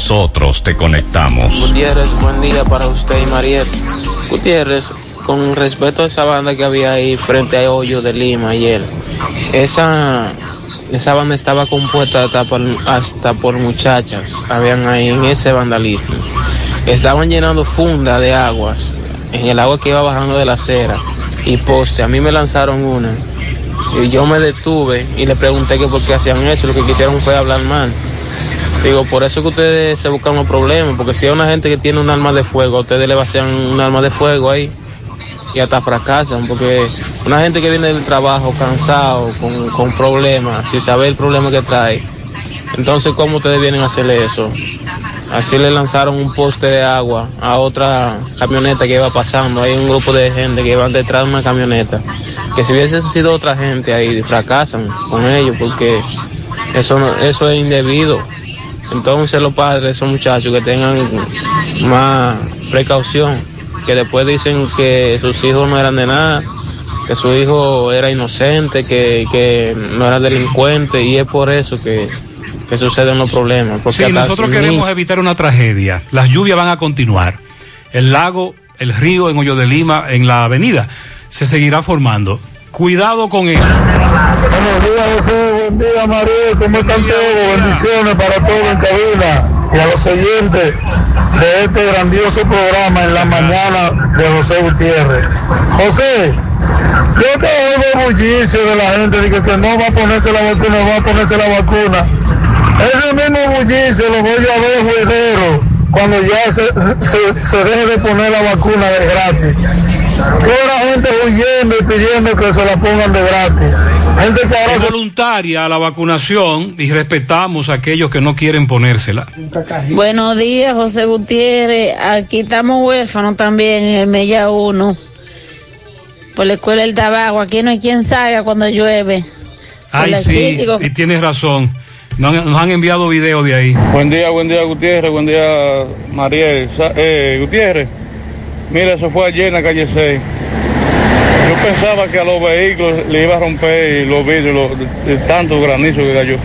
nosotros te conectamos.
Gutiérrez, buen día para usted y Mariel. Gutiérrez, con respecto a esa banda que había ahí frente a Hoyo de Lima ayer, esa, esa banda estaba compuesta hasta por, hasta por muchachas, habían ahí en ese vandalismo. Estaban llenando funda de aguas, en el agua que iba bajando de la acera y poste. A mí me lanzaron una y yo me detuve y le pregunté que por qué hacían eso, lo que quisieron fue hablar mal. Digo, por eso que ustedes se buscan los problemas, porque si hay una gente que tiene un arma de fuego, ustedes le vacían un arma de fuego ahí y hasta fracasan, porque una gente que viene del trabajo cansado, con, con problemas, sin saber el problema que trae, entonces ¿cómo ustedes vienen a hacerle eso? Así le lanzaron un poste de agua a otra camioneta que iba pasando. Hay un grupo de gente que iban detrás de una camioneta. Que si hubiese sido otra gente ahí, fracasan con ellos porque eso, no- eso es indebido. Entonces los padres, esos muchachos que tengan más precaución, que después dicen que sus hijos no eran de nada, que su hijo era inocente, que, que no era delincuente y es por eso que, que suceden los problemas. Porque
Sí, nosotros queremos evitar una tragedia. Las lluvias van a continuar. El lago, el río en Hoyo de Lima, en la avenida, se seguirá formando. Cuidado con eso.
Buenos días, José. Buen día, María. ¿Cómo están todos? Bendiciones para todos en cabina y a los oyentes de este grandioso programa en la mañana de José Gutiérrez. José, yo te oigo bullicio de la gente de que, que no va a ponerse la vacuna, no va a ponerse la vacuna. Ese mismo bullicio lo voy a ver juidero cuando ya se, se, se deje de poner la vacuna de gratis. Toda gente huyendo y pidiendo que se la pongan de gratis. Gente que ahora
Es
se
voluntaria la vacunación y respetamos a aquellos que no quieren ponérsela.
Buenos días, José Gutiérrez. Aquí estamos huérfanos también en el Mella 1. por la escuela del tabaco. Aquí no hay quien salga cuando llueve. Por
Ay, sí,
Cítico.
y tienes razón. Nos han, nos han enviado videos de ahí.
Buen día, buen día Gutiérrez, buen día Mariel. Eh, Gutiérrez, mira, eso fue ayer en la calle 6. Yo pensaba que a los vehículos le iba a romper los vidrios de, tanto granizo que cayó.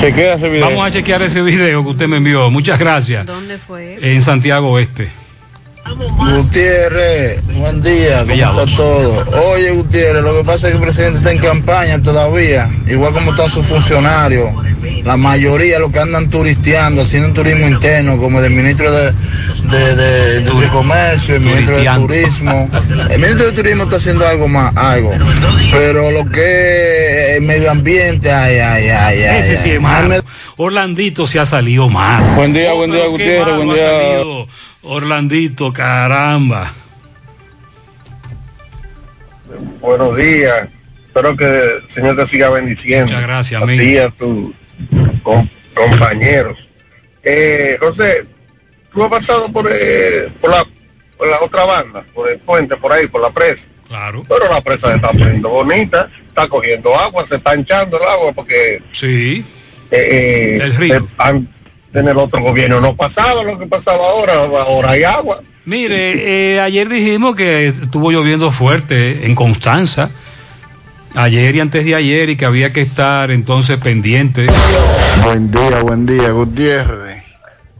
Chequea ese video.
Vamos a chequear ese video que usted me envió. Muchas gracias.
¿Dónde fue?
En Santiago Oeste.
Gutiérrez, buen día, ¿cómo está todo? Oye, Gutiérrez, lo que pasa es que el presidente está en campaña todavía, igual como están sus funcionarios. La mayoría lo que andan turisteando, haciendo un turismo interno, como el ministro de, de, de Comercio, el ministro de. Turismo. El ministro de Turismo está haciendo algo más, algo. Pero lo que es el medio ambiente, ay, ay, ay, ay.
Ese sí
ay.
es malo. Orlandito se ha salido mal.
Buen día, buen día, Gutiérrez, buen día.
salido Orlandito, caramba.
Buenos días. Espero que el Señor te siga bendiciendo.
Muchas gracias,
A
amén.
ti y a tus com- compañeros. Eh, José, tú has pasado por, eh, por, la, por la otra banda, por el puente, por ahí, por la presa.
Claro.
Pero la presa se está poniendo bonita, está cogiendo agua, se está hinchando el agua porque
Sí.
eh,
El río.
eh, en el otro gobierno no pasaba lo que pasaba ahora, ahora hay agua.
Mire, eh, ayer dijimos que estuvo lloviendo fuerte en Constanza. Ayer y antes de ayer y que había que estar entonces pendiente.
Buen día, buen día, Gutiérrez.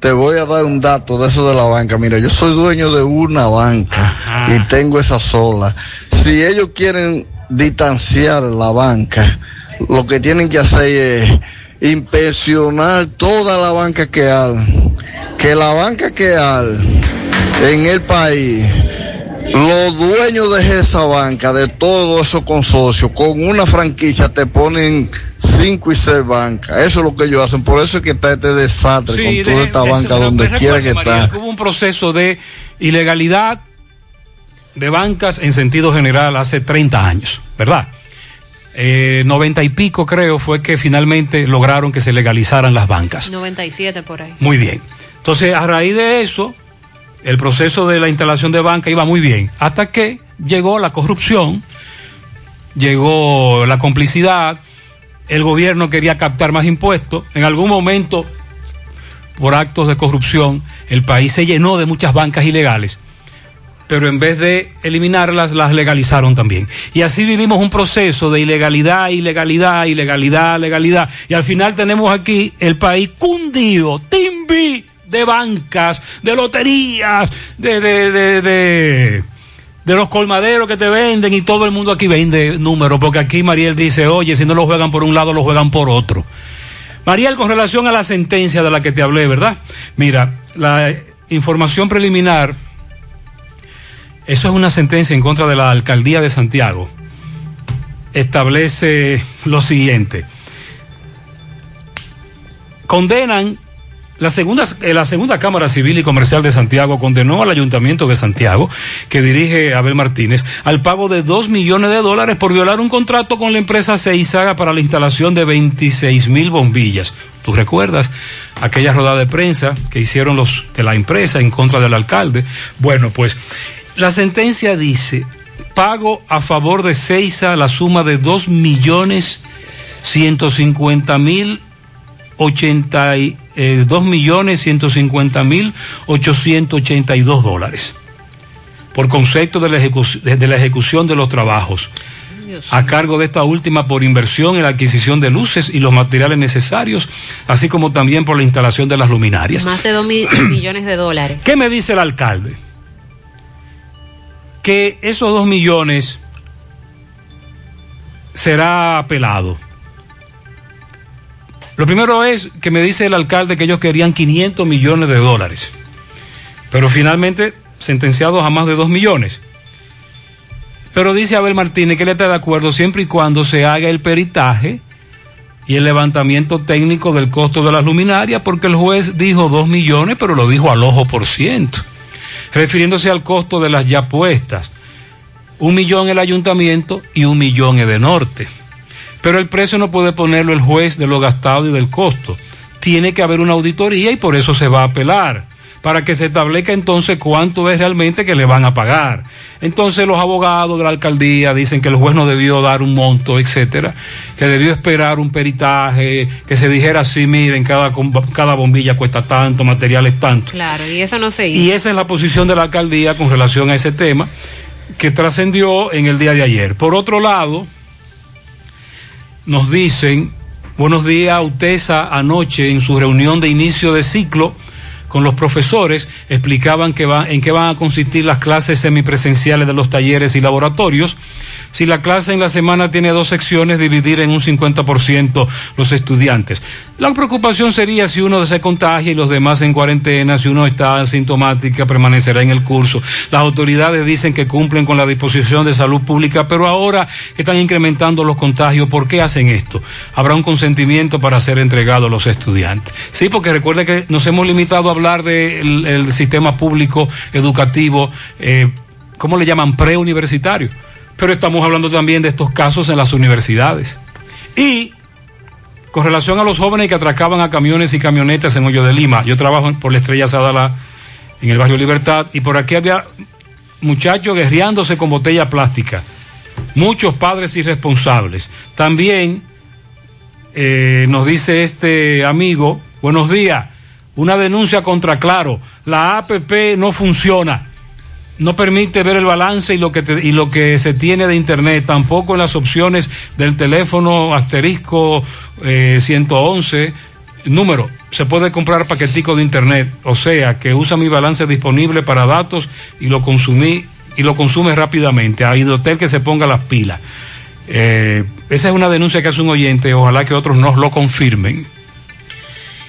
Te voy a dar un dato de eso de la banca. Mira, yo soy dueño de una banca y tengo esa sola. Si ellos quieren distanciar la banca, lo que tienen que hacer es inspeccionar toda la banca que hay. Que la banca que hay en el país, los dueños de esa banca, de todos esos consorcios, con una franquicia te ponen cinco y seis bancas. Eso es lo que ellos hacen. Por eso es que está este desastre
Sí,
con toda
de-
esta
de-
banca donde quiera que
Mariel,
está.
que hubo un proceso de ilegalidad de bancas en sentido general hace 30 años, ¿verdad? Eh, 90 y pico creo fue que finalmente lograron que se legalizaran las bancas.
97 por ahí.
Muy bien. Entonces, a raíz de eso, el proceso de la instalación de banca iba muy bien, hasta que llegó la corrupción, llegó la complicidad, el gobierno quería captar más impuestos, en algún momento, por actos de corrupción, el país se llenó de muchas bancas ilegales, pero en vez de eliminarlas, las legalizaron también. Y así vivimos un proceso de ilegalidad, ilegalidad, ilegalidad, legalidad, y al final tenemos aquí el país cundido, timbi, de bancas, de loterías, de, de, de, de, los colmaderos que te venden y todo el mundo aquí vende números, porque aquí Mariel dice, oye, si no lo juegan por un lado, lo juegan por otro. Mariel, con relación a la sentencia de la que te hablé, ¿verdad? Mira, la información preliminar, eso es una sentencia en contra de la alcaldía de Santiago, establece lo siguiente. Condenan la segunda, eh, la segunda Cámara Civil y Comercial de Santiago condenó al Ayuntamiento de Santiago, que dirige Abel Martínez, al pago de dos millones de dólares por violar un contrato con la empresa Seisaga para la instalación de 26 mil bombillas. ¿Tú recuerdas aquella rodada de prensa que hicieron los de la empresa en contra del alcalde? Bueno, pues la sentencia dice pago a favor de Seiza la suma de dos millones ciento cincuenta mil ochenta y, eh, dos millones ciento cincuenta mil ochocientos ochenta y dos dólares por concepto de la, de- la ejecución de los trabajos a cargo de esta última por inversión en la adquisición de luces y los materiales necesarios, así como también por la instalación de las luminarias.
Más de 2 millones de dólares.
¿Qué me dice el alcalde? Que esos dos millones será apelado. Lo primero es que me dice el alcalde que ellos querían 500 millones de dólares, pero finalmente sentenciados a más de 2 millones. Pero dice Abel Martínez que él está de acuerdo siempre y cuando se haga el peritaje y el levantamiento técnico del costo de las luminarias, porque el juez dijo 2 millones, pero lo dijo al ojo por ciento, refiriéndose al costo de las ya puestas. Un millón el ayuntamiento y un millón de norte. Pero el precio no puede ponerlo el juez de lo gastado y del costo. Tiene que haber una auditoría y por eso se va a apelar. para que se establezca entonces cuánto es realmente que le van a pagar. Entonces los abogados de la alcaldía dicen que el juez no debió dar un monto, etcétera, que debió esperar un peritaje, que se dijera así, miren, cada, cada bombilla cuesta tanto, materiales tanto.
Claro, y eso no se hizo.
Y esa es la posición de la alcaldía con relación a ese tema que trascendió en el día de ayer. Por otro lado, nos dicen, buenos días, Utesa, anoche en su reunión de inicio de ciclo con los profesores, explicaban que va, en qué van a consistir las clases semipresenciales de los talleres y laboratorios. Si la clase en la semana tiene dos secciones, dividir en un 50% los estudiantes. La preocupación sería si uno se contagia y los demás en cuarentena, si uno está asintomática, permanecerá en el curso. Las autoridades dicen que cumplen con la disposición de salud pública, pero ahora están incrementando los contagios, ¿por qué hacen esto? Habrá un consentimiento para ser entregado a los estudiantes. Sí, porque recuerde que nos hemos limitado a hablar del el sistema público educativo, eh, ¿cómo le llaman? Preuniversitario. Pero estamos hablando también de estos casos en las universidades. Y con relación a los jóvenes que atracaban a camiones y camionetas en Hoyo de Lima, yo trabajo por la Estrella Sadala en el barrio Libertad y por aquí había muchachos guerreándose con botella plástica. Muchos padres irresponsables. También eh, nos dice este amigo, buenos días, una denuncia contra Claro, la APP no funciona no permite ver el balance y lo que te- y lo que se tiene de internet, tampoco en las opciones del teléfono asterisco eh, 111 número. Se puede comprar paquetico de internet, o sea, que usa mi balance disponible para datos y lo consumí y lo consume rápidamente. A Idotel que se ponga las pilas. Eh, esa es una denuncia que hace un oyente, ojalá que otros nos lo confirmen.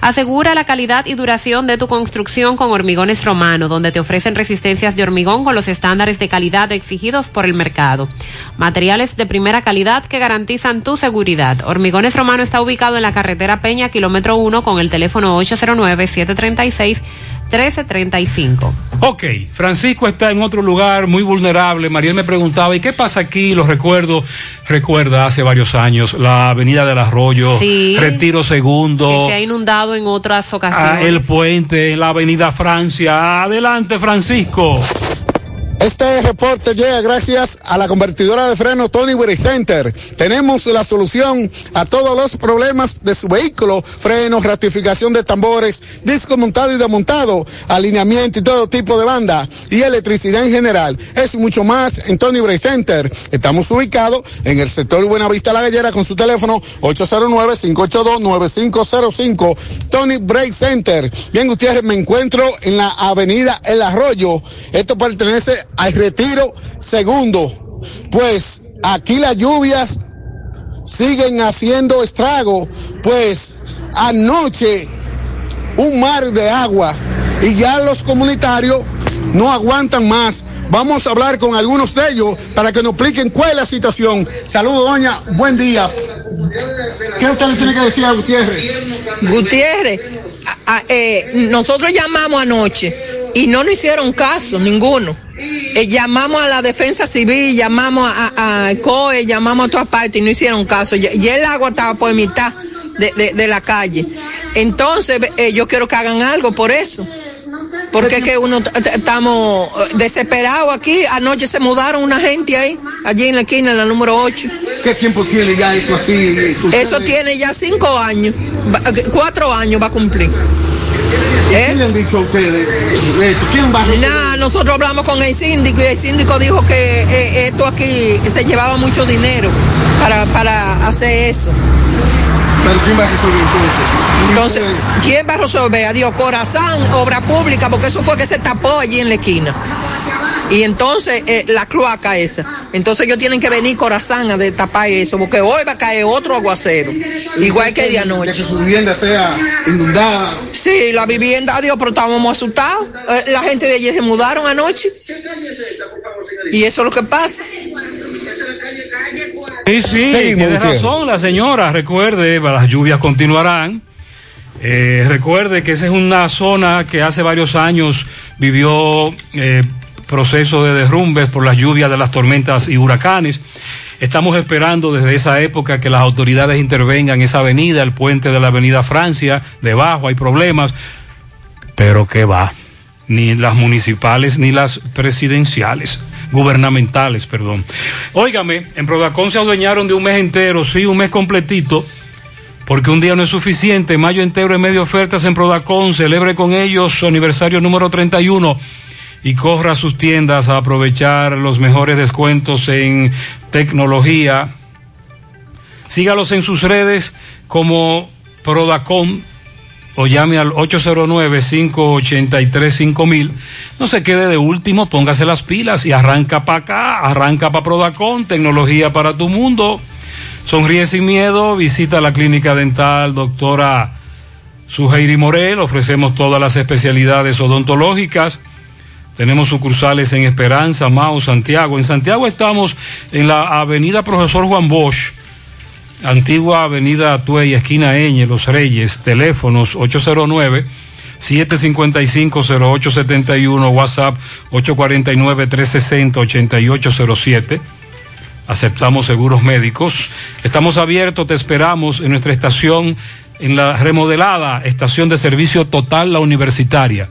Asegura la calidad y duración de tu construcción con Hormigones Romano, donde te ofrecen resistencias de hormigón con los estándares de calidad exigidos por el mercado. Materiales de primera calidad que garantizan tu seguridad. Hormigones Romano está ubicado en la carretera Peña, kilómetro 1, con el teléfono 809-736-1335.
Ok, Francisco está en otro lugar muy vulnerable. Mariel me preguntaba, ¿y qué pasa aquí? Lo recuerdo, recuerda hace varios años, la avenida del Arroyo,
Sí.
Retiro Segundo,
Que se ha inundado en otras
ah,
ocasiones.
el puente, la avenida Francia. Adelante, Francisco.
Este reporte llega gracias a la convertidora de freno Tony Way Center. Tenemos la solución a todos los problemas de su vehículo, frenos, ratificación de tambores, disco montado y desmontado, alineamiento y todo tipo de banda y electricidad en general. Es mucho más en Tony Way Center. Estamos ubicados en el sector Buenavista La Gallera con su teléfono 809-582-9505. Tony Break Center. Bien, Gutiérrez, me encuentro en la avenida El Arroyo. Esto pertenece al Retiro Segundo. Pues aquí las lluvias siguen haciendo estrago. Pues anoche un mar de agua y ya los comunitarios no aguantan más. Vamos a hablar con algunos de ellos para que nos expliquen cuál es la situación. Saludos, doña. Buen día. ¿Qué usted le tiene que decir a Gutiérrez?
Gutiérrez, eh, nosotros llamamos anoche y no nos hicieron caso, ninguno. Eh, llamamos a la defensa civil, llamamos a, a COE, llamamos a todas partes y no hicieron caso. Y, y el agua estaba por mitad de, de- de la calle. Entonces, eh, yo quiero que hagan algo por eso. Porque es que uno estamos eh, desesperados aquí. Anoche se mudaron una gente ahí, allí en la esquina, en la número 8.
¿Qué tiempo tiene ya esto así?
Eso tiene ya cinco años, cuatro años va a cumplir.
¿Qué le han dicho a ustedes? Eh, ¿Quién va a resolver?
Nada, nosotros hablamos con el síndico y el síndico dijo que eh, esto aquí se llevaba mucho dinero para, para hacer eso.
¿Pero quién va a resolver entonces?
Entonces, ¿quién va a resolver? Adiós, Corazán, obra pública, porque eso fue que se tapó allí en la esquina. Y entonces, eh, la cloaca esa. Entonces ellos tienen que venir Corazán a destapar eso, porque hoy va a caer otro aguacero, igual que de anoche.
Que su vivienda sea inundada.
Sí, la vivienda, adiós, pero estábamos asustados. Eh, La gente de allí se mudaron anoche. Y eso es lo que pasa.
Sí, sí,
Seguimos,
tiene razón la señora. Recuerde, las lluvias continuarán. Eh, recuerde que esa es una zona que hace varios años vivió eh, proceso de derrumbes por las lluvias de las tormentas y huracanes. Estamos esperando desde esa época que las autoridades intervengan en esa avenida, el puente de la avenida Francia, debajo hay problemas, pero que va, ni las municipales ni las presidenciales, gubernamentales, perdón. Óigame, en Prodacón se adueñaron de un mes entero, sí, un mes completito, porque un día no es suficiente, mayo entero en medio ofertas en Prodacón, celebre con ellos su aniversario número 31 y corra a sus tiendas a aprovechar los mejores descuentos en tecnología. Sígalos en sus redes como Prodacom o llame al 809-583-5000. No se quede de último, póngase las pilas y arranca para acá, arranca para Prodacom, tecnología para tu mundo. Sonríe sin miedo, visita la clínica dental doctora Suheiri Morel, ofrecemos todas las especialidades odontológicas. Tenemos sucursales en Esperanza, Mao, Santiago. En Santiago estamos en la avenida Profesor Juan Bosch, antigua avenida Atuey, esquina Eñe, Los Reyes, teléfonos 809 755-0871, WhatsApp 849-360-8807. Aceptamos seguros médicos. Estamos abiertos, te esperamos en nuestra estación, en la remodelada estación de servicio total, la universitaria.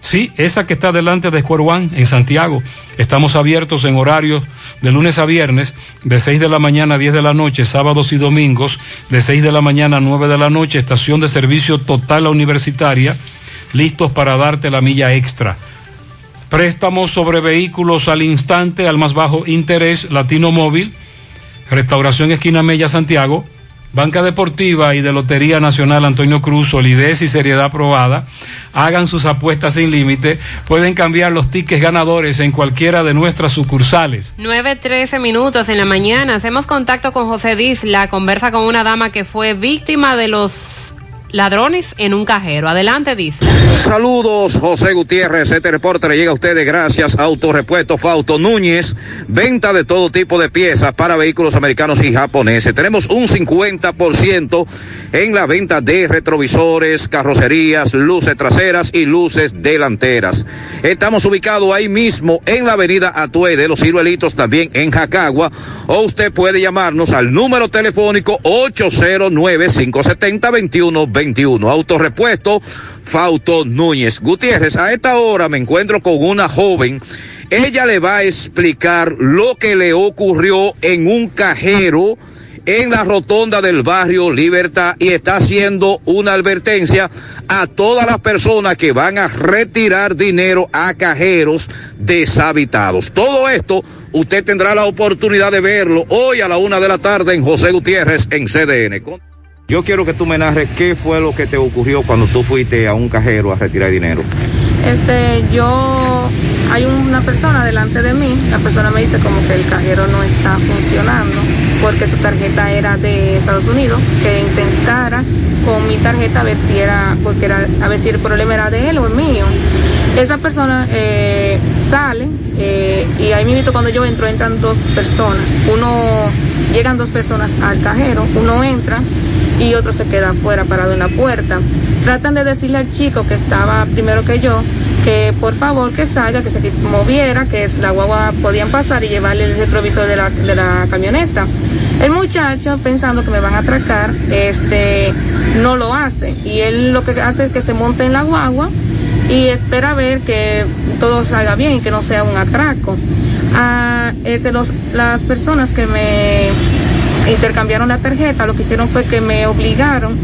Sí, esa que está delante de Square One en Santiago. Estamos abiertos en horarios de lunes a viernes, de 6 de la mañana a 10 de la noche, sábados y domingos, de 6 de la mañana a 9 de la noche, estación de servicio total la universitaria, listos para darte la milla extra. Préstamos sobre vehículos al instante, al más bajo interés, Latino Móvil, Restauración Esquina Mella Santiago, Banca Deportiva y de Lotería Nacional Antonio Cruz, solidez y seriedad aprobada. Hagan sus apuestas sin límite. Pueden cambiar los tickets ganadores en cualquiera de nuestras sucursales.
9.13 minutos en la mañana. Hacemos contacto con José Disla. Conversa con una dama que fue víctima de los ladrones en un cajero. Adelante, Disla.
Saludos, José Gutiérrez. Este reporte le llega a ustedes gracias a Autorepuesto Núñez. Venta de todo tipo de piezas para vehículos americanos y japoneses. Tenemos un 50% en la venta de retrovisores, carrocerías, luces traseras y luces delanteras. Estamos ubicados ahí mismo en la avenida Atue de los Ciruelitos, también en Jacagua. O usted puede llamarnos al número telefónico 809-570-2121. Autorepuesto Fausto Núñez. Gutiérrez, a esta hora me encuentro con una joven. Ella le va a explicar lo que le ocurrió en un cajero en la rotonda del barrio Libertad y está haciendo una advertencia a todas las personas que van a retirar dinero a cajeros deshabitados. Todo esto usted tendrá la oportunidad de verlo hoy a la una de la tarde en José Gutiérrez en CDN. Yo quiero que tú me narres qué fue lo que te ocurrió cuando tú fuiste a un cajero a retirar dinero.
Este, yo, hay una persona delante de mí, la persona me dice como que el cajero no está funcionando porque su tarjeta era de Estados Unidos, que intentara con mi tarjeta a ver si era, porque era, a ver si el problema era de él o el mío. Esa persona eh, sale eh, y ahí mismo cuando yo entro entran dos personas. Uno, llegan dos personas al cajero, uno entra y otro se queda afuera parado en la puerta. Tratan de decirle al chico que estaba primero que yo que por favor que salga, que se moviera, que la guagua podían pasar y llevarle el retrovisor de la, de la camioneta. El muchacho, pensando que me van a atracar, este, no lo hace. Y él lo que hace es que se monte en la guagua y espera ver que todo salga bien y que no sea un atraco. Ah, este, los, las personas que me intercambiaron la tarjeta, lo que hicieron fue que me obligaron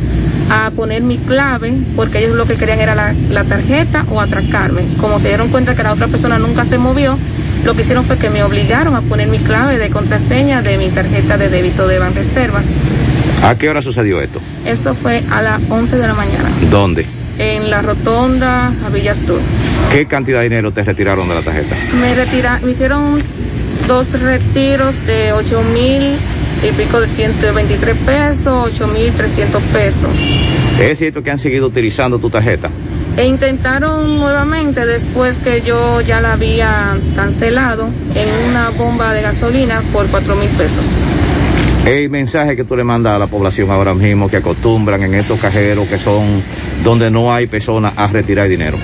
a poner mi clave, porque ellos lo que querían era la, la tarjeta o atracarme. Como se dieron cuenta que la otra persona nunca se movió, lo que hicieron fue que me obligaron a poner mi clave de contraseña de mi tarjeta de débito de Banreservas.
¿A qué hora sucedió esto?
Esto fue a las 11 de la mañana,
¿Dónde?
En la rotonda a Villastur.
¿Qué cantidad de dinero te retiraron de la tarjeta?
Me retira, me hicieron dos retiros de y pico de 123 pesos, 8.300 pesos.
¿Es cierto que han seguido utilizando tu tarjeta?
E intentaron nuevamente después que yo ya la había cancelado en una bomba de gasolina por 4 mil pesos.
El mensaje que tú le mandas a la población ahora mismo que acostumbran en estos cajeros que son donde no hay personas a retirar dinero.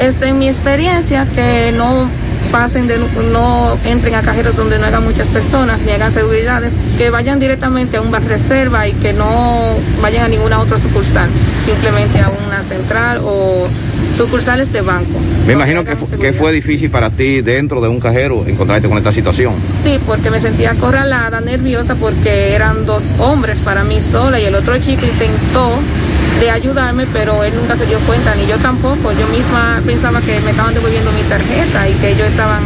Este, en mi experiencia, que no pasen de, no entren a cajeros donde no hagan muchas personas ni hagan seguridades, que vayan directamente a un bar reserva y que no vayan a ninguna otra sucursal, simplemente a una central o sucursales de banco.
Me imagino que, que fue difícil para ti dentro de un cajero encontrarte con esta situación.
Sí, porque me sentía acorralada, nerviosa, porque eran dos hombres para mí sola y el otro chico intentó de ayudarme, pero él nunca se dio cuenta, ni yo tampoco. Yo misma pensaba que me estaban devolviendo mi tarjeta y que ellos estaban,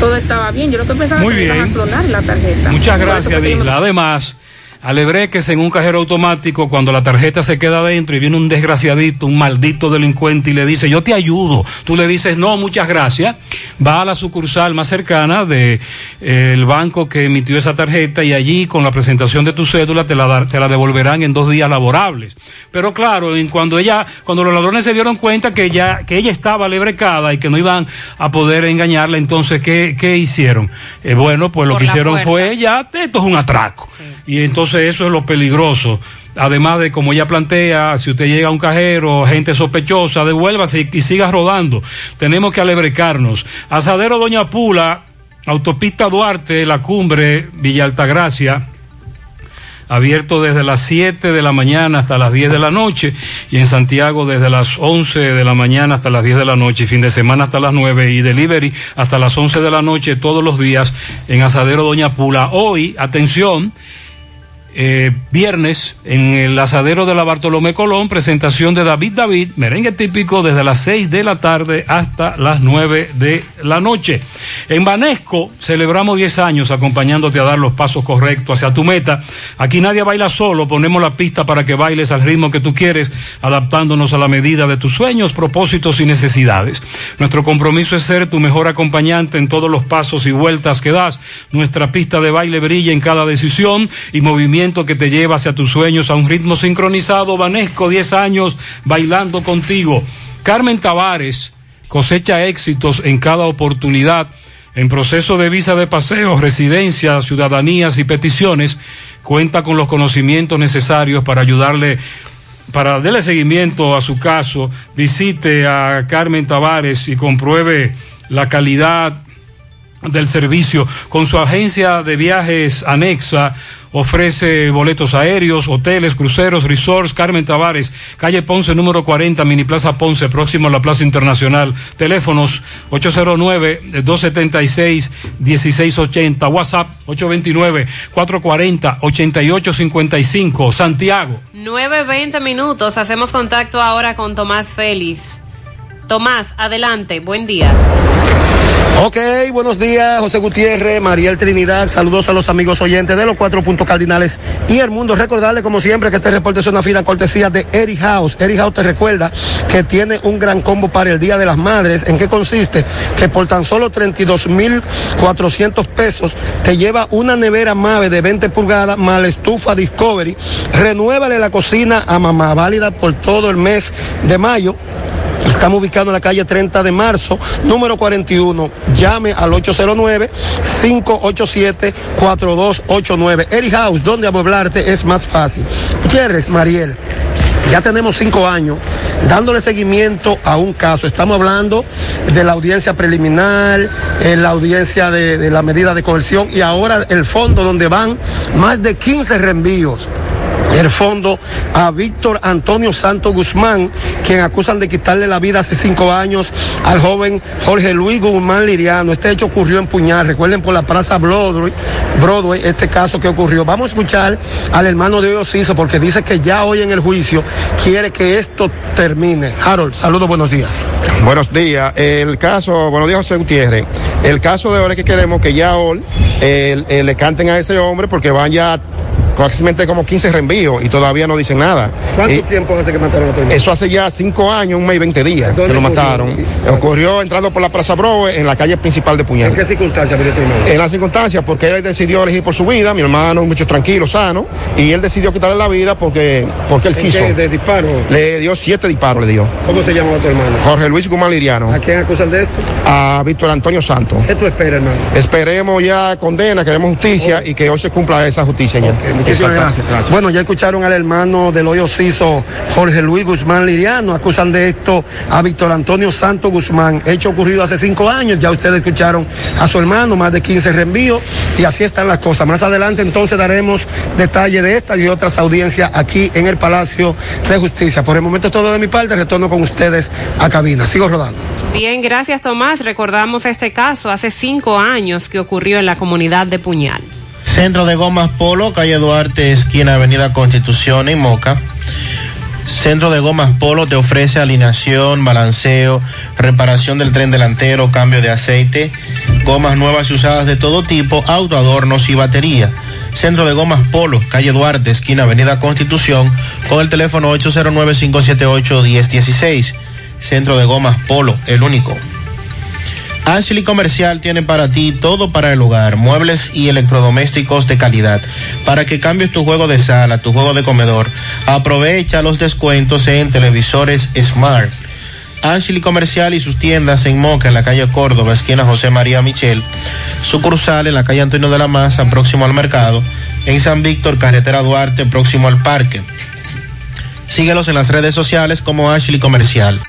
todo estaba bien. Yo lo que pensaba
Muy
que me iban
bien.
a clonar la tarjeta.
Muchas gracias,
me-
Disla. Además, alebreques en un cajero automático, cuando la tarjeta se queda adentro y viene un desgraciadito, un maldito delincuente y le dice, yo te ayudo. Tú le dices, no, muchas gracias. Va a la sucursal más cercana del banco que emitió esa tarjeta y allí, con la presentación de tu cédula, te la, dar- te la devolverán en dos días laborables. Pero claro, en cuando ella, cuando los ladrones se dieron cuenta que ya, que ella estaba alebrecada y que no iban a poder engañarla, entonces, ¿qué, qué hicieron? Eh, bueno, pues lo que hicieron fue ya, esto es un atraco. Y entonces eso es lo peligroso. Además de, como ella plantea, si usted llega a un cajero, gente sospechosa, devuélvase y, y siga rodando. Tenemos que alebrecarnos. Asadero Doña Pula, Autopista Duarte, La Cumbre, Villa Altagracia, abierto desde las 7 de la mañana hasta las 10 de la noche y en Santiago desde las 11 de la mañana hasta las 10 de la noche fin de semana hasta las 9 y delivery hasta las 11 de la noche todos los días en Asadero Doña Pula. Hoy, atención, eh, viernes en el asadero de la Bartolomé Colón, presentación de David David, merengue típico desde las 6 de la tarde hasta las 9 de la noche. En Banesco celebramos 10 años acompañándote a dar los pasos correctos hacia tu meta. Aquí nadie baila solo, ponemos la pista para que bailes al ritmo que tú quieres, adaptándonos a la medida de tus sueños, propósitos y necesidades. Nuestro compromiso es ser tu mejor acompañante en todos los pasos y vueltas que das. Nuestra pista de baile brilla en cada decisión y movimiento que te lleva hacia tus sueños a un ritmo sincronizado. Vanesco, 10 años bailando contigo. Carmen Tavares cosecha éxitos en cada oportunidad. En proceso de visa de paseo, residencia, ciudadanías y peticiones, cuenta con los conocimientos necesarios para ayudarle para darle seguimiento a su caso, visite a Carmen Tavares y compruebe la calidad del servicio. Con su agencia de viajes anexa, ofrece boletos aéreos, hoteles, cruceros, resorts. Carmen Tavares, calle Ponce número 40, Mini Plaza Ponce, próximo a la Plaza Internacional. Teléfonos 809-276-1680, WhatsApp 829-440-8855, Santiago.
9.20 minutos. Hacemos contacto ahora con Tomás Félix. Tomás, adelante. Buen día.
Ok, buenos días, José Gutiérrez, Mariel Trinidad, saludos a los amigos oyentes de los cuatro puntos cardinales y el mundo. Recordarle, como siempre, que este reporte es una fina cortesía de Eri House. Eri House te recuerda que tiene un gran combo para el Día de las Madres. ¿En qué consiste? Que por tan solo 32,400 pesos te lleva una nevera Mave de 20 pulgadas más la estufa Discovery. Renuévale la cocina a mamá, válida por todo el mes de mayo. Estamos ubicados en la calle 30 de marzo, número 41. Llame al 809-587-4289. Eri House, donde amueblarte es más fácil. Gutiérrez, Mariel. Ya tenemos cinco años dándole seguimiento a un caso. Estamos hablando de la audiencia preliminar, en la audiencia de, de la medida de coerción y ahora el fondo donde van más de 15 reenvíos el fondo a Víctor Antonio Santos Guzmán, quien acusan de quitarle la vida hace cinco años al joven Jorge Luis Guzmán Liriano. Este hecho ocurrió en Puñal, recuerden por la Plaza Broadway, este caso que ocurrió. Vamos a escuchar al hermano de Osiso porque dice que ya hoy en el juicio quiere que esto termine. Harold, saludos, buenos días.
Buenos días. El caso, buenos días, José Gutiérrez. El caso de ahora es que queremos que ya hoy eh, le canten a ese hombre porque van ya Casi como 15 reenvíos y todavía no dicen nada.
¿Cuánto
Y
tiempo hace que mataron a tu hermano?
eso hace ya 5 años, un mes y 20 días que
¿Dónde
lo mataron. Ocurrió entrando por la Plaza Broe en la calle principal de Puñal.
¿En qué circunstancias murió tu hermano?
En las circunstancias, porque él decidió elegir por su vida, mi hermano un mucho tranquilo, sano, y él decidió quitarle la vida porque, porque él
¿En
quiso.
qué? ¿De disparo?
Le dio siete disparos, le dio.
¿Cómo se llamaba tu hermano?
Jorge Luis Guzmán Liriano.
¿A quién acusan de esto?
A Víctor Antonio Santos.
¿Qué tú esperas, hermano?
Esperemos ya condena, queremos justicia y que hoy se cumpla esa justicia ya.
Muchísimas gracias. Bueno, ya escucharon al hermano del hoyo Ciso, Jorge Luis Guzmán Liriano. Acusan de esto a Víctor Antonio Santos Guzmán. Hecho ocurrido hace cinco años. Ya ustedes escucharon a su hermano, más de 15 reenvíos. Y así están las cosas. Más adelante entonces daremos detalle de esta y otras audiencias aquí en el Palacio de Justicia. Por el momento es todo de mi parte. Retorno con ustedes a cabina. Sigo rodando.
Bien, gracias Tomás. Recordamos este caso hace cinco años que ocurrió en la comunidad de Puñal.
Centro de Gomas Polo, calle Duarte, esquina Avenida Constitución en Moca. Centro de Gomas Polo te ofrece alineación, balanceo, reparación del tren delantero, cambio de aceite, gomas nuevas y usadas de todo tipo, autoadornos y batería. Centro de Gomas Polo, calle Duarte, esquina Avenida Constitución, con el teléfono 809-578-1016. Centro de Gomas Polo, el único. Ashley Comercial tiene para ti todo para el hogar, muebles y electrodomésticos de calidad. Para que cambies tu juego de sala, tu juego de comedor, aprovecha los descuentos en televisores Smart. Ashley Comercial y sus tiendas en Moca, en la calle Córdoba, esquina José María Michel. Sucursal en la calle Antonio de la Maza, próximo al mercado. En San Víctor, carretera Duarte, próximo al parque. Síguelos en las redes sociales como Ashley Comercial.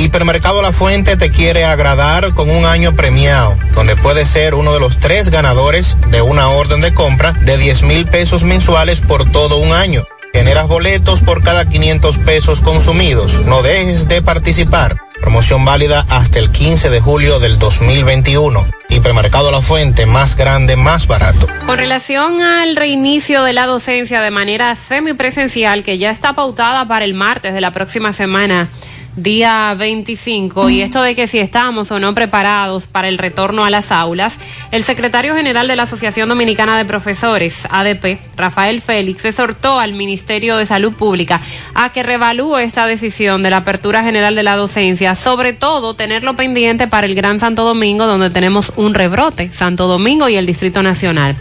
Hipermercado La Fuente te quiere agradar con un año premiado, donde puedes ser uno de los tres ganadores de una orden de compra de 10 mil pesos mensuales por todo un año. Generas boletos por cada 500 pesos consumidos. No dejes de participar. Promoción válida hasta el 15 de julio del 2021. Hipermercado La Fuente, más grande, más barato.
Con relación al reinicio de la docencia de manera semipresencial que ya está pautada para el martes de la próxima semana, día 25, y esto de que si estamos o no preparados para el retorno a las aulas, el secretario general de la Asociación Dominicana de Profesores, ADP, Rafael Félix, exhortó al Ministerio de Salud Pública a que revalúe esta decisión de la apertura general de la docencia, sobre todo tenerlo pendiente para el Gran Santo Domingo, donde tenemos un rebrote, Santo Domingo y el Distrito Nacional.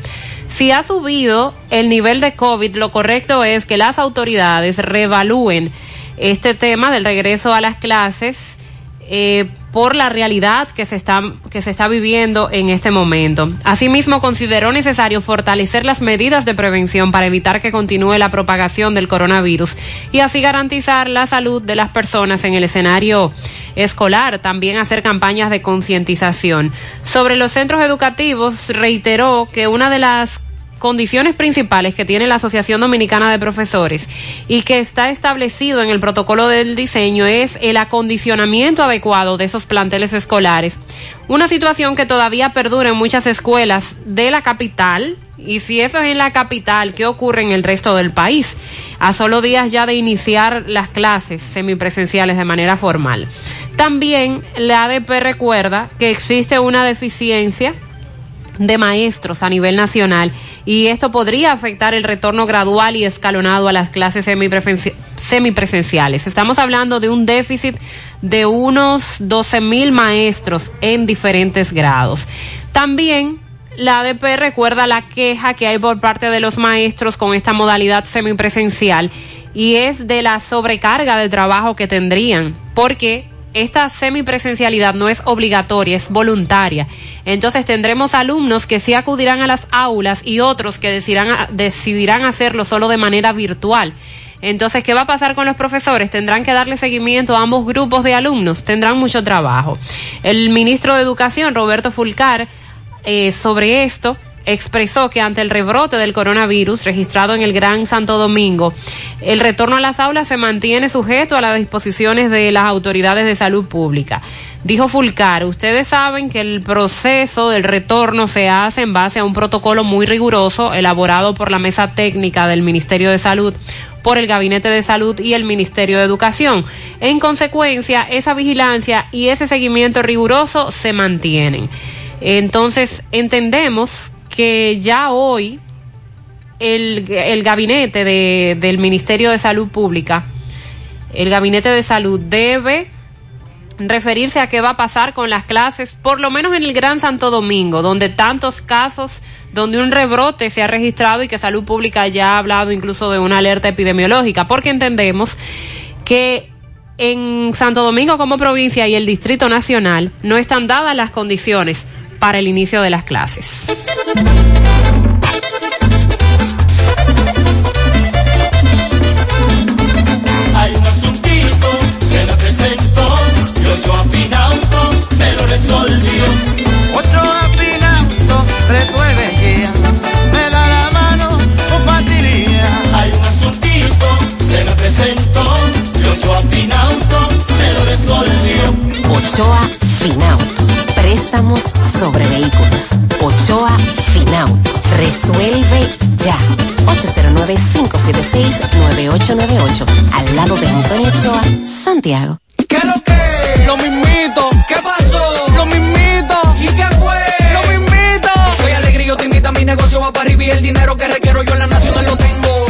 Si ha subido el nivel de COVID, lo correcto es que las autoridades revalúen este tema del regreso a las clases eh, por la realidad que se está que se está viviendo en este momento. Asimismo, consideró necesario fortalecer las medidas de prevención para evitar que continúe la propagación del coronavirus y así garantizar la salud de las personas en el escenario escolar. También hacer campañas de concientización. Sobre los centros educativos, reiteró que una de las condiciones principales que tiene la Asociación Dominicana de Profesores y que está establecido en el protocolo del diseño es el acondicionamiento adecuado de esos planteles escolares. Una situación que todavía perdura en muchas escuelas de la capital. Y si eso es en la capital, ¿qué ocurre en el resto del país? A solo días ya de iniciar las clases semipresenciales de manera formal. También la ADP recuerda que existe una deficiencia de maestros a nivel nacional y esto podría afectar el retorno gradual y escalonado a las clases semipresenciales. Estamos hablando de un déficit de unos 12 mil maestros en diferentes grados. También la ADP recuerda la queja que hay por parte de los maestros con esta modalidad semipresencial y es de la sobrecarga de trabajo que tendrían, porque esta semipresencialidad no es obligatoria, es voluntaria. Entonces tendremos alumnos que sí acudirán a las aulas y otros que decidirán, hacerlo solo de manera virtual. Entonces, ¿qué va a pasar con los profesores? Tendrán que darle seguimiento a ambos grupos de alumnos, tendrán mucho trabajo. El ministro de Educación, Roberto Fulcar, eh, sobre esto expresó que ante el rebrote del coronavirus registrado en el Gran Santo Domingo, el retorno a las aulas se mantiene sujeto a las disposiciones de las autoridades de salud pública. Dijo Fulcar, ustedes saben que el proceso del retorno se hace en base a un protocolo muy riguroso elaborado por la mesa técnica del Ministerio de Salud por el Gabinete de Salud y el Ministerio de Educación. En consecuencia, esa vigilancia y ese seguimiento riguroso se mantienen. Entonces, entendemos que ya hoy el, gabinete de- del Ministerio de Salud Pública, el gabinete de salud debe referirse a qué va a pasar con las clases, por lo menos en el Gran Santo Domingo, donde tantos casos, donde un rebrote se ha registrado y que Salud Pública ya ha hablado incluso de una alerta epidemiológica, porque entendemos que en Santo Domingo como provincia y el Distrito Nacional no están dadas las condiciones para el inicio de las clases.
Hay un asuntito, se lo presentó, yo yo afinauto, me lo resolvió. Otro afinauto, resuelve me da la mano con facilidad. Hay un asuntito, se lo presentó, yo yo afinauto, me lo resolvió.
Ochoa Finauto. Préstamos sobre vehículos. Ochoa Finauto. Resuelve ya. 809-576-9898. Al lado de Antonio Ochoa, Santiago.
¿Qué lo que? Lo mismito. ¿Qué pasó? Lo mismito. ¿Y qué fue? Lo mismito. Estoy alegre y yo te invito a mi negocio va para arriba y el dinero que requiero yo en la nacional lo tengo.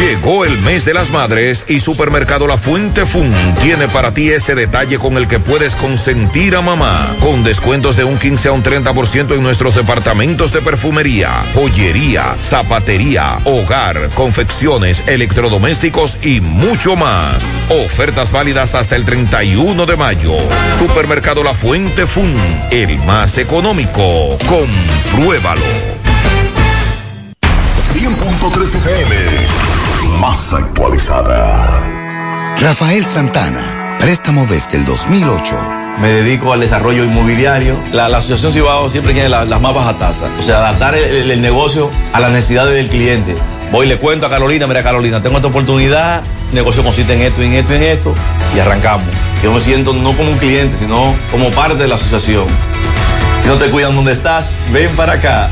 Llegó el mes de las madres y Supermercado La Fuente Fun tiene para ti ese detalle con el que puedes consentir a mamá. Con descuentos de un 15 a un 30% en nuestros departamentos de perfumería, joyería, zapatería, hogar, confecciones, electrodomésticos y mucho más. Ofertas válidas hasta el 31 de mayo. Supermercado La Fuente Fun, el más económico. Compruébalo.
100.3 FM, más actualizada.
Rafael Santana, préstamo desde el 2008.
Me dedico al desarrollo inmobiliario. La, la Asociación Cibao siempre tiene la- las más bajas tasas. O sea, adaptar el, el- el negocio a las necesidades del cliente. Voy y le cuento a Carolina, mira Carolina, tengo esta oportunidad, el negocio consiste en esto, en esto, en esto, y arrancamos. Yo me siento no como un cliente, sino como parte de la asociación. Si no te cuidan donde estás, ven para acá.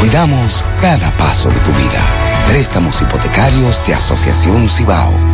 Cuidamos cada paso de tu vida. Préstamos hipotecarios de Asociación Cibao.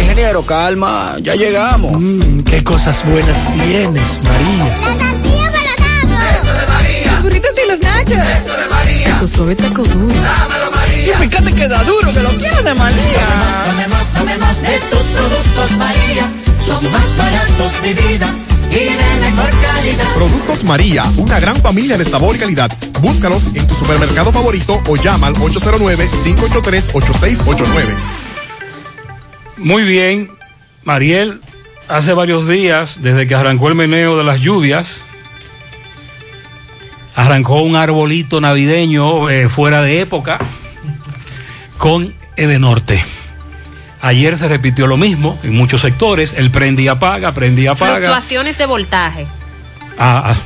Ingeniero, calma, ya llegamos.
Mm, qué cosas buenas tienes, María.
Eso de María. Los burritos y los nachos. Eso de María.
Taco suave, taco duro.
Dámelo, María.
Y fíjate que da duro, que lo quiero de María.
Tomemos, tomemos de tus productos María, son más baratos de vida y de mejor calidad.
Productos María, una gran familia de sabor y calidad. Búscalos en tu supermercado favorito o llama al 809-583-8689.
Muy bien, Mariel, hace varios días, desde que arrancó el meneo de las lluvias, arrancó un arbolito navideño eh, fuera de época con Edenorte. Ayer se repitió lo mismo en muchos sectores, el prende y apaga, prende y apaga.
Fluctuaciones de voltaje.
Ah, ah.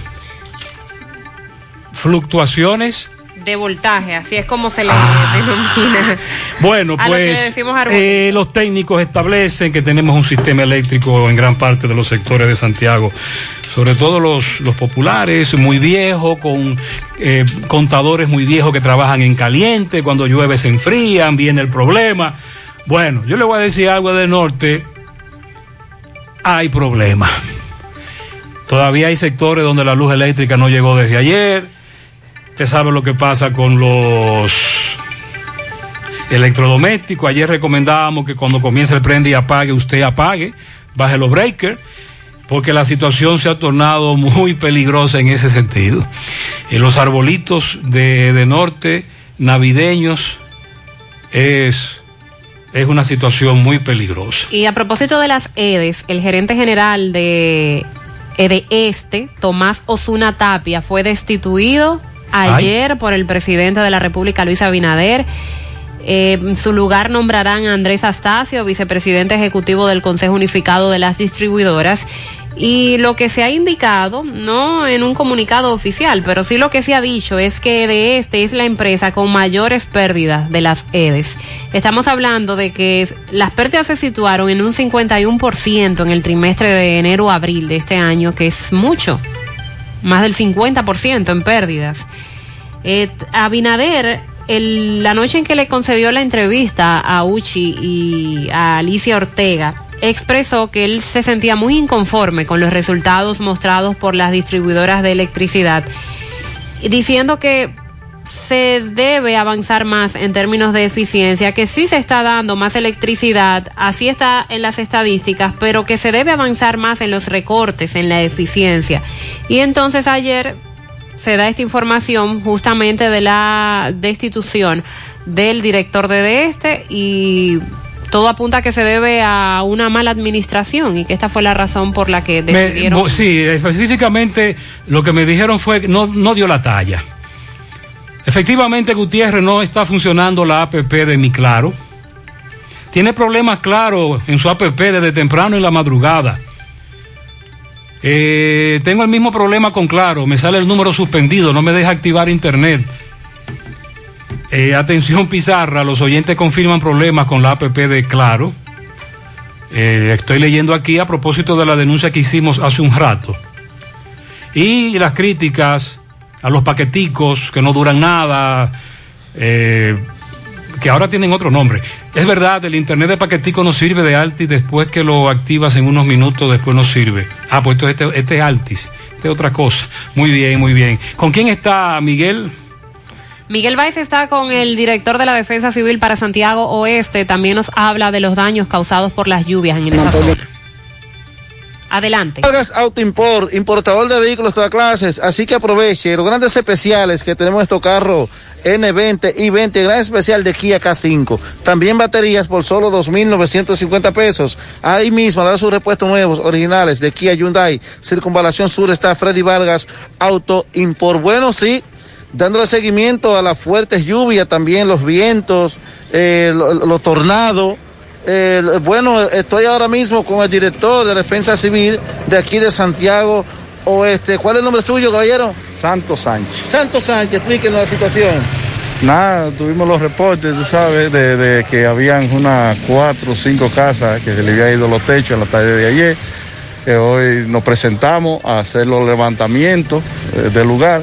Fluctuaciones
de voltaje, así es como se le denomina.
Bueno,
A lo que
pues
le decimos arbolito.
eh, los técnicos establecen que tenemos un sistema eléctrico en gran parte de los sectores de Santiago, sobre todo los, los populares, muy viejo, con eh, contadores muy viejos que trabajan en caliente, cuando llueve se enfrían, viene el problema. Bueno, yo le voy a decir algo del norte, hay problema. Todavía hay sectores donde la luz eléctrica no llegó desde ayer. Usted sabe lo que pasa con los electrodomésticos. Ayer recomendábamos que cuando comience el prende y apague, usted apague, baje los breakers, porque la situación se ha tornado muy peligrosa en ese sentido. En los arbolitos de, de norte, navideños, es, es una situación muy peligrosa.
Y a propósito de las EDES, el gerente general de EDE Este, Tomás Osuna Tapia, fue destituido ayer por el presidente de la República, Luis Abinader. Eh, en su lugar nombrarán a Andrés Astacio, vicepresidente ejecutivo del Consejo Unificado de las Distribuidoras. Y lo que se ha indicado, no en un comunicado oficial, pero sí lo que se ha dicho es que de este es la empresa con mayores pérdidas de las EDES. Estamos hablando de que las pérdidas se situaron en un 51% en el trimestre de enero a abril de este año, que es mucho, más del 50% en pérdidas. Eh, Abinader, el- la noche en que le concedió la entrevista a Uchi y a Alicia Ortega, expresó que él se sentía muy inconforme con los resultados mostrados por las distribuidoras de electricidad, diciendo que se debe avanzar más en términos de eficiencia, que sí se está dando más electricidad, así está en las estadísticas, pero que se debe avanzar más en los recortes, en la eficiencia. Y entonces ayer se da esta información justamente de la destitución del director de este y todo apunta a que se debe a una mala administración y que esta fue la razón por la que
Me-
decidieron
bo- sí, específicamente lo que me dijeron fue que no, no dio la talla. Efectivamente, Gutiérrez no está funcionando la APP de Mi Claro. Tiene problemas claros en su APP desde temprano en la madrugada. Eh, tengo el mismo problema con Claro, me sale el número suspendido, no me deja activar internet. Eh, atención Pizarra, los oyentes confirman problemas con la APP de Claro. Eh, estoy leyendo aquí a propósito de la denuncia que hicimos hace un rato. Y las críticas a los paqueticos que no duran nada, eh, que ahora tienen otro nombre. Es verdad, el internet de paquetico no sirve de Altis después que lo activas en unos minutos, después no sirve. Ah, pues entonces este, este es Altis, este es otra cosa. Muy bien, muy bien. ¿Con quién está Miguel?
Miguel Báez está con el director de la Defensa Civil para Santiago Oeste. También nos habla de los daños causados por las lluvias en esa zona. Adelante.
Vargas Auto Import, importador de vehículos de todas clases, así que aproveche los grandes especiales que tenemos en estos carros N20 y 20, gran especial de Kia K5. También baterías por solo 2.950 pesos. Ahí mismo, da sus repuestos nuevos, originales de Kia Hyundai. Circunvalación Sur está Freddy Vargas Auto Import. Bueno, sí, dándole seguimiento a las fuertes lluvias, también los vientos, eh, lo- lo- los tornados. Eh, bueno, estoy ahora mismo con el director de Defensa Civil de aquí de Santiago Oeste. ¿Cuál es el nombre suyo, caballero?
Santos Sánchez.
Santos Sánchez, explíquenos la situación.
Nada, tuvimos los reportes, tú sabes, de, de que habían unas cuatro o cinco casas que se le había ido los techos en la tarde de ayer. Hoy nos presentamos a hacer los levantamientos eh, del lugar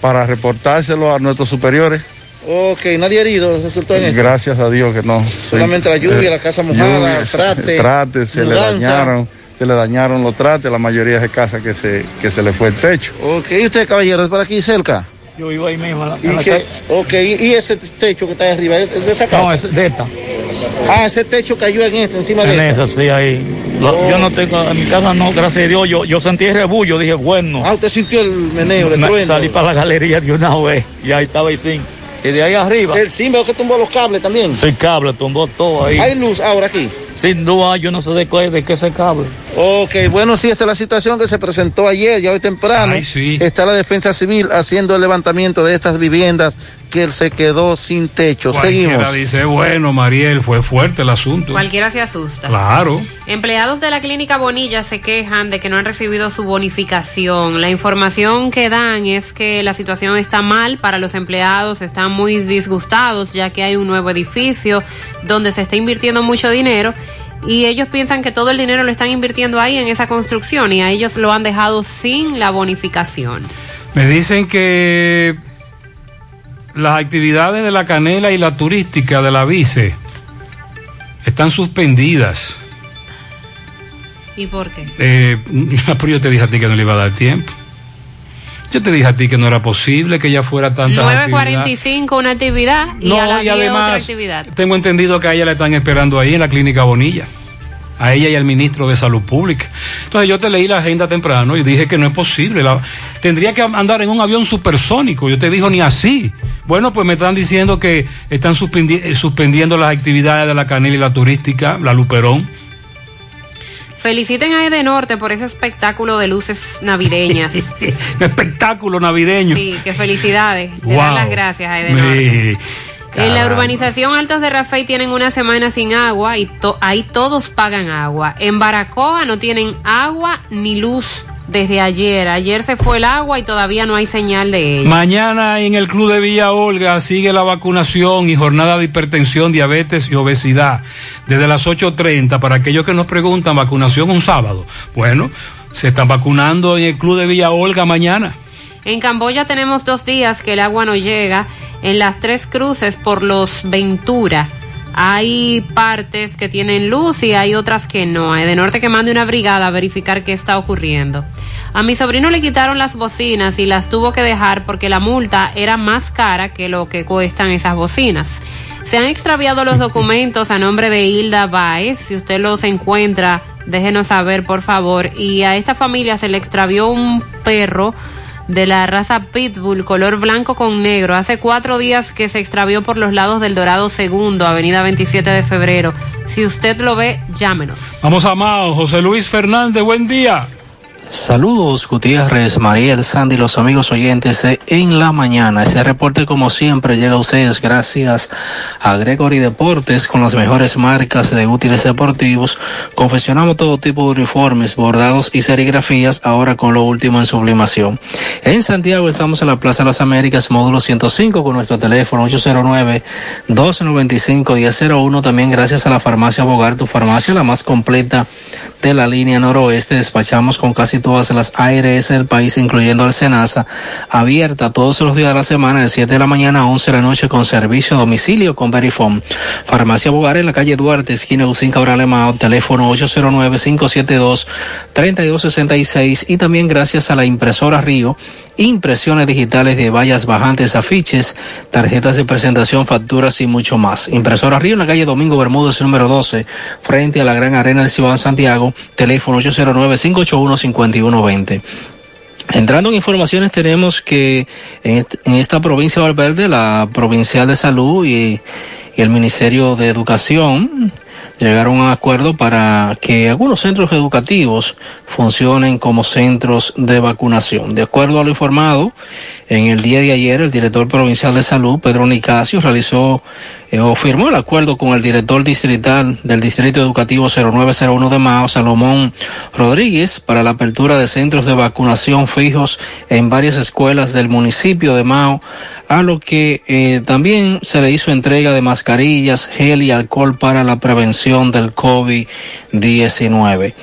para reportárselo a nuestros superiores.
Ok, nadie herido resultó en esto.
Gracias a Dios que no.
Solamente la lluvia, la casa mojada,
lluvia,
trate,
trate, se le dañaron, se le dañaron los trates, la mayoría de casas que se, que se le fue el techo.
Ok, ¿y usted, caballero, es por aquí cerca?
Yo vivo ahí mismo.
¿Y qué? Ok, ¿y ese techo que está ahí arriba? ¿Es de esa casa?
No, es de esta.
Ah, ese techo cayó en este, encima de
En
esta.
esa, sí, ahí.
Lo-
Yo no tengo, en mi casa no, gracias a Dios, yo, yo sentí el rebullo, dije, bueno.
Ah, usted sintió el meneo, el
Me-
trueno.
salí para la galería de una vez y ahí estaba el zinc. Y de ahí arriba,
El veo que tumbó los cables también.
el cable tumbó todo ahí.
Hay luz ahora aquí.
Sin duda, yo no sé de qué, de qué ese cable.
Ok, bueno, sí, esta es la situación que se presentó ayer, ya hoy temprano.
Ay, sí.
Está la defensa civil haciendo el levantamiento de estas viviendas que él se quedó sin techo.
Cualquiera
Seguimos.
dice, bueno, Mariel, fue fuerte el asunto.
Cualquiera se asusta.
Claro.
Empleados de la clínica Bonilla se quejan de que no han recibido su bonificación. La información que dan es que la situación está mal para los empleados, están muy disgustados ya que hay un nuevo edificio donde se está invirtiendo mucho dinero y ellos piensan que todo el dinero lo están invirtiendo ahí en esa construcción y a ellos lo han dejado sin la bonificación.
Me dicen que las actividades de la canela y la turística de la vice están suspendidas.
¿Y por qué?
Eh, pero yo te dije a ti que no le iba a dar tiempo. Yo te dije a ti que no era posible que ella fuera tanta
9.45 una actividad y
No,
a las 10 otra
además-
actividad.
Tengo entendido que a ella la están esperando ahí en la clínica Bonilla. A ella y al ministro de Salud Pública. Entonces yo te leí la agenda temprano y dije que no es posible. La- tendría que andar en un avión supersónico. Yo te dijo ni así. Bueno, pues me están diciendo que están suspendi- eh, suspendiendo las actividades de la canela y la turística, la Luperón.
Feliciten a Edenorte por ese espectáculo de luces navideñas.
Un espectáculo navideño.
Sí, qué felicidades. Le
Wow.
dan las gracias a Edenorte.
Me-
En la urbanización Altos de Rafael tienen una semana sin agua y to- ahí todos pagan agua. En Baracoa no tienen agua ni luz desde ayer. Ayer se fue el agua y todavía no hay señal de ella.
Mañana en el Club de Villa Olga sigue la vacunación y jornada de hipertensión, diabetes y obesidad desde las 8.30 para aquellos que nos preguntan vacunación un sábado. Bueno, se están vacunando en el Club de Villa Olga mañana.
En Camboya tenemos dos días que el agua no llega. En las tres cruces por los Ventura hay partes que tienen luz y hay otras que no. Hay de norte que mande una brigada a verificar qué está ocurriendo. A mi sobrino le quitaron las bocinas y las tuvo que dejar porque la multa era más cara que lo que cuestan esas bocinas. Se han extraviado los documentos a nombre de Hilda Baez. Si usted los encuentra, déjenos saber, por favor. Y a esta familia se le extravió un perro de la raza Pitbull, color blanco con negro. Hace cuatro días que se extravió por los lados del Dorado Segundo, Avenida 27 de Febrero. Si usted lo ve, llámenos.
Vamos a José Luis Fernández, buen día.
Saludos Gutiérrez, Mariel, Sandy, los amigos oyentes de En la Mañana. Este reporte como siempre llega a ustedes gracias a Gregory Deportes con las mejores marcas de útiles deportivos. Confeccionamos todo tipo de uniformes, bordados y serigrafías ahora con lo último en sublimación. En Santiago estamos en la Plaza de las Américas, módulo 105 con nuestro teléfono 809-295-1001. También gracias a la farmacia Bogar, tu farmacia la más completa de la línea noroeste. Despachamos con casi todas las ARS del país, incluyendo el Senasa, abierta todos los días de la semana, de 7 de la mañana a 11 de la noche, con servicio a domicilio con Verifone. Farmacia Bogar en la calle Duarte, esquina Lucín Cabral Emao, teléfono 809-572-3266 y también gracias a la impresora Río, impresiones digitales de vallas bajantes, afiches, tarjetas de presentación, facturas y mucho más. Impresora Río en la calle Domingo Bermúdez, número 12, frente a la Gran Arena del Ciudad de Santiago, teléfono 809-581-5120. Entrando en informaciones, tenemos que en, est- en esta provincia de Valverde, la Provincial de Salud y el Ministerio de Educación llegaron a un acuerdo para que algunos centros educativos funcionen como centros de vacunación. De acuerdo a lo informado, en el día de ayer, el director provincial de salud, Pedro Nicasio, realizó eh, o firmó el acuerdo con el director distrital del Distrito Educativo 0901 de Mao, Salomón Rodríguez, para la apertura de centros de vacunación fijos en varias escuelas del municipio de Mao, a lo que eh, también se le hizo entrega de mascarillas, gel y alcohol para la prevención del COVID-19.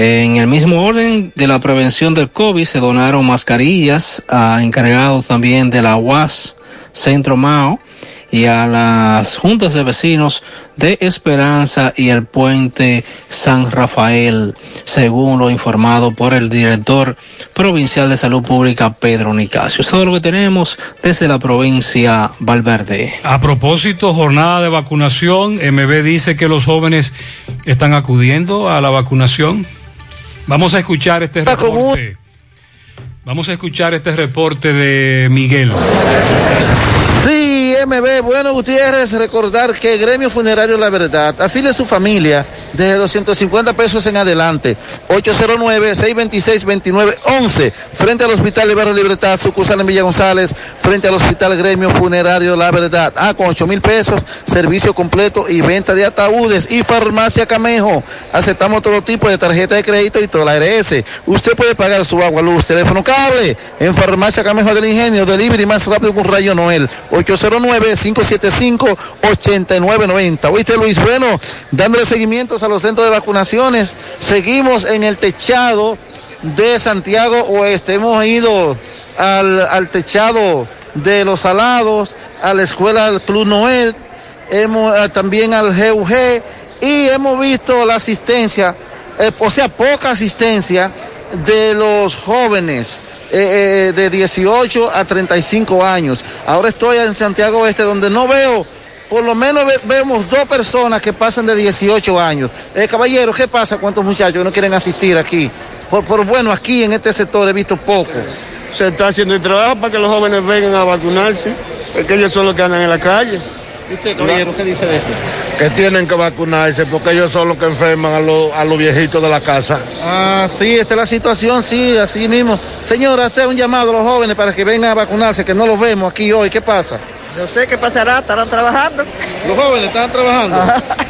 En el mismo orden de la prevención del COVID se donaron mascarillas a encargados también de la UAS Centro Mao y a las juntas de vecinos de Esperanza y el puente San Rafael, según lo informado por el director provincial de salud pública Pedro Nicasio. Es todo lo que tenemos desde la provincia Valverde.
A propósito, jornada de vacunación, MB dice que los jóvenes están acudiendo a la vacunación. Vamos a escuchar este reporte. Vamos a escuchar este reporte de Miguel.
Sí, MB, bueno Gutiérrez, recordar que Gremio Funerario La Verdad afile a su familia desde 250 pesos en adelante. 809-626-2911, frente al Hospital Ibero Libertad, sucursal en Villa González, frente al Hospital Gremio Funerario La Verdad. Ah, con 8 mil pesos, servicio completo y venta de ataúdes y farmacia Camejo. Aceptamos todo tipo de tarjeta de crédito y toda la ARS. Usted puede pagar su agua, luz, teléfono, cable en farmacia Camejo del Ingenio, delivery más rápido que un rayo Noel. 809-575-8990. ¿Oíste, Luis? Bueno, dándole a los centros de vacunaciones. Seguimos en el techado de Santiago Oeste. Hemos ido al, al techado de los Salados, a la escuela del Club Noel, hemos, eh, también al GUG y hemos visto la asistencia, eh, o sea, poca asistencia de los jóvenes. eh, eh, de 18 a 35 años. Ahora estoy en Santiago Oeste donde no veo, por lo menos ve- vemos dos personas que pasan de 18 años. Eh, caballero, ¿qué pasa? ¿Cuántos muchachos no quieren asistir aquí? Por, por bueno, aquí en este sector he visto poco.
Se está haciendo el trabajo para que los jóvenes vengan a vacunarse, porque ellos son los que andan en la calle.
¿Y usted, caballero, qué dice de esto?
Que tienen que vacunarse porque ellos son los que enferman a, los- a los viejitos de la casa.
Ah, sí, esta es la situación, sí, así mismo. Señora, este es un llamado a los jóvenes para que vengan a vacunarse, que no los vemos aquí hoy. ¿Qué pasa?
No sé qué pasará, estarán trabajando.
Los jóvenes están trabajando.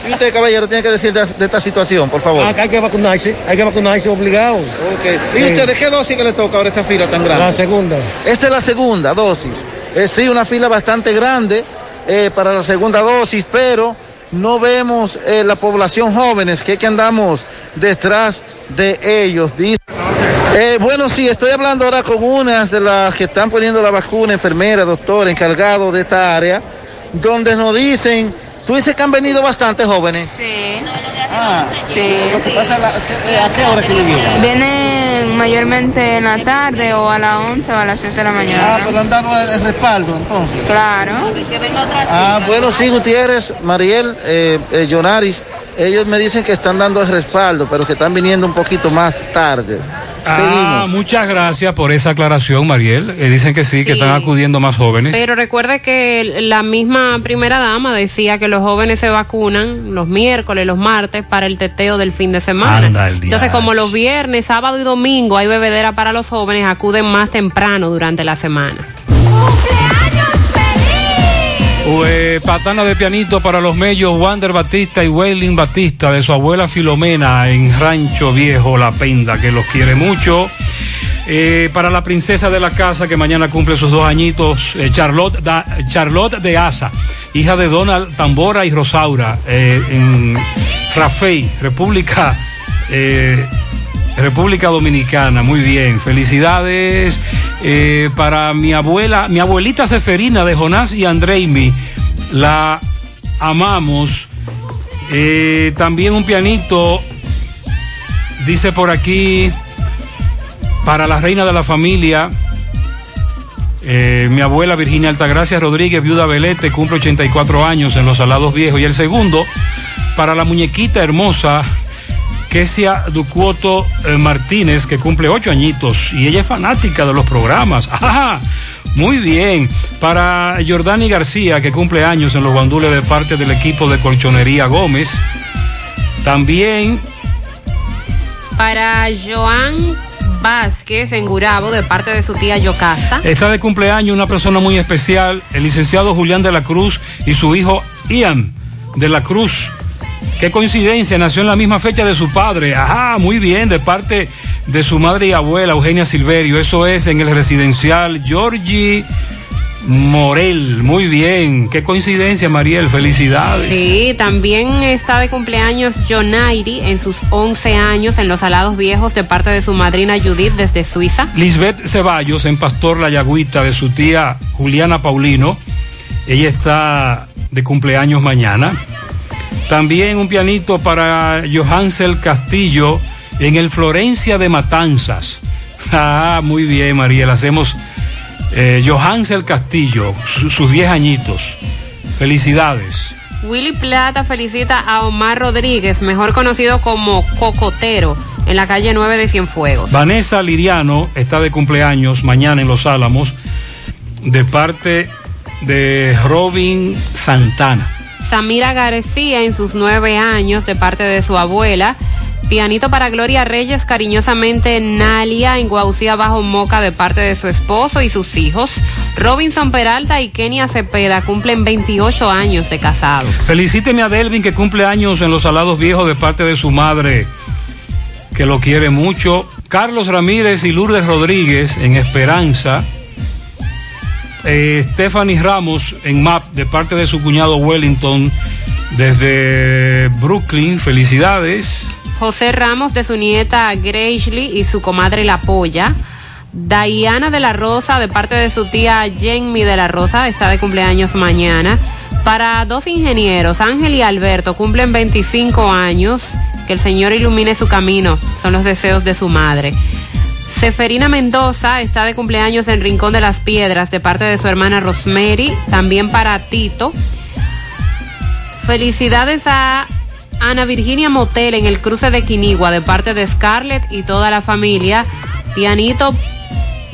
Y usted, caballero, tiene que decir de, de esta situación, por favor.
Acá hay que vacunarse, hay que vacunarse obligado.
¿Y
Sí.
usted de qué dosis que le toca ahora esta fila tan grande?
La segunda.
Esta es la segunda dosis. Eh, sí, una fila bastante grande eh, para la segunda dosis, pero no vemos eh, la población jóvenes, que es que andamos detrás de ellos. Dice. Eh, bueno, sí, estoy hablando ahora con unas de las que están poniendo la vacuna, enfermera, doctor, encargado de esta área, donde nos dicen, tú dices que han venido bastantes jóvenes.
Sí.
Ah,
sí.
Lo que pasa, la- eh, ¿a qué hora que vienen?
Vienen mayormente en la tarde o a las 11 o a las 7 de la mañana.
Ah, pero han dado el, el respaldo entonces.
Claro.
Ah, bueno, sí, Gutiérrez, Mariel, eh, eh, Jonaris, ellos me dicen que están dando el respaldo, pero que están viniendo un poquito más tarde.
Ah,
Seguimos.
muchas gracias por esa aclaración, Mariel. Eh, dicen que sí, que están acudiendo más jóvenes.
Pero recuerde que la misma primera dama decía que los jóvenes se vacunan los miércoles, los martes para el teteo del fin de semana.
Anda, el
Entonces, como los viernes, sábado y domingo hay bebedera para los jóvenes, acuden más temprano durante la semana.
Patana de pianito para los mellos Wander Batista y Waylin Batista de su abuela Filomena en Rancho Viejo La Penda, que los quiere mucho. Eh, para la princesa de la casa que mañana cumple sus dos añitos, eh, Charlotte, Charlotte de Asa, hija de Donald Tambora y Rosaura, eh, en Rafey, República, República Dominicana. Muy bien, felicidades eh, para mi abuela, mi abuelita Seferina de Jonás y Andreimi. La amamos. Eh, también un pianito, dice por aquí, para la reina de la familia. eh, mi abuela Virginia Altagracia Rodríguez, viuda Velete, cumple 84 años en los Salados Viejos. Y el segundo, para la muñequita hermosa Kesia Ducuoto eh, Martínez, que cumple ocho añitos y ella es fanática de los programas. ¡Ajá! Muy bien. Para Jordani García, que cumple años en los guandules de parte del equipo de Colchonería Gómez. También
Para Joan Vázquez en Gurabo, de parte de su tía Yocasta.
está de cumpleaños una persona muy especial, el licenciado Julián de la Cruz y su hijo Ian de la Cruz. Qué coincidencia, nació en la misma fecha de su padre. Ajá, muy bien, de parte de su madre y abuela, Eugenia Silverio. Eso es en el residencial Georgie Morel. Muy bien, qué coincidencia, Mariel. Felicidades.
Sí, también está de cumpleaños Jonairi en sus 11 años en los Salados Viejos de parte de su madrina Judith desde Suiza.
Lisbeth Ceballos en Pastor La Yagüita de su tía Juliana Paulino. Ella está de cumpleaños mañana. También un pianito para Johansel Castillo en el Florencia de Matanzas. Ah, muy bien, Mariel. Hacemos eh, Johansel Castillo, su- sus 10 añitos. Felicidades.
Willy Plata felicita a Omar Rodríguez, mejor conocido como Cocotero, en la calle 9 de Cienfuegos.
Vanessa Liriano está de cumpleaños mañana en Los Álamos de parte de Robin Santana.
Samira García en sus nueve años de parte de su abuela. Pianito para Gloria Reyes, cariñosamente Nalia en Guaucía Bajo Moca de parte de su esposo y sus hijos. Robinson Peralta y Kenia Cepeda cumplen 28 años de casados.
Felicíteme a Delvin que cumple años en los Salados Viejos de parte de su madre, que lo quiere mucho. Carlos Ramírez y Lourdes Rodríguez en Esperanza. Eh, Stephanie Ramos en MAP de parte de su cuñado Wellington desde Brooklyn. Felicidades.
José Ramos de su nieta Gracely y su comadre La Polla. Diana de la Rosa de parte de su tía Jenny de la Rosa está de cumpleaños mañana. Para dos ingenieros, Ángel y Alberto, cumplen 25 años. Que el Señor ilumine su camino, son los deseos de su madre. Seferina Mendoza está de cumpleaños en Rincón de las Piedras de parte de su hermana Rosemary, también para Tito. Felicidades a Ana Virginia Motel en el cruce de Quinigua de parte de Scarlett y toda la familia. Pianito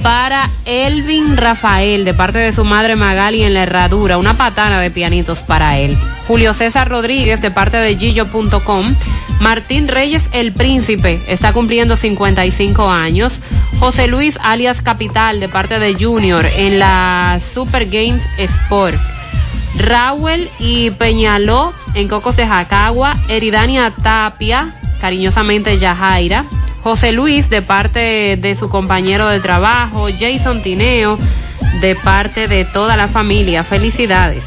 para Elvin Rafael de parte de su madre Magali en la herradura. Una patana de pianitos para él. Julio César Rodríguez de parte de Gillo.com. Martín Reyes el Príncipe está cumpliendo 55 años. José Luis alias Capital de parte de Junior en la Super Games Sport. Raúl y Peñaló en Cocos de Jacagua. Eridania Tapia, cariñosamente Yajaira. José Luis de parte de su compañero de trabajo. Jason Tineo de parte de toda la familia. Felicidades.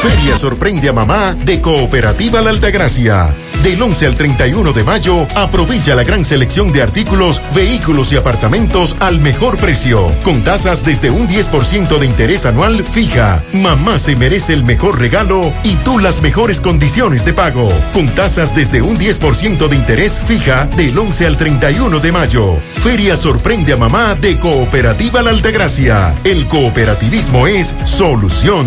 Feria sorprende a mamá de Cooperativa La Altagracia. Del 11 al 31 de mayo, aprovecha la gran selección de artículos, vehículos y apartamentos al mejor precio, con tasas desde un 10% de interés anual fija. Mamá se merece el mejor regalo y tú las mejores condiciones de pago, con tasas desde un 10% de interés fija del 11 al 31 de mayo. Feria sorprende a mamá de Cooperativa La Altagracia. El cooperativismo es solución.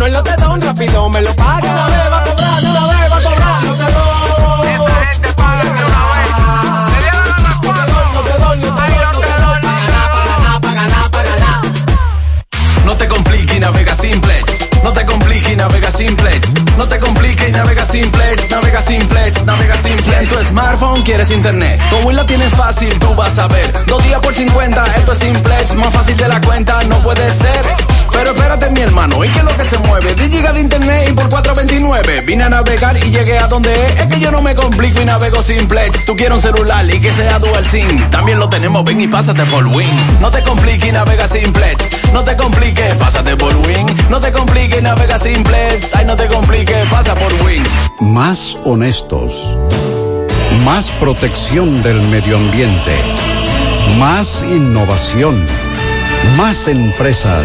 lotedón. Cuando gano el lotedón, rápido me lo paga. Una vez va a cobrar, una vez va a cobrar. No te doy. Esa gente paga de una vez. No te doy, no te doy, no te doy, no te doy. Pa' ganar, pa' ganar, pa' ganar.
No te compliques y navega simplex. No te compliques y navega simplex. No te compliques y navega simplex. Navega simplex, navega simplex. Si en tu smartphone quieres internet, con Win la tienes fácil, tú vas a ver. Dos días por 50, esto es simplex. Más fácil de la cuenta, no puede ser. Pero espérate, mi hermano, ¿y qué es lo que se mueve? 10 gigas de internet y por 429. Vine a navegar y llegué a donde es. Es que yo no me complico y navego simplex. Tú quieres un celular y que sea dual SIM. También lo tenemos, ven y pásate por Win. No te compliques y navega simplex. No te compliques, pásate por Win. No te compliques, navega simplex. Ay, no te compliques, pasa por Win.
Más honestos. Más protección del medio ambiente. Más innovación. Más empresas.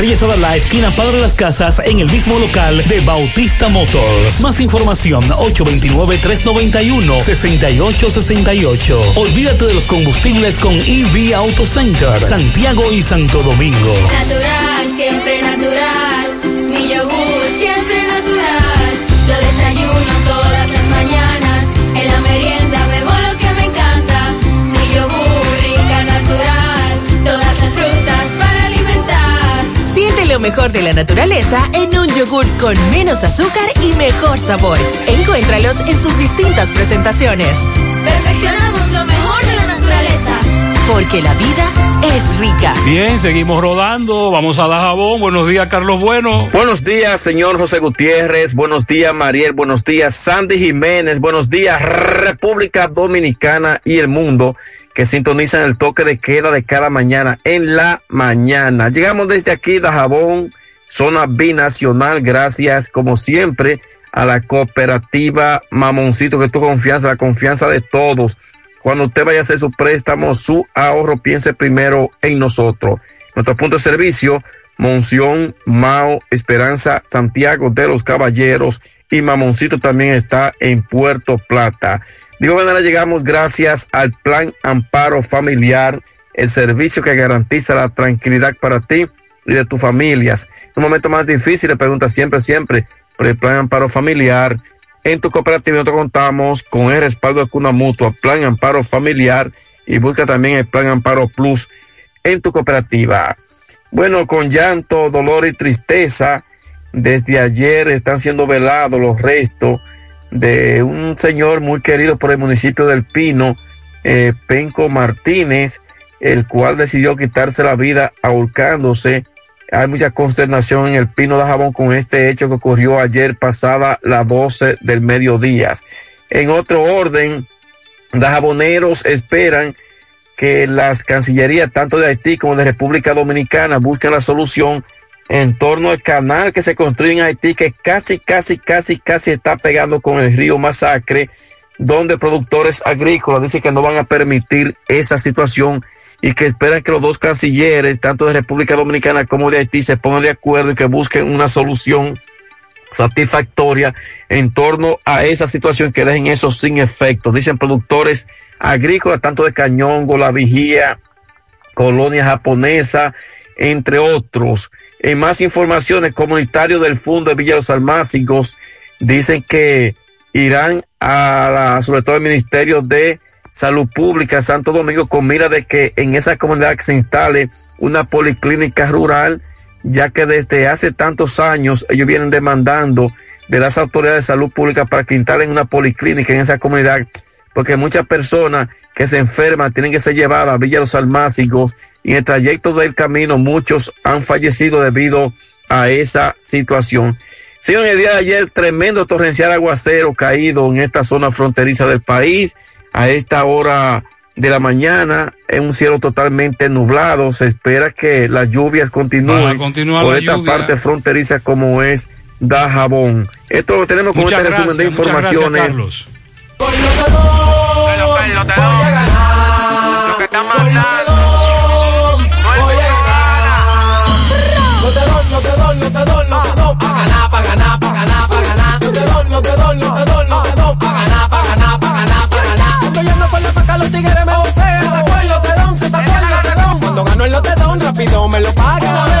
Sadalá, esquina Padre Las Casas, en el mismo local de Bautista Motors. Más información, 829-391-6868. Olvídate de los combustibles con EV Auto Center, Santiago y Santo Domingo.
Natural, siempre natural.
Mejor de la naturaleza en un yogur con menos azúcar y mejor sabor. Encuéntralos en sus distintas presentaciones.
Perfeccionamos lo mejor de la naturaleza.
Porque la vida es rica.
Bien, seguimos rodando. Vamos a Dajabón. Buenos días, Carlos Bueno.
Buenos días, señor José Gutiérrez. Buenos días, Mariel. Buenos días, Sandy Jiménez. Buenos días, República Dominicana y el mundo que sintonizan el toque de queda de cada mañana en la mañana. Llegamos desde aquí, Dajabón, zona binacional. Gracias, como siempre, a la cooperativa Mamoncito, que tu confianza, la confianza de todos. Cuando usted vaya a hacer su préstamo, su ahorro, piense primero en nosotros. Nuestro punto de servicio, Monción, Mao, Esperanza, Santiago de los Caballeros y Mamoncito también está en Puerto Plata. De igual manera llegamos gracias al Plan Amparo Familiar, el servicio que garantiza la tranquilidad para ti y de tus familias. En un momento más difícil, pregunta siempre, siempre por el Plan Amparo Familiar. En tu cooperativa nosotros contamos con el respaldo de Cuna Mutua, Plan Amparo Familiar y busca también el Plan Amparo Plus en tu cooperativa. Bueno, con llanto, dolor y tristeza, desde ayer están siendo velados los restos de un señor muy querido por el municipio del Pino, eh, Penco Martínez, el cual decidió quitarse la vida ahorcándose. Hay mucha consternación en el Pino de Jabón con este hecho que ocurrió ayer pasada las 12 del mediodía. En otro orden, jaboneros esperan que las cancillerías tanto de Haití como de República Dominicana busquen la solución en torno al canal que se construye en Haití que casi, casi, casi, casi está pegando con el río Masacre, donde productores agrícolas dicen que no van a permitir esa situación y que esperan que los dos cancilleres, tanto de República Dominicana como de Haití, se pongan de acuerdo y que busquen una solución satisfactoria en torno a esa situación que dejen eso sin efecto. Dicen productores agrícolas, tanto de Cañongo, La Vigía, Colonia Japonesa, entre otros. En más informaciones, comunitarios del Fondo de Villa Los Almácigos dicen que irán a la, sobre todo el Ministerio de Salud Pública Santo Domingo con mira de que en esa comunidad se instale una policlínica rural, ya que desde hace tantos años ellos vienen demandando de las autoridades de salud pública para que instalen una policlínica en esa comunidad, porque muchas personas que se enferman tienen que ser llevadas a Villa Los Almácigos y en el trayecto del camino muchos han fallecido debido a esa situación. Señor, el día de ayer tremendo torrencial aguacero caído en esta zona fronteriza del país a esta hora de la mañana en un cielo totalmente nublado. Se espera que las lluvias continúen por esta lluvia. parte fronteriza como es Dajabón. Esto lo tenemos con este resumen de informaciones.
Carlos.
A. No te doy, no te doy, no te doy, no te doy. Pa' ganar, pa' ganar, pa' ganar, pa' ganar. No te doy, no te doy, no te doy, no te doy. Pa' ganar, pa' ganar, pa' ganar, pa' ganar. Estoy yendo por la paca, los tigres me vocean. Se sacó el lotedón, se sacó el lotedón. Cuando gano el lotedón, rápido me lo paga.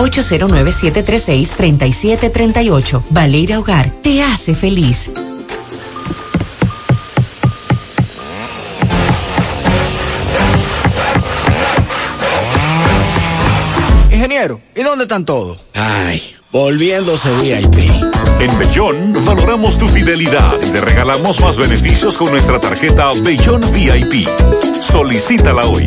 809-736-3738. Valeria Hogar te hace feliz.
Ingeniero, ¿y dónde están todos? Ay, volviéndose VIP.
En Bellón valoramos tu fidelidad y te regalamos más beneficios con nuestra tarjeta Bellón VIP. Solicítala hoy.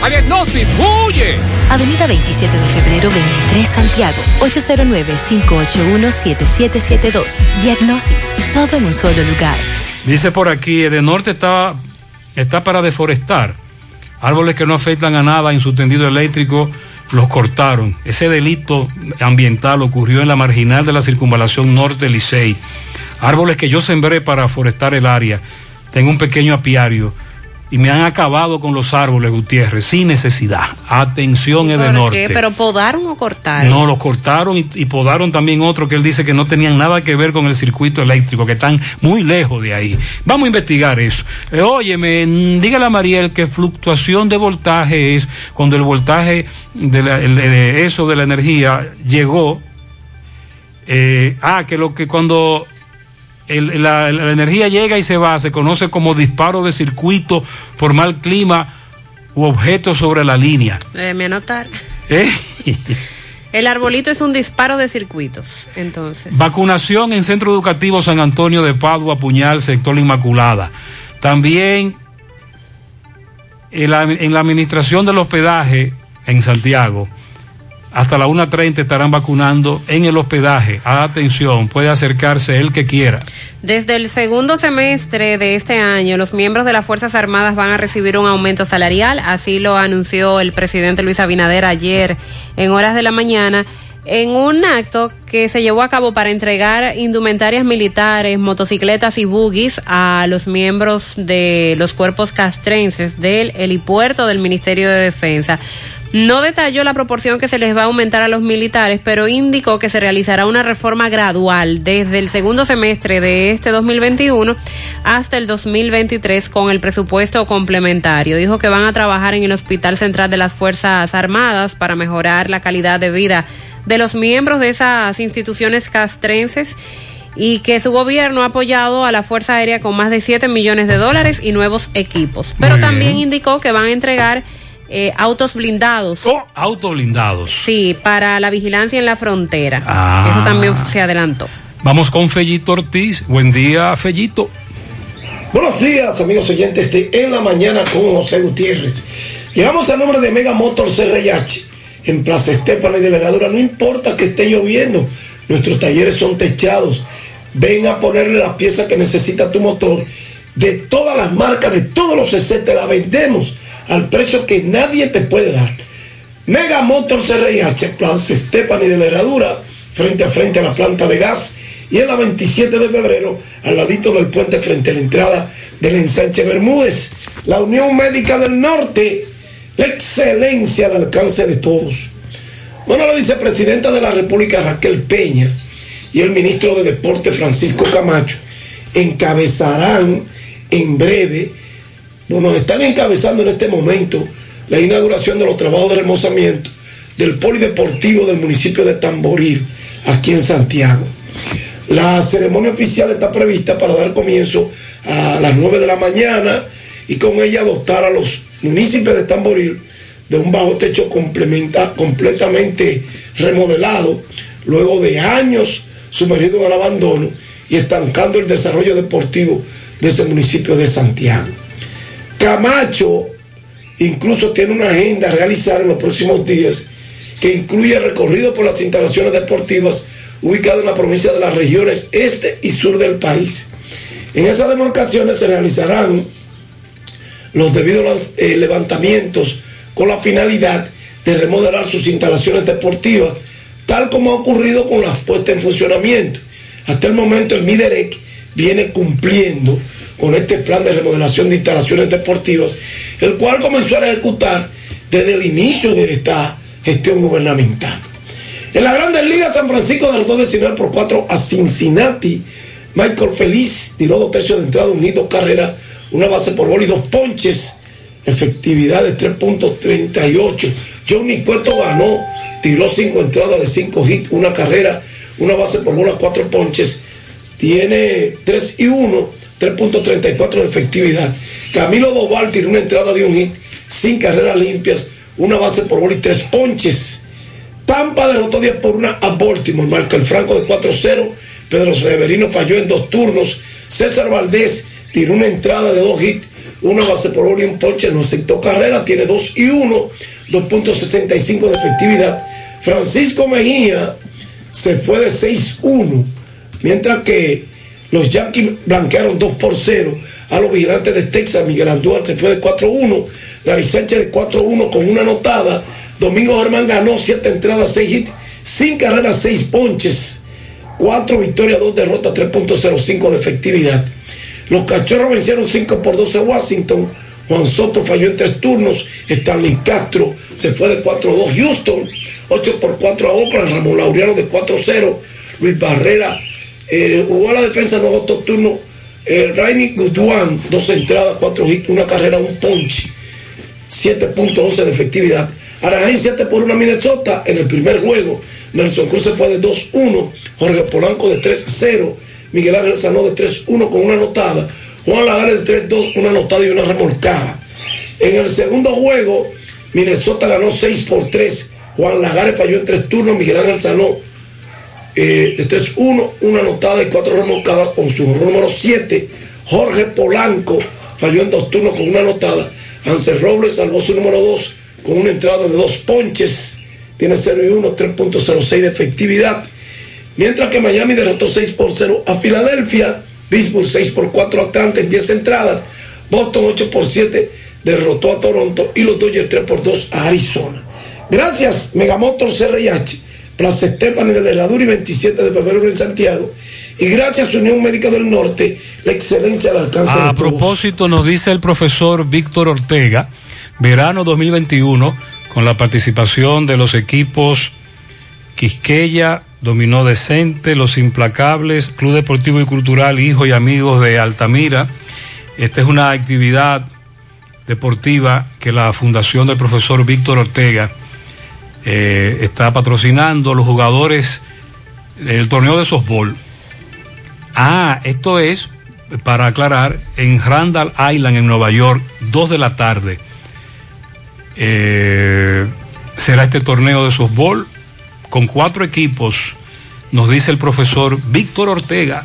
¡A Diagnosis, huye!
Avenida 27 de febrero 23 Santiago, 809-581-7772. Diagnosis, todo en un solo lugar.
Dice por aquí, de norte está, está para deforestar. Árboles que no afectan a nada en su tendido eléctrico los cortaron. Ese delito ambiental ocurrió en la marginal de la circunvalación norte Licey. Árboles que yo sembré para forestar el área. Tengo un pequeño apiario y me han acabado con los árboles, Gutiérrez, sin necesidad. Atención, es de
¿Por
norte.
qué? ¿Pero podaron o cortaron?
No, los cortaron y, y podaron también otro que él dice que no tenían nada que ver con el circuito eléctrico, que están muy lejos de ahí. Vamos a investigar eso. Eh, óyeme, dígale a Mariel que fluctuación de voltaje es cuando el voltaje de, la- el- de eso de la energía llegó. eh, ah, que lo que cuando el- la, la energía llega y se va, se conoce como disparo de circuito por mal clima u objeto sobre la línea.
Eh, me anotar.
¿Eh?
El arbolito es un disparo de circuitos, entonces.
Vacunación en Centro Educativo San Antonio de Padua, Puñal, sector La Inmaculada. También en la, en la administración del hospedaje en Santiago. Hasta la 1.30 estarán vacunando en el hospedaje. Atención, puede acercarse el que quiera.
Desde el segundo semestre de este año, los miembros de las Fuerzas Armadas van a recibir un aumento salarial. Así lo anunció el presidente Luis Abinader ayer en horas de la mañana en un acto que se llevó a cabo para entregar indumentarias militares, motocicletas y buggies a los miembros de los cuerpos castrenses del helipuerto del Ministerio de Defensa. No detalló la proporción que se les va a aumentar a los militares, pero indicó que se realizará una reforma gradual desde el segundo semestre de este 2021 hasta el 2023 con el presupuesto complementario. Dijo que van a trabajar en el Hospital Central de las Fuerzas Armadas para mejorar la calidad de vida de los miembros de esas instituciones castrenses y que su gobierno ha apoyado a la Fuerza Aérea con más de 7 millones de dólares y nuevos equipos. Pero
Muy
también
bien.
indicó que van a entregar eh, autos blindados.
Autos blindados.
Sí, para la vigilancia en la frontera.
Ah.
Eso también se adelantó.
Vamos con Fellito Ortiz. Buen día, Fellito.
Buenos días, amigos oyentes de En la Mañana con José Gutiérrez. Llegamos al nombre de Mega Motor CRH en Plaza Estefana y de la Herradura. No importa que esté lloviendo, nuestros talleres son techados. Ven a ponerle las piezas que necesita tu motor. De todas las marcas, de todos los CC, te la vendemos al precio que nadie te puede dar. Mega Motor CRH, Plaza Estefani de la Herradura, frente a frente a la planta de gas. Y en la 27 de febrero, al ladito del puente frente a la entrada del ensanche Bermúdez. La Unión Médica del Norte, la excelencia al alcance de todos. Bueno, la vicepresidenta de la República, Raquel Peña, y el ministro de Deporte, Francisco Camacho, encabezarán en breve, bueno, están encabezando en este momento la inauguración de los trabajos de remozamiento del polideportivo del municipio de Tamboril, aquí en Santiago. La ceremonia oficial está prevista para dar comienzo a las 9 de la mañana y con ella dotar a los municipios de Tamboril de un bajo techo completamente remodelado, luego de años sumergido en el abandono y estancando el desarrollo deportivo de ese municipio de Santiago. Camacho incluso tiene una agenda a realizar en los próximos días que incluye recorrido por las instalaciones deportivas ubicadas en la provincia de las regiones este y sur del país. En esas demarcaciones se realizarán los debidos eh, levantamientos con la finalidad de remodelar sus instalaciones deportivas, tal como ha ocurrido con las puestas en funcionamiento. Hasta el momento el MIDEREC viene cumpliendo con este plan de remodelación de instalaciones deportivas, el cual comenzó a ejecutar desde el inicio de esta gestión gubernamental. En la Grandes Ligas, San Francisco derrotó 19 por 4 a Cincinnati. Michael Feliz tiró dos tercios de entrada, un hit, dos carreras, una base por bola y dos ponches. Efectividad de 3.38. Johnny Cueto ganó, tiró cinco entradas de cinco hits, una carrera, una base por bola, cuatro ponches. Tiene 3 y 1, 3.34 de efectividad. Camilo Doval tiró una entrada de un hit, sin carreras limpias, una base por bola y tres ponches. Tampa derrotó 10 por 1 a Baltimore. Marca el Franco de 4-0. Pedro Severino falló en dos turnos. César Valdés tiró una entrada de dos hits, una base por bola y un ponche. No aceptó carrera. Tiene 2 y 1, 2.65 de efectividad. Francisco Mejía se fue de 6-1. Mientras que los Yankees blanquearon 2 por 0 a los vigilantes de Texas. Miguel Andújar se fue de 4-1. Gary Sánchez de 4-1 con una anotada. Domingo Germán ganó 7 entradas, 6 hits, 5 carreras, 6 ponches. 4 victorias, 2 derrotas, 3.05 de efectividad. Los cachorros vencieron 5 por 12 a Washington. Juan Soto falló en 3 turnos. Stanley Castro se fue de 4-2 Houston. 8 por 4 a Oakland. Ramón Laureano de 4-0. Luis Barrera eh, jugó a la defensa en los otros turnos. Eh, Rainy Goodwan, dos entradas, cuatro hits, una carrera, un ponche. 7.11 de efectividad. Anaheim 7 por 1 a Minnesota en el primer juego. Nelson Cruz se fue de 2-1. Jorge Polanco de 3-0. Miguel Ángel Sanó de 3-1 con una anotada. Juan Lagares de 3-2, una anotada y una remolcada. En el segundo juego, Minnesota ganó 6 por 3. Juan Lagares falló en 3 turnos. Miguel Ángel Sanó eh, de 3-1, una anotada y 4 remolcadas con su número 7. Jorge Polanco falló en 2 turnos con una anotada. Ansel Robles salvó su número 2 con una entrada de dos ponches, tiene 0 y 1, 3.06 de efectividad. Mientras que Miami derrotó 6 por 0 a Filadelfia, Pittsburgh 6 por 4 a Atlanta en 10 entradas, Boston 8 por 7 derrotó a Toronto y los Dodgers 3 por 2 a Arizona. Gracias, Megamotor CRIH, Plaza Estefani de la Herradura y 27 de febrero en Santiago. Y gracias a Unión Médica del Norte, la excelencia al alcance
A
de todos.
propósito, nos dice el profesor Víctor Ortega, verano 2021, con la participación de los equipos Quisqueya, Dominó Decente, Los Implacables, Club Deportivo y Cultural, Hijos y Amigos de Altamira. Esta es una actividad deportiva que la Fundación del profesor Víctor Ortega eh, está patrocinando los jugadores del torneo de softball. Ah, esto es, para aclarar, en Randall Island, en Nueva York, 2 de la tarde. Eh, será este torneo de softball con cuatro equipos, nos dice el profesor Víctor Ortega.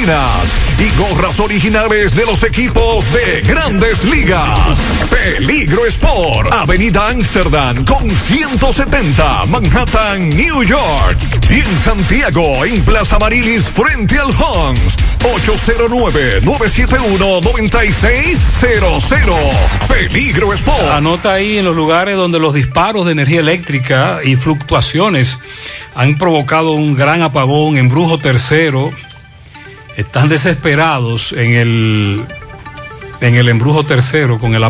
y gorras originales de los equipos de grandes ligas. Peligro Sport, Avenida Amsterdam con 170, Manhattan, New York. Y en Santiago, en Plaza Marilis, frente al Hans, 809-971-9600. Peligro Sport.
Anota ahí en los lugares donde los disparos de energía eléctrica y fluctuaciones han provocado un gran apagón en Brujo Tercero. Están desesperados en el en el embrujo tercero con el